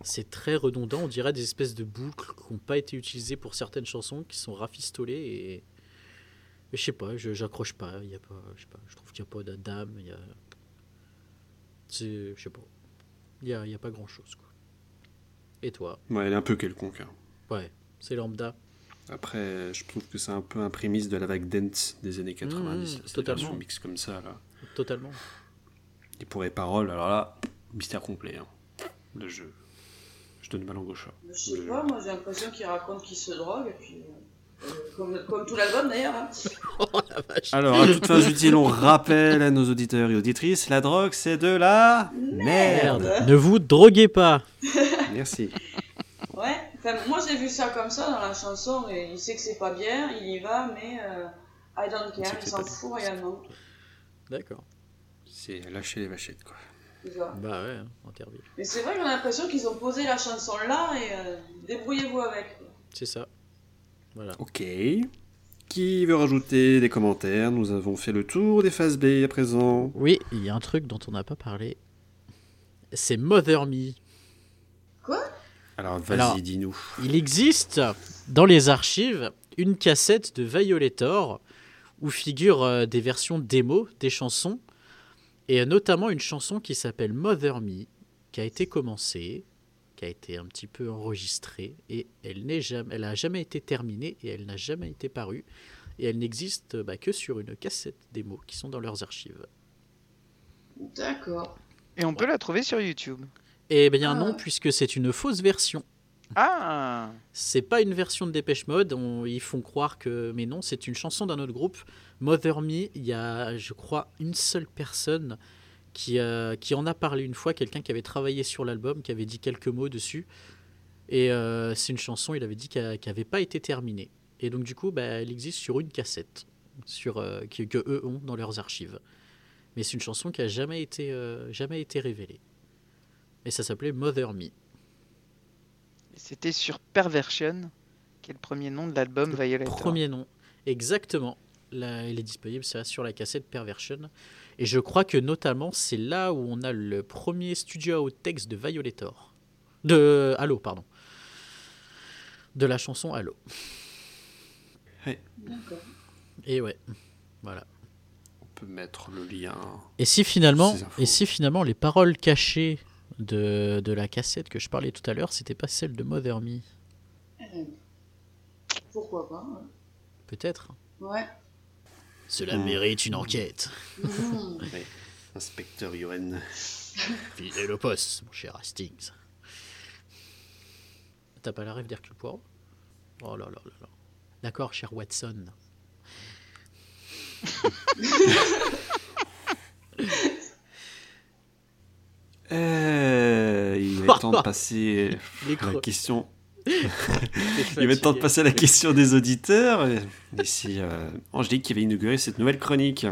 C'est très redondant, on dirait des espèces de boucles qui n'ont pas été utilisées pour certaines chansons, qui sont rafistolées et. Mais je sais pas, je j'accroche pas, il y a pas, je sais pas, je trouve qu'il n'y a pas d'âme, il y a. C'est. Je sais pas. Il y a, il y a pas grand chose, quoi. Et toi? Ouais, elle est un peu quelconque. hein. Ouais, c'est lambda. Après, je trouve que c'est un peu un prémisse de la vague dance des années 90. Mmh, totalement. version mix comme ça, là. Totalement. Et pour les paroles, alors là, mystère complet. Hein. Le jeu. Je donne ma langue au chat. Je sais pas, moi j'ai l'impression qu'il raconte qu'il se drogue, et puis. Comme, comme tout l'album d'ailleurs. hein. Oh la vache. Alors, à toute fin utile, on rappelle à nos auditeurs et auditrices, la drogue, c'est de la merde. Ne vous droguez pas. Merci. Ouais, enfin, moi j'ai vu ça comme ça dans la chanson, et il sait que c'est pas bien, il y va, mais euh, I don't care, il s'en fout réellement. D'accord. C'est lâcher les vachettes, quoi. Bah ouais, hein, Interville. Mais c'est vrai qu'on a l'impression qu'ils ont posé la chanson là et euh, débrouillez-vous avec. quoi. C'est ça. Voilà. Ok. Qui veut rajouter des commentaires? Nous avons fait le tour des phases B à présent. Oui, il y a un truc dont on n'a pas parlé. C'est Mother Me. Alors, vas-y, dis-nous. Il existe dans les archives une cassette de Violator où figurent euh, des versions démo des chansons et notamment une chanson qui s'appelle Mother Me qui a été commencée, qui a été un petit peu enregistrée et elle n'est jamais, elle a jamais été terminée et elle n'a jamais été parue et elle n'existe bah, que sur une cassette démo qui sont dans leurs archives. D'accord. Et on peut la trouver sur YouTube. Eh bien Ah. non, puisque c'est une fausse version. Ah C'est pas une version de Dépêche Mode, on- ils font croire que. Mais non, c'est une chanson d'un autre groupe. Mother Me, il y a, je crois, une seule personne qui, qui en a parlé une fois, quelqu'un qui avait travaillé sur l'album, qui avait dit quelques mots dessus. Et euh, c'est une chanson, il avait dit qu'elle n'avait pas été terminée. Et donc, du coup, bah, elle existe sur une cassette sur, euh, que, que eux ont dans leurs archives. Mais c'est une chanson qui a jamais été, euh, jamais été révélée. Et ça s'appelait Mother Me. C'était sur Perversion, qui est le premier nom de l'album Violator. Premier nom, exactement. Là, il est disponible ça, sur la cassette Perversion. Et je crois que notamment, c'est là où on a le premier studio outtakes de Violator. De Halo, pardon. De la chanson Halo. D'accord. Et ouais, voilà. On peut mettre le lien. Et si finalement, et si finalement les paroles cachées de, de la cassette que je parlais tout à l'heure, c'était pas celle de Mother Me? Euh, Pourquoi pas ouais. Peut-être. Ouais. Cela Hmm. mérite une enquête. Inspecteur Johan. Filez le poste, mon cher Hastings. T'as pas la rêve d'Hercule Poirot? Oh là là là là. D'accord, cher Watson. Euh, il être temps de passer à la question. Il va être temps de passer à la question des auditeurs. C'est euh, Angélique qui va inaugurer cette nouvelle chronique.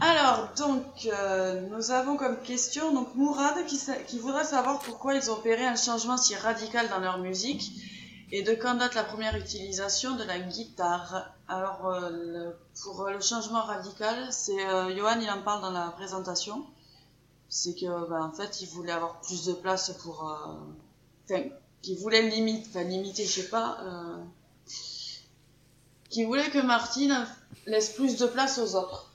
Alors, donc, euh, nous avons comme question donc Mourad qui, sa- qui voudrait savoir pourquoi ils ont opéré un changement si radical dans leur musique Et de quand date la première utilisation de la guitare? Alors, euh, le- pour le changement radical, c'est euh, Johan, il en parle dans la présentation. C'est que, bah, en fait, il voulait avoir plus de place pour. euh, Enfin, qu'il voulait limite, enfin, limiter, je sais pas. Euh, qu'il voulait que Martine laisse plus de place aux autres.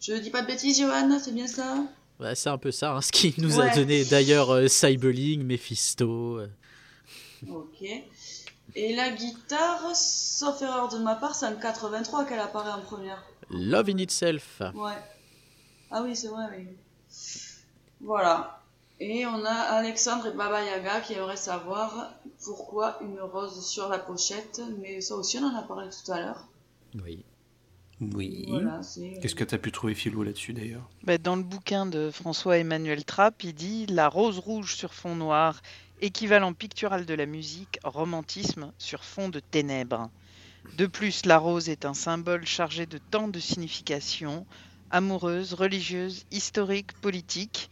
Je dis pas de bêtises, Johan, c'est bien ça? Ouais, c'est un peu ça, hein, ce qui nous a donné d'ailleurs euh, Cyberling, Mephisto. euh. Ok. Et la guitare, sauf erreur de ma part, c'est en 83 qu'elle apparaît en première. Love in Itself. Ouais. Ah oui, c'est vrai, oui. Voilà. Et on a Alexandre et Baba Yaga qui aimeraient savoir pourquoi une rose sur la pochette, mais ça aussi on en a parlé tout à l'heure. Oui. Oui. Voilà. Qu'est-ce que tu as pu trouver, Philo, là-dessus, d'ailleurs? Bah, dans le bouquin de François-Emmanuel Trapp, il dit La rose rouge sur fond noir, équivalent pictural de la musique, romantisme sur fond de ténèbres. De plus, la rose est un symbole chargé de tant de significations, amoureuse, religieuse, historique, politique,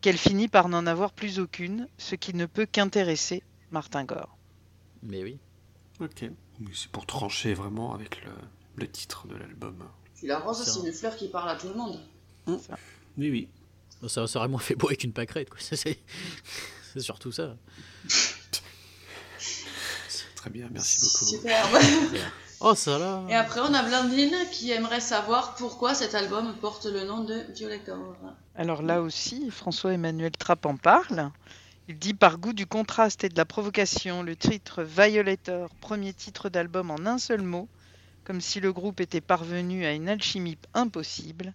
qu'elle finit par n'en avoir plus aucune, ce qui ne peut qu'intéresser Martin Gore. Mais oui. Ok. Oui, C'est pour trancher vraiment avec le, le titre de l'album. Puis la rose, C'est c'est un- une fleur qui parle à tout le monde. Oui, oui. Bon, Ça, ça aurait moins fait beau avec une pâquerette, quoi. Ça, C'est surtout ça. Très bien, merci beaucoup. Superbe. Oh, ça là Et après, on a Blandine qui aimerait savoir pourquoi cet album porte le nom de Violator. Alors là aussi, François-Emmanuel Trapp en parle. Il dit par goût du contraste et de la provocation, le titre Violator, premier titre d'album en un seul mot, comme si le groupe était parvenu à une alchimie impossible,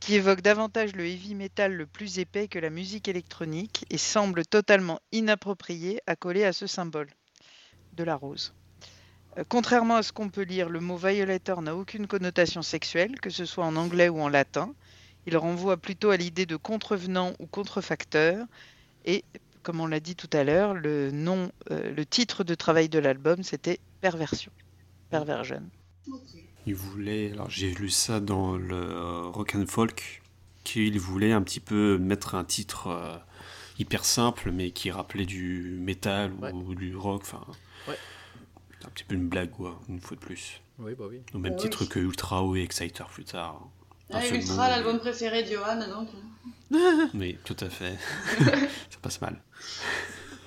qui évoque davantage le heavy metal le plus épais que la musique électronique et semble totalement inapproprié à coller à ce symbole de la rose. Euh, Contrairement à ce qu'on peut lire, le mot violator n'a aucune connotation sexuelle, que ce soit en anglais ou en latin. Il renvoie plutôt à l'idée de contrevenant ou contrefacteur. Et, comme on l'a dit tout à l'heure, le nom, euh, le titre de travail de l'album, c'était Perversion. Perversion. Il voulait, alors j'ai lu ça dans le euh, Rock and Folk, qu'il voulait un petit peu mettre un titre euh, hyper simple, mais qui rappelait du métal Ouais. ou du rock. Enfin, Ouais. un petit peu une blague, quoi, une fois de plus. Oui, bah oui. Au même Ah titre oui. que Ultra ou Exciter plus tard. Ah, Ultra, mot, l'album préféré de Johan, donc. Oui, tout à fait. ça passe mal.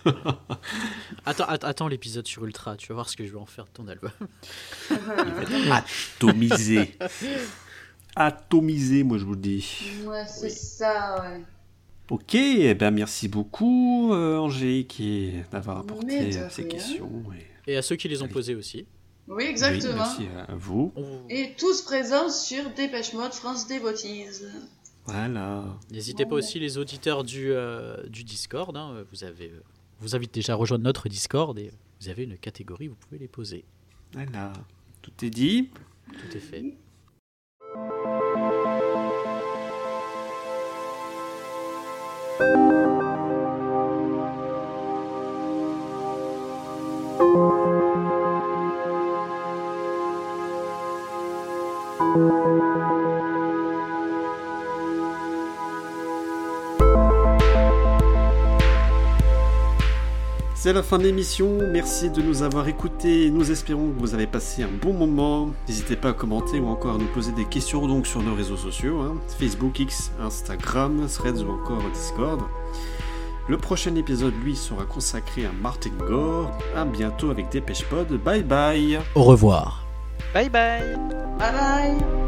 Attends, att- attends l'épisode sur Ultra, tu vas voir ce que je vais en faire de ton album. Atomisé. Atomisé, moi je vous le dis. Ouais, c'est Oui. ça, ouais. Ok, eh ben merci beaucoup euh, Angélique d'avoir apporté euh, ces questions. Et... Et à ceux qui les ont Allez. posés aussi. Oui, exactement. Oui, merci à vous. Et tous présents sur Dépêche Mode France Dévotise. Voilà. N'hésitez pas aussi les auditeurs du, euh, du Discord. hein, vous avez, euh, vous invite déjà à rejoindre notre Discord et vous avez une catégorie, vous pouvez les poser. Voilà. Tout est dit. Tout est fait. C'est la fin de l'émission. Merci de nous avoir écoutés. Nous espérons que vous avez passé un bon moment. N'hésitez pas à commenter ou encore à nous poser des questions donc sur nos réseaux sociaux hein. Facebook, X, Instagram, Threads ou encore Discord. Le prochain épisode, lui, sera consacré à Martin Gore. À bientôt avec Dépêche Pod. Bye bye. Au revoir. Bye bye Bye bye